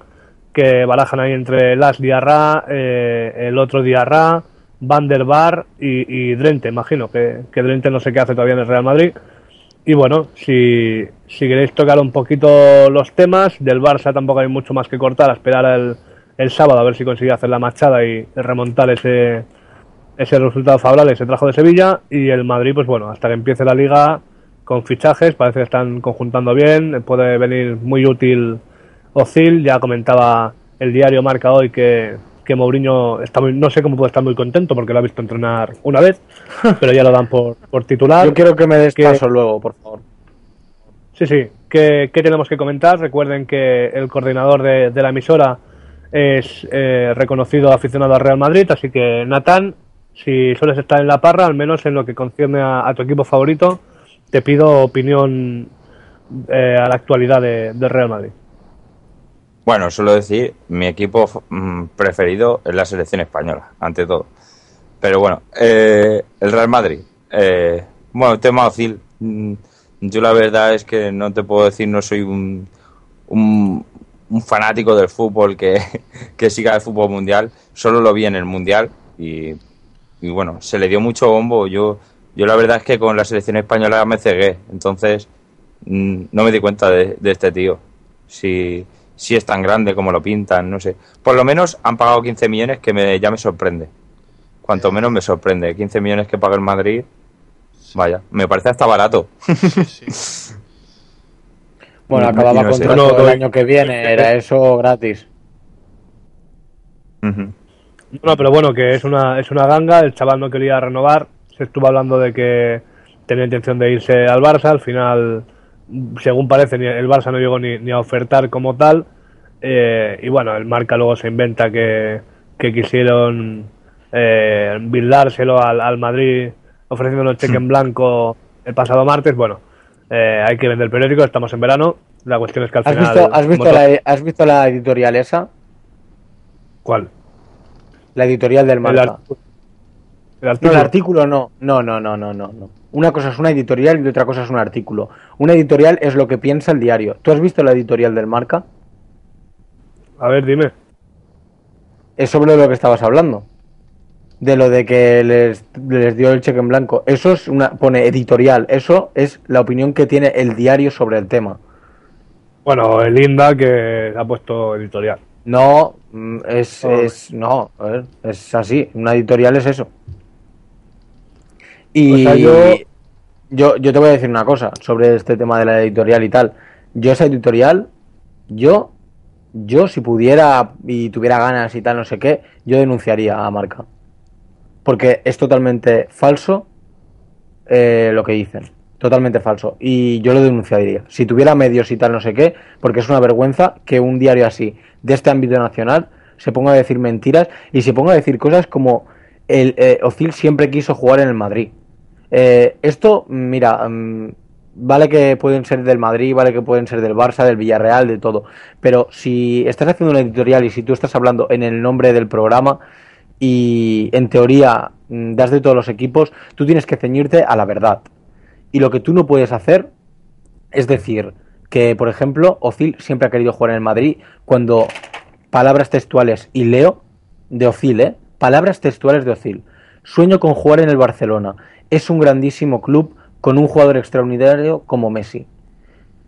que barajan ahí entre Las Diarra, eh, el otro Diarra, Van der Bar y, y Drente, imagino, que, que Drente no sé qué hace todavía en el Real Madrid. Y bueno, si, si queréis tocar un poquito los temas, del Barça tampoco hay mucho más que cortar, a esperar el, el sábado a ver si consigue hacer la machada y remontar ese, ese resultado favorable que trajo de Sevilla. Y el Madrid, pues bueno, hasta que empiece la liga con fichajes, parece que están conjuntando bien, puede venir muy útil Ozil, ya comentaba el diario Marca hoy que, que Mourinho está muy, no sé cómo puede estar muy contento porque lo ha visto entrenar una vez, pero ya lo dan por, por titular. Yo quiero que me des que- paso luego, por favor. Sí, sí. ¿Qué, qué tenemos que comentar? Recuerden que el coordinador de, de la emisora es eh, reconocido aficionado al Real Madrid, así que Natán, si sueles estar en la parra, al menos en lo que concierne a, a tu equipo favorito, te pido opinión eh, a la actualidad de- del Real Madrid. Bueno, suelo decir, mi equipo mm, preferido es la selección española, ante todo. Pero bueno, eh, el Real Madrid. Eh, bueno, tema Ozil. mm, Yo la verdad es que no te puedo decir, no soy un, un, fanático del fútbol que, que siga el fútbol mundial. Solo lo vi en el mundial y, bueno, se le dio mucho bombo. Yo, yo la verdad es que con la selección española me cegué. Entonces mm, no me di cuenta de, de este tío. Si, si es tan grande como lo pintan, no sé. Por lo menos han pagado 15 millones que me, ya me sorprende. Cuanto menos me sorprende. 15 millones que paga el Madrid. Vaya, me parece hasta barato. Sí, sí. Bueno, No, acababa no contrato No, el año que viene, era eso gratis. Ujú. No, pero bueno, que es una, es una ganga, el chaval no quería renovar, se estuvo hablando de que tenía intención de irse al Barça, al final, según parece, el Barça no llegó ni, ni a ofertar como tal, eh, y bueno, el Marca luego se inventa que, que quisieron eh, bildárselo al, al Madrid ofreciéndole un cheque en blanco el pasado martes, bueno, eh, hay que vender periódico, estamos en verano, la cuestión es que al ¿Has final... visto, has, visto la, ¿Has visto la editorial esa? ¿Cuál? La editorial del El, Marca. artículo. El No, artículo. el artículo no. No, no, no, no, no, no. Una cosa es una editorial y otra cosa es un artículo. Una editorial es lo que piensa el diario. ¿Tú has visto la editorial del Marca? A ver, dime. Es sobre lo que estabas hablando. De lo de que les, les dio el cheque en blanco. Eso es una. Pone editorial. Eso es la opinión que tiene el diario sobre el tema. Bueno, el Inda que ha puesto editorial. No, mm, es, Oh. es no, a ver, es así. Una editorial es eso. Y O sea, yo- yo, yo te voy a decir una cosa sobre este tema de la editorial y tal. Yo esa editorial, yo, yo si pudiera y tuviera ganas y tal, no sé qué, yo denunciaría a Marca. Porque es totalmente falso eh, lo que dicen. Totalmente falso. Y yo lo denunciaría. Si tuviera medios y tal, no sé qué, porque es una vergüenza que un diario así, de este ámbito nacional, se ponga a decir mentiras y se ponga a decir cosas como el eh, siempre quiso jugar en el Madrid. Eh, esto, mira, mm, vale que pueden ser del Madrid, vale que pueden ser del Barça, del Villarreal, de todo. Pero si estás haciendo una editorial y si tú estás hablando en el nombre del programa y en teoría mm, das de todos los equipos, tú tienes que ceñirte a la verdad. Y lo que tú no puedes hacer es decir que, por ejemplo, Ozil siempre ha querido jugar en el Madrid cuando palabras textuales y leo de Ozil, ¿eh? Palabras textuales de Ozil. Sueño con jugar en el Barcelona. Es un grandísimo club con un jugador extraordinario como Messi.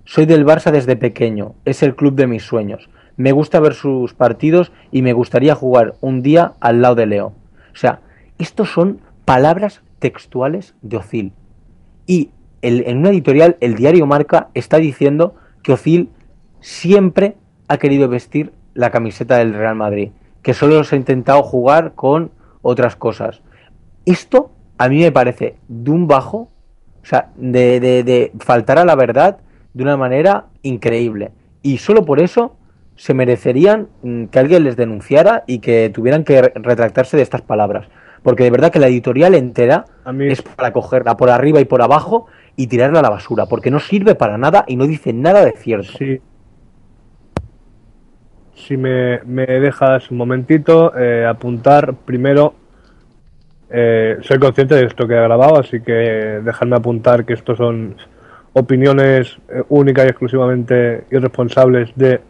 Soy del Barça desde pequeño. Es el club de mis sueños. Me gusta ver sus partidos y me gustaría jugar un día al lado de Leo. O sea, estos son palabras textuales de Ozil. Y en una editorial, el diario Marca está diciendo que Ozil siempre ha querido vestir la camiseta del Real Madrid, que solo se ha intentado jugar con otras cosas. Esto a mí me parece de un bajo O sea, de, de, de faltar a la verdad de una manera increíble. Y solo por eso se merecerían mm, que alguien les denunciara y que tuvieran que re- retractarse de estas palabras. Porque de verdad que la editorial entera A mí- es para cogerla por arriba y por abajo y tirarla a la basura, porque no sirve para nada y no dice nada de cierto. Sí. Si me, me dejas un momentito, eh, apuntar primero. Eh, soy consciente de esto que he grabado, así que dejadme apuntar que estos son opiniones eh, únicas y exclusivamente irresponsables de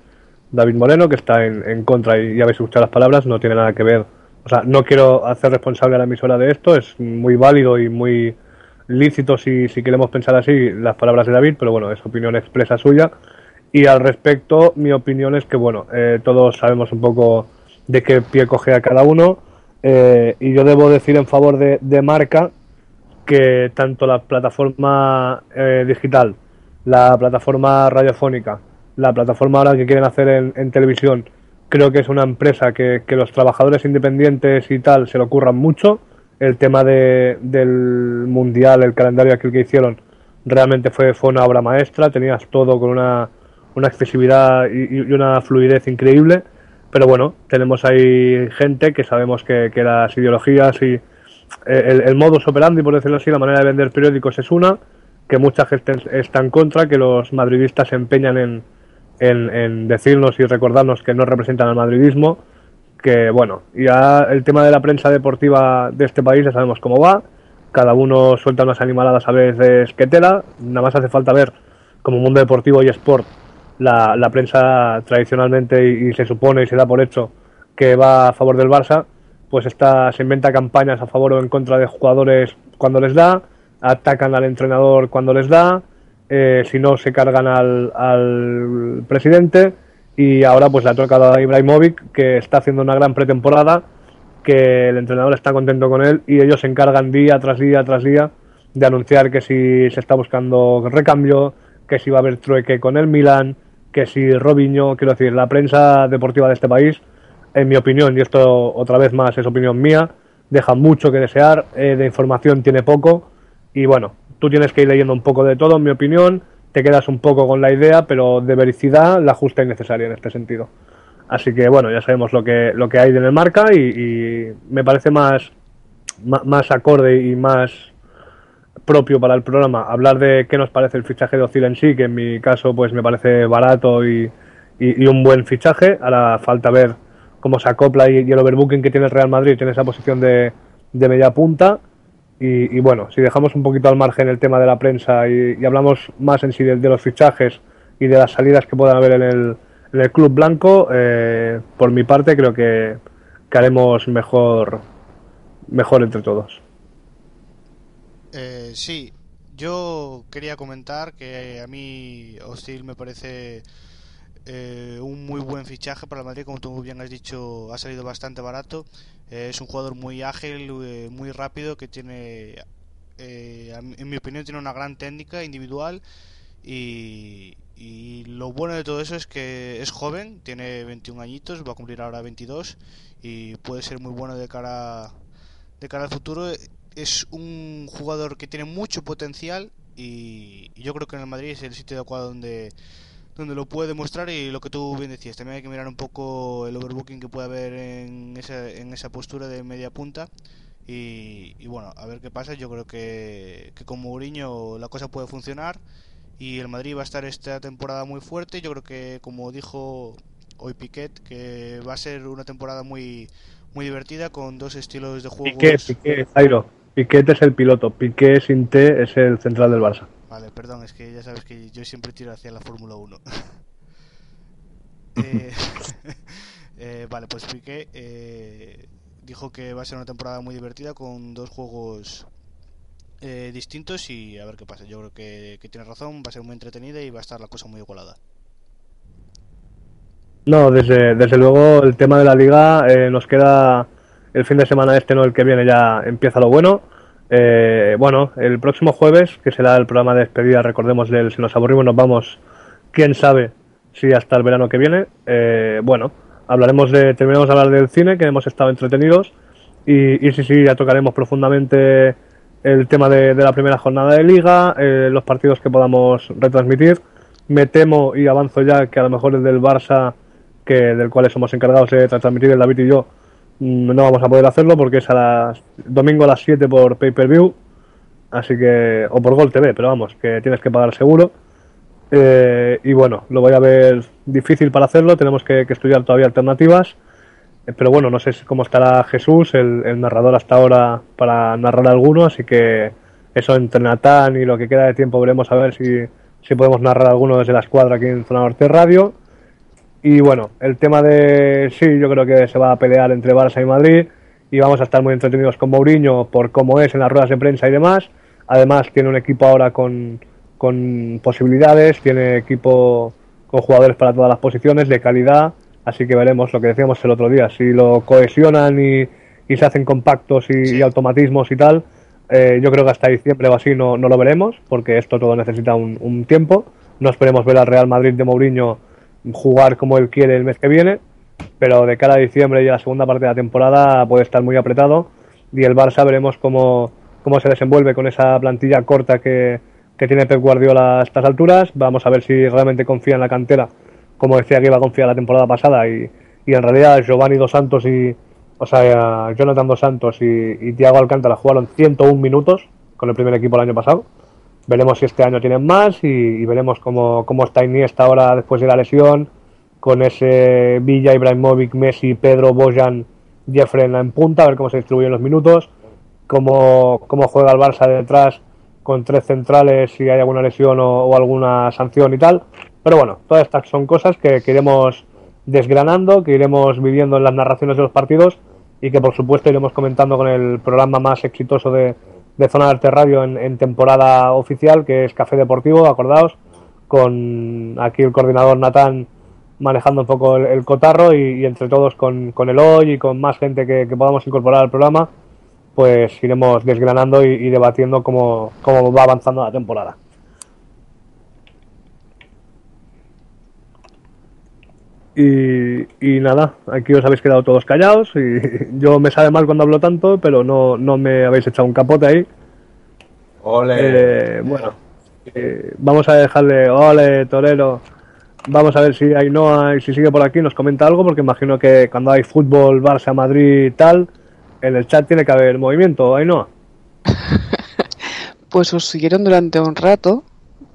David Moreno, que está en, en contra, y ya habéis escuchado las palabras, no tiene nada que ver. O sea, no quiero hacer responsable a la emisora de esto, es muy válido y muy lícito si, si queremos pensar así las palabras de David, pero bueno, es opinión expresa suya. Y al respecto, mi opinión es que, bueno, eh, todos sabemos un poco de qué pie coge a cada uno. Eh, y yo debo decir en favor de, de Marca que tanto la plataforma eh, digital, la plataforma radiofónica, la plataforma ahora que quieren hacer en, televisión, creo que es una empresa que, que los trabajadores independientes y tal se le ocurran mucho. El tema de, del mundial, el calendario aquel que hicieron, realmente fue, fue una obra maestra. Tenías todo con una, una accesibilidad y una fluidez increíble. Pero bueno, tenemos ahí gente que sabemos que, las ideologías y el, el modus operandi, por decirlo así, la manera de vender periódicos es una, que mucha gente está en contra, que los madridistas se empeñan en, en, en decirnos y recordarnos que no representan al madridismo, que bueno, ya el tema de la prensa deportiva de este país ya sabemos cómo va, cada uno suelta unas animaladas a veces que tela, nada más hace falta ver como mundo deportivo y sport la, la prensa tradicionalmente y, se supone y se da por hecho que va a favor del Barça, pues está, se inventa campañas a favor o en contra de jugadores cuando les da, atacan al entrenador cuando les da, eh, si no se cargan al, al presidente y ahora pues le ha tocado a Ibrahimovic que está haciendo una gran pretemporada, que el entrenador está contento con él y ellos se encargan día tras día tras día de anunciar que si se está buscando recambio, que si va a haber trueque con el Milan, que si Robinho, quiero decir, la prensa deportiva de este país, en mi opinión, y esto otra vez más es opinión mía, deja mucho que desear, eh, de información tiene poco, y bueno, tú tienes que ir leyendo un poco de todo, en mi opinión, te quedas un poco con la idea, pero de vericidad la justa y necesaria en este sentido. Así que bueno, ya sabemos lo que, lo que hay en el marca y, y me parece más, más acorde y más propio para el programa hablar de qué nos parece el fichaje de Ozil en sí, que en mi caso pues me parece barato y, y- un buen fichaje. Ahora falta ver cómo se acopla y, el overbooking que tiene el Real Madrid tiene esa posición de, de media punta. Y, bueno, si dejamos un poquito al margen el tema de la prensa y, hablamos más en sí de, de los fichajes y de las salidas que puedan haber en el, en el club blanco, eh, por mi parte creo que, que haremos mejor, mejor entre todos. Eh, sí, yo quería comentar que a mí Hostil me parece eh, un muy buen fichaje para el Madrid, como tú bien has dicho, ha salido bastante barato. Eh, es un jugador muy ágil, eh, muy rápido, que tiene, en mi opinión, tiene una gran técnica individual y, y lo bueno de todo eso es que es joven, tiene 21 añitos, va a cumplir ahora 22 y puede ser muy bueno de cara de cara al futuro. Es un jugador que tiene mucho potencial y, y yo creo que en el Madrid es el sitio adecuado donde donde lo puede demostrar y lo que tú bien decías, también hay que mirar un poco el overbooking que puede haber en esa, en esa postura de media punta y, y bueno, a ver qué pasa, yo creo que, que con Mourinho la cosa puede funcionar y el Madrid va a estar esta temporada muy fuerte, yo creo que como dijo hoy Piquet, que va a ser una temporada muy muy divertida con dos estilos de juego Piqué, Jairo. Piquet es el piloto, Piqué sin T es el central del Barça. Vale, perdón, es que ya sabes que yo siempre tiro hacia la Fórmula 1. Eh, eh, vale, pues Piqué eh, dijo que va a ser una temporada muy divertida con dos juegos eh, distintos y a ver qué pasa. Yo creo que, que tiene razón, va a ser muy entretenida y va a estar la cosa muy igualada. No, desde, desde luego el tema de la liga eh, nos queda el fin de semana este, no el que viene, ya empieza lo bueno. Eh, bueno, el próximo jueves, que será el programa de despedida, recordemos del Si nos aburrimos nos vamos, quién sabe si hasta el verano que viene. Eh, bueno, hablaremos de, terminaremos de hablar del cine, que hemos estado entretenidos. Y, y sí, sí, ya tocaremos profundamente el tema de, de la primera jornada de liga, eh, los partidos que podamos retransmitir. Me temo y avanzo ya que a lo mejor el del Barça, que del cual somos encargados de transmitir el David y yo, no vamos a poder hacerlo porque es a las domingo a las 7 por pay-per-view, así que o por Gol TV, pero vamos, que tienes que pagar seguro. Eh, y bueno, lo voy a ver difícil para hacerlo, tenemos que, estudiar todavía alternativas. Eh, Pero bueno, no sé cómo estará Jesús, el, el narrador hasta ahora, para narrar alguno, así que eso entre Natán y lo que queda de tiempo veremos a ver si, si podemos narrar alguno desde la escuadra aquí en Zona Norte Radio. Y bueno, el tema de sí, yo creo que se va a pelear entre Barça y Madrid y vamos a estar muy entretenidos con Mourinho por cómo es en las ruedas de prensa y demás. Además tiene un equipo ahora con, con posibilidades, tiene equipo con jugadores para todas las posiciones de calidad, así que veremos lo que decíamos el otro día, si lo cohesionan y, y se hacen compactos y, y automatismos y tal, eh, yo creo que hasta diciembre o así no, no lo veremos, porque esto todo necesita un, un tiempo. No esperemos ver al Real Madrid de Mourinho jugar como él quiere el mes que viene, pero de cara a diciembre y a la segunda parte de la temporada puede estar muy apretado y el Barça veremos cómo, cómo se desenvuelve con esa plantilla corta que, que tiene Pep Guardiola a estas alturas. Vamos a ver si realmente confía en la cantera, como decía que iba a confiar la temporada pasada y, y en realidad Giovanni Dos Santos y o sea, Jonathan Dos Santos y, y Thiago Alcántara jugaron 101 minutos con el primer equipo el año pasado. Veremos si este año tienen más y, veremos cómo, cómo está Iniesta ahora después de la lesión, con ese Villa, Ibrahimovic, Messi, Pedro, Bojan, Jeffrey en punta, a ver cómo se distribuyen los minutos, cómo, cómo juega el Barça detrás con tres centrales, si hay alguna lesión o, o alguna sanción y tal. Pero bueno, todas estas son cosas que, que iremos desgranando, que iremos viviendo en las narraciones de los partidos y que por supuesto iremos comentando con el programa más exitoso de, de Zona de Arte Radio en, temporada oficial, que es Café Deportivo, acordaos, con aquí el coordinador Natán manejando un poco el, cotarro y, entre todos con, con el hoy y con más gente que, que podamos incorporar al programa, pues iremos desgranando y, y debatiendo cómo, cómo va avanzando la temporada. Y, y nada, aquí os habéis quedado todos callados y yo me sabe mal cuando hablo tanto, pero no, no me habéis echado un capote ahí. Ole. Eh, bueno, eh, vamos a dejarle, ole, Torero. Vamos a ver si Ainhoa y si sigue por aquí nos comenta algo, porque imagino que cuando hay fútbol, Barça, Madrid y tal, en el chat tiene que haber movimiento, Ainhoa. Pues os siguieron durante un rato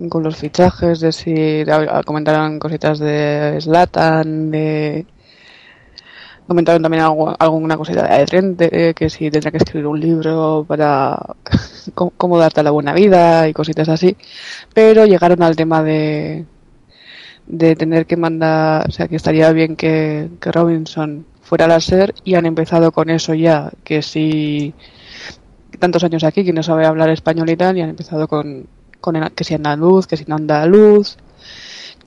con los fichajes, de si comentaron cositas de Slatan, de comentaron también algo- alguna cosita de frente, eh, que si tendrá que escribir un libro para cómo, darte la buena vida y cositas así, pero llegaron al tema de de tener que mandar, o sea, que estaría bien que, que Robinson fuera al ser y han empezado con eso ya, que si tantos años aquí que no sabe hablar español y tal, y han empezado con, con el- que si andaluz, que si no andaluz,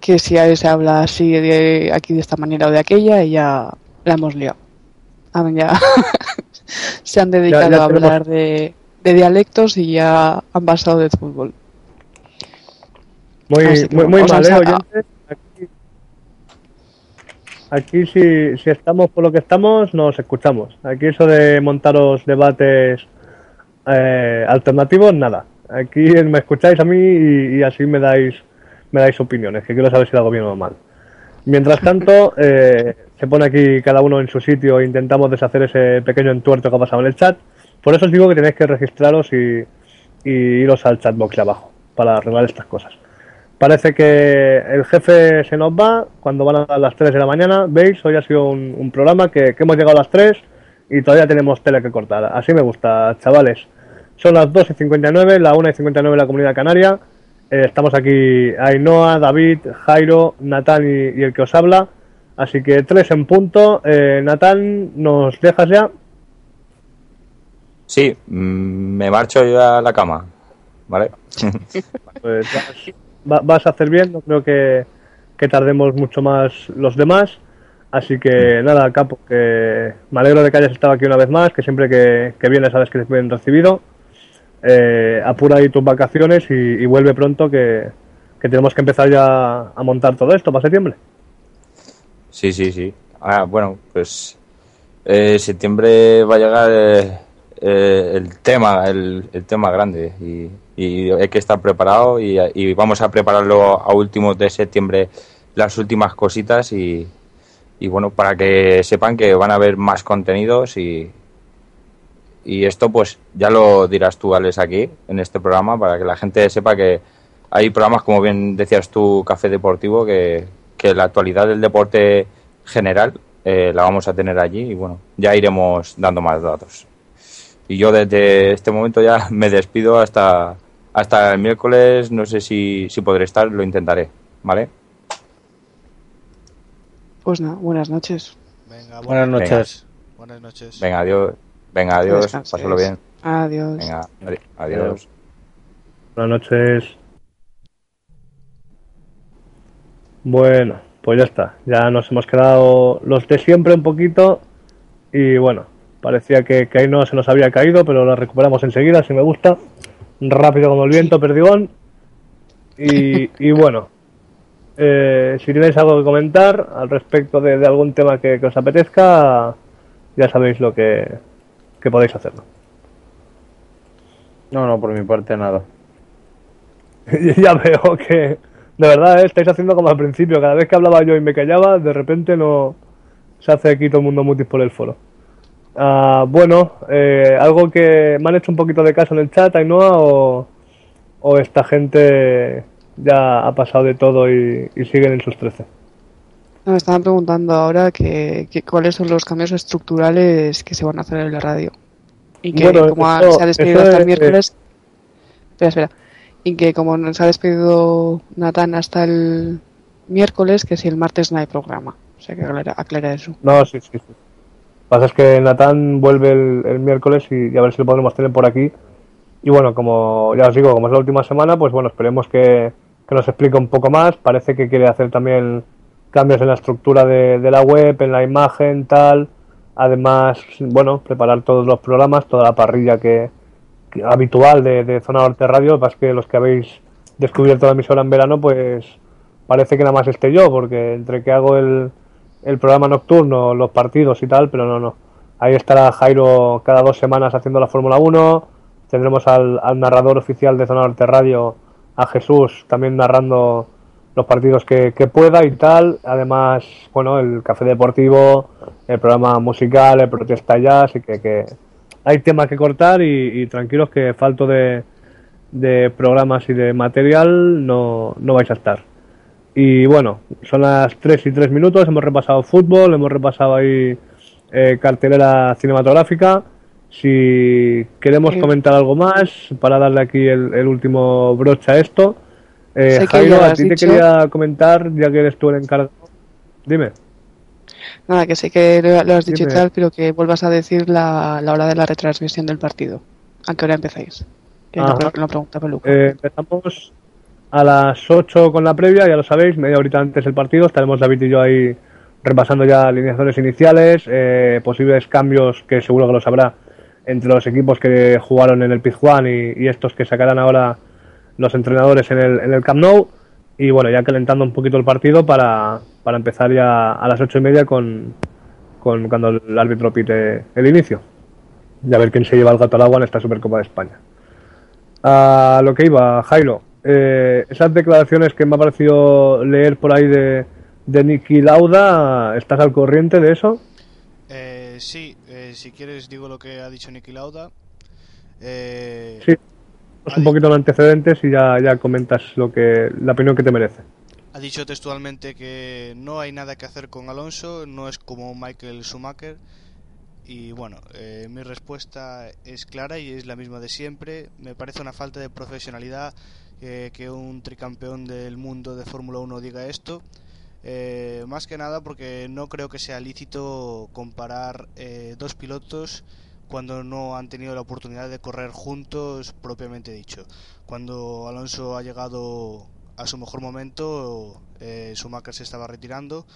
que si se habla así de aquí de esta manera o de aquella, y ya la hemos liado. Han ya se han dedicado ya a hablar de, de dialectos y ya han pasado de fútbol. Muy, que muy, muy mal, ¿eh, oyentes? Aquí, aquí si, si estamos por lo que estamos, nos escuchamos. Aquí eso de montaros debates eh, alternativos, nada. Aquí me escucháis a mí y, y así me dais, me dais opiniones, que quiero saber si lo hago bien o mal. Mientras tanto, eh, se pone aquí cada uno en su sitio e intentamos deshacer ese pequeño entuerto que ha pasado en el chat. Por eso os digo que tenéis que registraros y, y iros al chatbox de abajo para arreglar estas cosas. Parece que el jefe se nos va cuando van a las 3 de la mañana. ¿Veis? Hoy ha sido un, un programa que, que hemos llegado a las 3 y todavía tenemos tele que cortar. Así me gusta, chavales. Son las 2 y 59, la 1 y 59 en la comunidad canaria. Eh, estamos aquí Ainhoa, David, Jairo, Natán y, y el que os habla. Así que 3 en punto. Eh, Natán, ¿nos dejas ya? Sí, mm, me marcho yo a la cama. ¿Vale? Pues vas, va- vas a hacer bien, no creo que, que tardemos mucho más los demás. Así que nada, Capo, que me alegro de que hayas estado aquí una vez más, que siempre que, que vienes sabes que te bien recibido. Eh, apura ahí tus vacaciones y, y vuelve pronto, que, que tenemos que empezar ya a montar todo esto para septiembre. Sí, sí, sí. Ah, bueno, pues eh, septiembre va a llegar eh, el tema, el, el tema grande y, hay que estar preparado y, y vamos a prepararlo a últimos de septiembre las últimas cositas y, y bueno, para que sepan que van a haber más contenidos y, y esto pues ya lo dirás tú, Alex, aquí en este programa para que la gente sepa que hay programas, como bien decías tú, Café Deportivo, que, que la actualidad del deporte general eh, la vamos a tener allí y bueno, ya iremos dando más datos. Y yo desde este momento ya me despido hasta, hasta el miércoles, no sé si, si podré estar, lo intentaré, ¿vale? Pues nada, buenas noches. Venga, Buenas noches. Buenas noches. Venga, adiós. Venga, adiós, pásalo bien. Adiós. Venga, adi- adiós. Buenas noches. Bueno, pues ya está. Ya nos hemos quedado los de siempre un poquito. Y bueno, parecía que, que ahí no se nos había caído, pero lo recuperamos enseguida, si me gusta. Rápido como el viento, perdigón. Y, y bueno, eh, si tenéis algo que comentar al respecto de, de algún tema que, que os apetezca, ya sabéis lo que, que podéis hacerlo. No, no, por mi parte nada. ya veo que de verdad ¿eh? estáis haciendo como al principio, cada vez que hablaba yo y me callaba, de repente no se hace aquí todo el mundo mutis por el foro. Ah, bueno, eh, algo que me han hecho un poquito de caso en el chat, Ainhoa, o, o esta gente ya ha pasado de todo y, y siguen en sus 13. No, Me estaban preguntando ahora que, que cuáles son los cambios estructurales que se van a hacer en la radio. Y que Bueno, como eso- se ha despedido hasta el es- miércoles. Espera, espera. Y que como se ha despedido Natán hasta el miércoles, que si el martes no hay programa. O sea que aclara, aclara eso. No, sí, sí, sí. Lo que pasa es que Natán vuelve el, el miércoles y, y a ver si lo podremos tener por aquí. Y bueno, como ya os digo, como es la última semana, pues bueno, esperemos que, que nos explique un poco más. Parece que quiere hacer también cambios en la estructura de, de la web, en la imagen, tal. Además, bueno, preparar todos los programas, toda la parrilla que, que- habitual de, de Zona Norte Radio. Es que los que habéis descubierto la emisora en verano, pues parece que nada más esté yo, porque entre que hago el, el programa nocturno, los partidos y tal, pero no, no. Ahí estará Jairo cada dos semanas haciendo la Fórmula 1. Tendremos al, al narrador oficial de Zona Norte Radio, a Jesús, también narrando los partidos que, que pueda y tal. Además, bueno, el café deportivo, el programa musical, el protesta jazz, y que, que hay tema que cortar y, y tranquilos que falto de, de programas y de material no, no vais a estar. Y bueno, son las 3 y 3 minutos, hemos repasado fútbol, hemos repasado ahí eh, cartelera cinematográfica. Si queremos comentar algo más para darle aquí el, el último broche a esto. Eh, Jairo, a ti te dicho. quería comentar, ya que eres tú el encargado. Dime. Nada, que sé que lo, has dicho y tal, pero que vuelvas a decir la, la hora de la retransmisión del partido. ¿A qué hora empezáis? Que no, no pregunta Peluca. Eh, empezamos a las 8 con la previa, ya lo sabéis, media horita antes del partido. Estaremos David y yo ahí repasando ya alineaciones iniciales, eh, posibles cambios que seguro que los habrá entre los equipos que jugaron en el Pizjuán y, y estos que sacarán ahora los entrenadores en el, en el Camp Nou. Y bueno, ya calentando un poquito el partido para, para empezar ya a las ocho y media con, con cuando el árbitro pite el inicio. Y a ver quién se lleva el gato al agua en esta Supercopa de España. A lo que iba, Jairo. eh, esas declaraciones que me ha parecido leer por ahí de, de Nicky Lauda, ¿estás al corriente de eso? Eh, sí, eh, si quieres digo lo que ha dicho Niki Lauda. Eh, Sí. Un poquito en antecedentes y ya, ya comentas lo que la opinión que te merece. Ha dicho textualmente que no hay nada que hacer con Alonso, no es como Michael Schumacher. Y bueno, eh, mi respuesta es clara y es la misma de siempre. Me parece una falta de profesionalidad eh, que un tricampeón del mundo de Fórmula 1 diga esto. Eh, más que nada porque no creo que sea lícito comparar eh, dos pilotos cuando no han tenido la oportunidad de correr juntos propiamente dicho. Cuando Alonso ha llegado a su mejor momento, eh, Schumacher se estaba retirando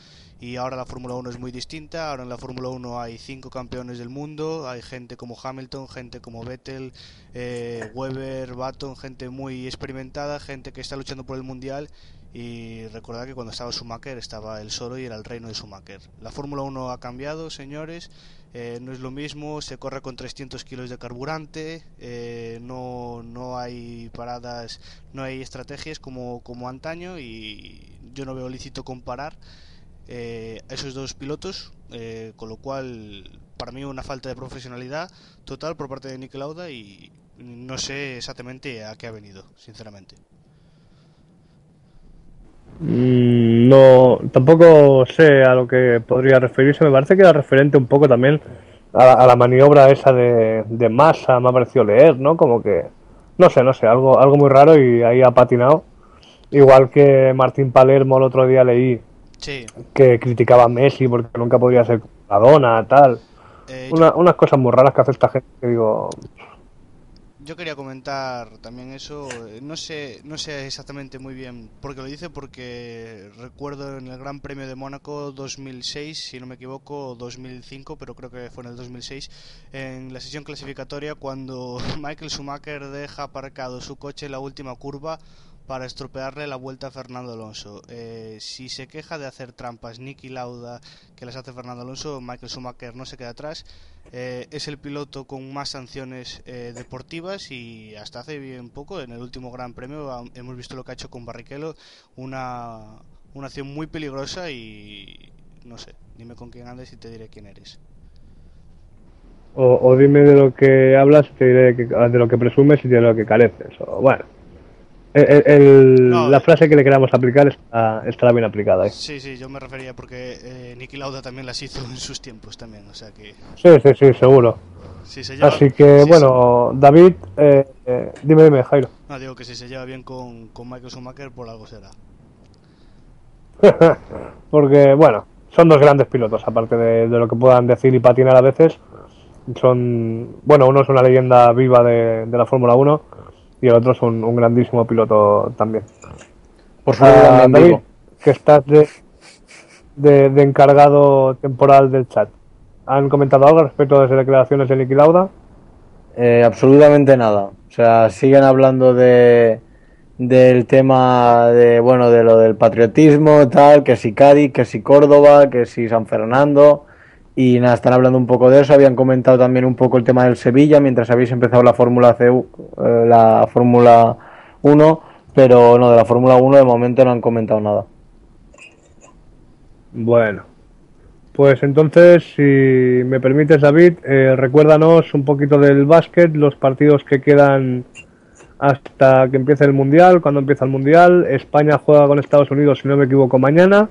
y ahora la Fórmula 1 es muy distinta. Ahora en la Fórmula 1 hay cinco campeones del mundo, hay gente como Hamilton, gente como Vettel, eh, Weber, Baton, gente muy experimentada, gente que está luchando por el mundial Y recordad que cuando estaba Schumacher estaba el Soro y era el reino de Schumacher. La Fórmula 1 ha cambiado, señores. Eh, no es lo mismo, se corre con 300 kilos de carburante, eh, no, no hay paradas, no hay estrategias como, como antaño y yo no veo lícito comparar eh, esos dos pilotos, eh, con lo cual para mí una falta de profesionalidad total por parte de Nick Lauda y no sé exactamente a qué ha venido, sinceramente. Mm, No, tampoco sé a lo que podría referirse. Me parece que era referente un poco también a, la- a la maniobra esa de, de masa, me ha parecido leer, ¿no? Como que, no sé, no sé, algo, algo muy raro y ahí ha patinado. Igual que Martín Palermo el otro día leí Sí, que criticaba a Messi porque nunca podría ser Maradona, tal. eh, yo- Una- unas cosas muy raras que hace esta gente que digo, Yo quería comentar también eso, eh, no sé, no sé exactamente muy bien por qué lo dice, porque recuerdo en el Gran Premio de Mónaco 2006, si no me equivoco, o 2005, pero creo que fue en el 2006, en la sesión clasificatoria cuando Michael Schumacher deja aparcado su coche en la última curva para estropearle la vuelta a Fernando Alonso. Eh, si se queja de hacer trampas Nicky Lauda que las hace Fernando Alonso, Michael Schumacher no se queda atrás. Eh, es el piloto con más sanciones eh, deportivas y hasta hace bien poco, en el último Gran Premio, hemos visto lo que ha hecho con Barrichello, una, una acción muy peligrosa y no sé, dime con quién andes y te diré quién eres. o, o dime de lo que hablas, te diré que- de lo que presumes y de lo que careces. O, bueno, el- el- el- No, la eh. frase que le queramos aplicar está, estará bien aplicada. ¿eh? Sí, sí, yo me refería porque eh, Niki Lauda también las hizo en sus tiempos también, o sea que Sí, sí, sí, seguro. si se lleva, Así que, sí, bueno, David, eh, eh, dime, dime, Jairo. sí. no digo que si se lleva bien con, con Michael Schumacher por algo será. Porque, bueno, son dos grandes pilotos, aparte de, de lo que puedan decir y patinar a veces. Son, bueno, uno es una leyenda viva de, de la Fórmula 1 y el otro es un, un grandísimo piloto también. Por su Ah, David, que estás de, de, de encargado temporal del chat. ¿Han comentado algo respecto de las declaraciones de Niki Lauda? Eh, absolutamente nada. O sea, siguen hablando de del tema de bueno de lo del patriotismo tal que si Cádiz que si Córdoba que si San Fernando y nada están hablando un poco de eso habían comentado también un poco el tema del Sevilla mientras habéis empezado la Fórmula CU, eh, la Fórmula 1 pero no de la Fórmula 1 de momento no han comentado nada Bueno, pues entonces, si me permites, David, eh, recuérdanos un poquito del básquet, los partidos que quedan hasta que empiece el Mundial, cuando empieza el Mundial. España juega con Estados Unidos, si no me equivoco, mañana.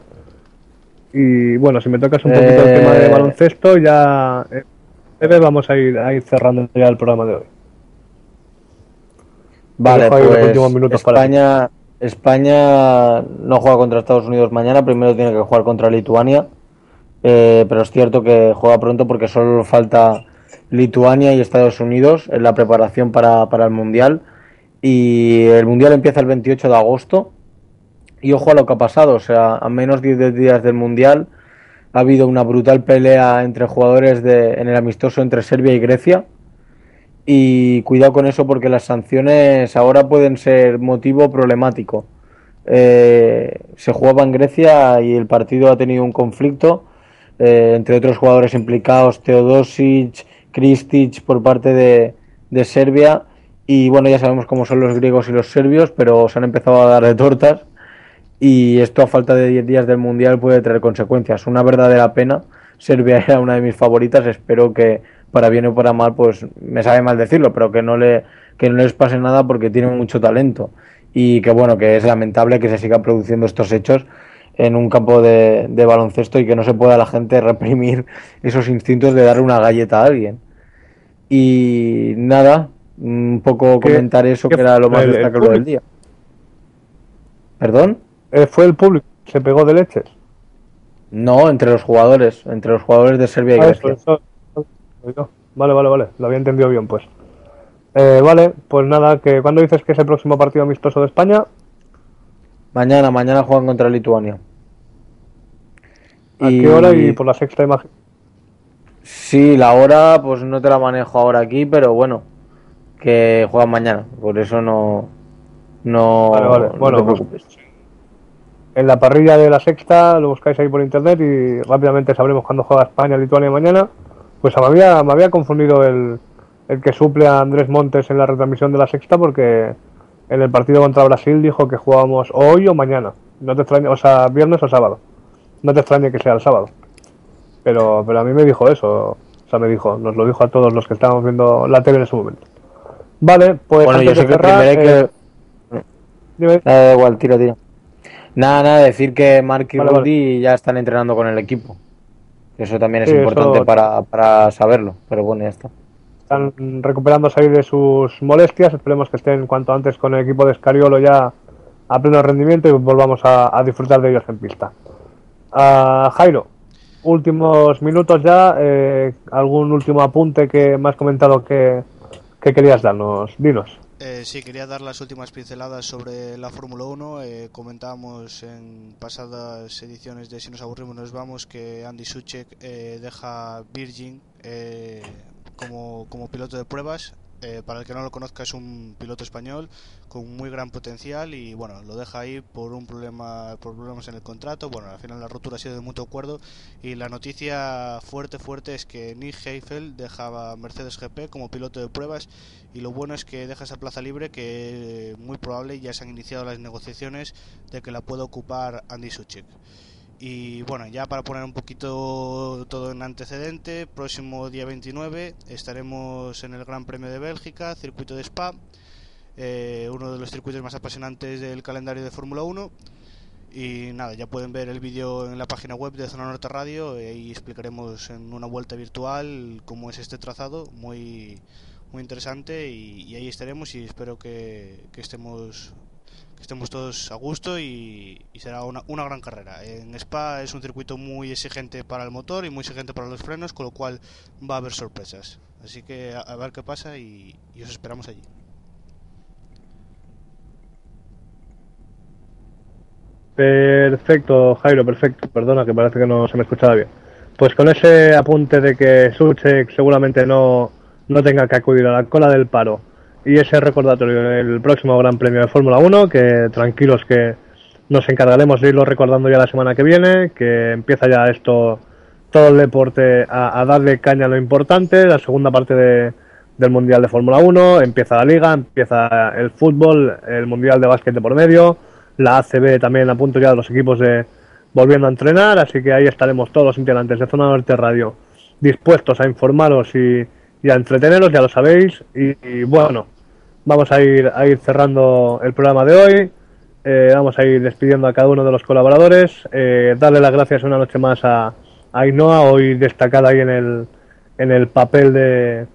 Y bueno, si me tocas un poquito el Eh, tema de baloncesto, ya eh, vamos a ir, a ir cerrando ya el programa de hoy. Vale, los pues para España, España no juega contra Estados Unidos mañana, primero tiene que jugar contra Lituania, eh, pero es cierto que juega pronto porque solo falta Lituania y Estados Unidos en la preparación para, para el Mundial. Y el Mundial empieza el 28 de agosto y ojo a lo que ha pasado, o sea, a menos de 10 días del Mundial ha habido una brutal pelea entre jugadores de, en el amistoso entre Serbia y Grecia. Y cuidado con eso porque las sanciones ahora pueden ser motivo problemático. Eh, se jugaba en Grecia y el partido ha tenido un conflicto eh, entre otros jugadores implicados, Teodosic, Kristic por parte de, de Serbia. Y bueno, ya sabemos cómo son los griegos y los serbios, pero se han empezado a dar de tortas y esto a falta de 10 días del Mundial puede traer consecuencias. Una verdadera pena. Serbia era una de mis favoritas, espero que para bien o para mal, pues me sabe mal decirlo, pero que no, le, que no les pase nada porque tienen mucho talento. Y que bueno, que es lamentable que se sigan produciendo estos hechos en un campo de, de baloncesto y que no se pueda la gente reprimir esos instintos de darle una galleta a alguien. Y nada, un poco ¿Qué- comentar eso que era lo más el destacable del día. ¿Perdón? Eh, fue el público, se pegó de leches. No, entre los jugadores, entre los jugadores de Serbia y Ah, Grecia. eso, eso. Vale, vale, vale, lo había entendido bien, pues. Eh, vale, pues nada, que cuando dices que es el próximo partido amistoso de España, Mañana, mañana juegan contra Lituania. ¿a qué hora y por la sexta imagen? Sí, la hora, pues no te la manejo ahora aquí, pero bueno, que juegan mañana, por eso no, no, Vale, vale, no bueno, te pues-. En la parrilla de la sexta, lo buscáis ahí por internet y rápidamente sabremos cuándo juega España, Lituania mañana. Pues me había, me había confundido el, el que suple a Andrés Montes en la retransmisión de la sexta porque en el partido contra Brasil dijo que jugábamos hoy o mañana. No te extrañe, o sea, viernes o sábado. No te extrañe que sea el sábado. Pero, pero a mí me dijo eso. O sea, me dijo, nos lo dijo a todos los que estábamos viendo la tele en ese momento. Vale, pues Bueno, yo sé de que primero hay eh, que... dime. Da igual, tira, tira. Nada, nada, decir que Mark y Vale, Rudy ya están entrenando con el equipo. Eso también es Sí, importante eso- para, para saberlo, pero bueno, ya está. están recuperándose ahí de sus molestias. Esperemos que estén cuanto antes con el equipo de Escariolo ya a pleno rendimiento y volvamos a, a disfrutar de ellos en pista. Ah, Jairo, últimos minutos ya. eh, ¿Algún último apunte que me has comentado que, que querías darnos? Dinos. Eh, sí, quería dar las últimas pinceladas sobre la Fórmula 1. Eh, comentábamos en pasadas ediciones de Si nos aburrimos nos vamos que Andy Suchek eh, deja Virgin eh, como, como piloto de pruebas. Eh, para el que no lo conozca es un piloto español con muy gran potencial y bueno lo deja ahí por un problema por problemas en el contrato bueno al final la rotura ha sido de mutuo acuerdo y la noticia fuerte fuerte es que Nick Heifel dejaba Mercedes GP como piloto de pruebas y lo bueno es que deja esa plaza libre que muy probable ya se han iniciado las negociaciones de que la pueda ocupar Andy Suchek. Y bueno, ya para poner un poquito todo en antecedente, próximo día 29 estaremos en el Gran Premio de Bélgica, circuito de Spa, eh, uno de los circuitos más apasionantes del calendario de Fórmula 1. Y nada, ya pueden ver el vídeo en la página web de Zona Norte Radio eh, y explicaremos en una vuelta virtual cómo es este trazado, muy, muy interesante y, ahí estaremos y espero que estemos estemos todos a gusto y, será una, una gran carrera. En Spa es un circuito muy exigente para el motor y muy exigente para los frenos, con lo cual va a haber sorpresas. Así que a, ver qué pasa y, y os esperamos allí. Perfecto, Jairo, perfecto. Perdona, que parece que no se me escuchaba bien. Pues con ese apunte de que Suchek seguramente no, no tenga que acudir a la cola del paro y ese recordatorio del próximo Gran Premio de Fórmula 1, que tranquilos que nos encargaremos de irlo recordando ya la semana que viene, que empieza ya esto, todo el deporte a, darle caña a lo importante, la segunda parte de, del Mundial de Fórmula 1, empieza la liga, empieza el fútbol, el Mundial de básquet por medio, la ACB también a punto ya de los equipos de volviendo a entrenar, así que ahí estaremos todos los integrantes de Zona Norte Radio dispuestos a informaros y, y a entreteneros, ya lo sabéis, y, bueno, vamos a ir, a ir cerrando el programa de hoy. Eh, vamos a ir despidiendo a cada uno de los colaboradores. Eh, darle las gracias una noche más a, a hoy destacada ahí en el, en el papel de,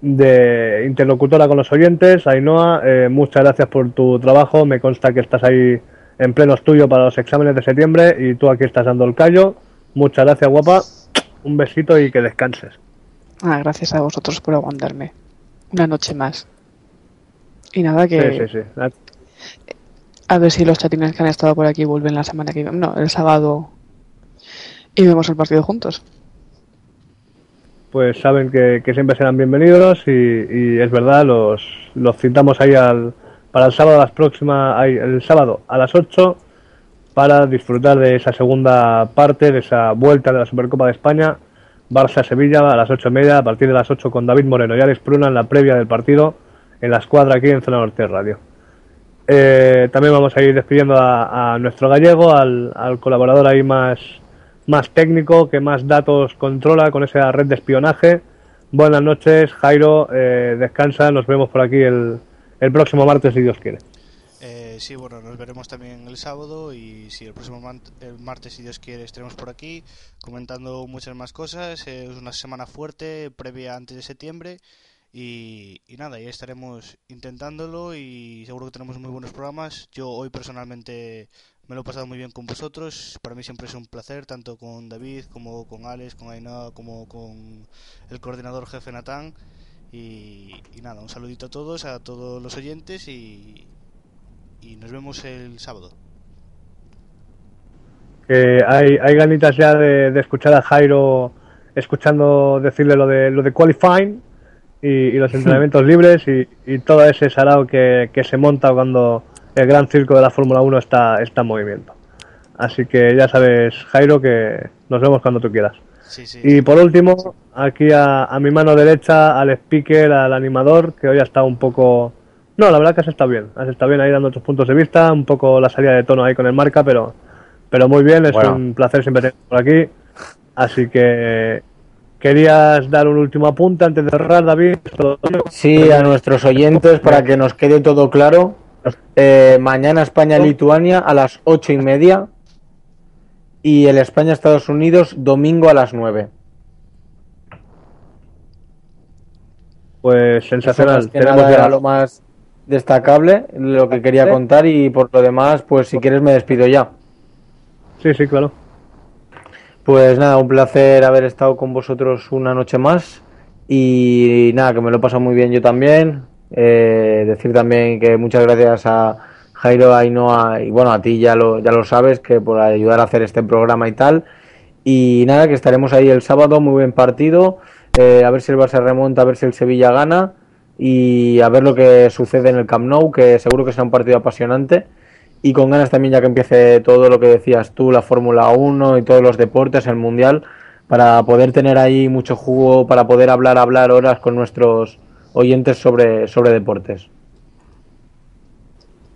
de interlocutora con los oyentes. Ainhoa, eh, muchas gracias por tu trabajo. Me consta que estás ahí en pleno estudio para los exámenes de septiembre y tú aquí estás dando el callo. Muchas gracias, guapa. Un besito y que descanses. Ah, gracias a vosotros por aguantarme. Una noche más. Y nada, que Sí, sí, sí. a ver si los chatines que han estado por aquí vuelven la semana que viene. No, el sábado. Y vemos el partido juntos. pues saben que, que siempre serán bienvenidos y, y es verdad, los, los citamos ahí al, para el sábado a las próximas, ahí, el sábado a las 8 para disfrutar de esa segunda parte, de esa vuelta de la Supercopa de España, Barça-Sevilla a las 8 y media, a partir de las 8 con David Moreno y Alex Pruna en la previa del partido, en la escuadra aquí en Zona Norte Radio. Eh, también vamos a ir despidiendo a, a nuestro gallego, al, al colaborador ahí más, más técnico, que más datos controla con esa red de espionaje. Buenas noches, Jairo, eh, descansa, nos vemos por aquí el, el próximo martes si Dios quiere. Sí, bueno, nos veremos también el sábado y si el próximo el martes, si Dios quiere, estaremos por aquí comentando muchas más cosas. Es una semana fuerte, previa antes de septiembre. Y, y nada, ya estaremos intentándolo y seguro que tenemos muy buenos programas. Yo hoy personalmente me lo he pasado muy bien con vosotros. Para mí siempre es un placer, tanto con David como con Alex, con Ainhoa, como con el coordinador jefe Natán. Y, y nada, un saludito a todos, a todos los oyentes y, y nos vemos el sábado. Que hay, hay ganitas ya de, de escuchar a Jairo escuchando decirle lo de lo de qualifying y, y los entrenamientos libres y, y todo ese sarao que, que se monta cuando el gran circo de la Fórmula 1 está, está en movimiento. Así que ya sabes, Jairo, que nos vemos cuando tú quieras. Sí, sí. Y por último, aquí a, a mi mano derecha, al speaker, al animador, que hoy ha estado un poco... No, la verdad que has estado bien. Has estado bien ahí dando tus puntos de vista, un poco la salida de tono ahí con el marca, pero, pero muy bien. Es Bueno. un placer siempre tenerte por aquí. Así que querías dar un último apunte antes de cerrar, David. Sí, a nuestros oyentes, para que nos quede todo claro, eh, mañana España-Lituania a las ocho y media y el España-Estados Unidos domingo a las nueve. Pues Eso sensacional. más que Tenemos nada ya- era lo más destacable, lo que quería contar y por lo demás, pues si quieres me despido ya. Sí, sí, claro. Pues nada, un placer haber estado con vosotros una noche más y nada, que me lo he pasado muy bien yo también. Eh, decir también que muchas gracias a Jairo, a Ainhoa y bueno, a ti ya lo, ya lo sabes, que por ayudar a hacer este programa y tal. Y nada, que estaremos ahí el sábado, muy buen partido, eh, a ver si el Barça remonta, a ver si el Sevilla gana y a ver lo que sucede en el Camp Nou, que seguro que será un partido apasionante y con ganas también ya que empiece todo lo que decías tú, la Fórmula 1 y todos los deportes, el Mundial, para poder tener ahí mucho jugo, para poder hablar, hablar horas con nuestros oyentes sobre, sobre deportes.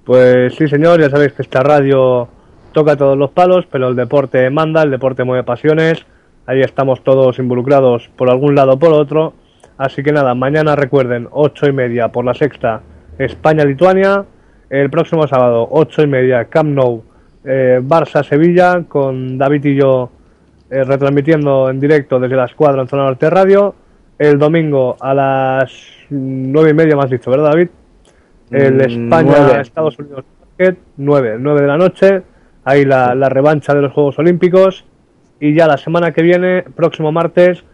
Pues sí, señor, ya sabéis que esta radio toca todos los palos, pero el deporte manda, el deporte mueve pasiones. Ahí estamos todos involucrados por algún lado o por otro. Así que nada, mañana recuerden, ocho y media por la sexta, España-Lituania. El próximo sábado, ocho y media, Camp Nou, eh, Barça-Sevilla, con David y yo eh, retransmitiendo en directo desde la escuadra en Zona Norte Radio. El domingo a las nueve y media, más dicho, ¿verdad, David? El Mm, España, nueve. Estados Unidos, Basket, 9, 9 de la noche. Ahí la, la revancha de los Juegos Olímpicos. Y ya la semana que viene, próximo martes,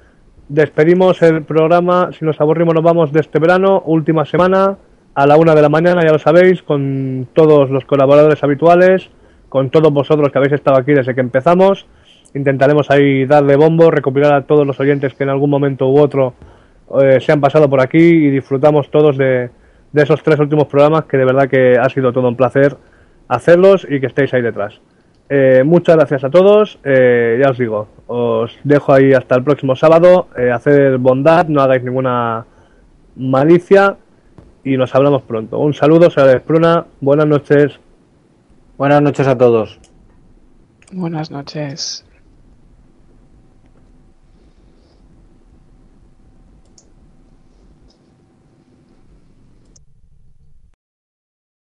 despedimos el programa. Si nos aburrimos, nos vamos de este verano. Última semana, a la una de la mañana, ya lo sabéis, con todos los colaboradores habituales, con todos vosotros que habéis estado aquí desde que empezamos. Intentaremos ahí darle bombo, recopilar a todos los oyentes que en algún momento u otro eh, se han pasado por aquí y disfrutamos todos de, de esos tres últimos programas que de verdad que ha sido todo un placer hacerlos y que estéis ahí detrás. Eh, muchas gracias a todos, eh, ya os digo, os dejo ahí hasta el próximo sábado, eh, hacer bondad, no hagáis ninguna malicia y nos hablamos pronto. Un saludo, soy Alex Pruna, buenas noches. Buenas noches a todos. Buenas noches.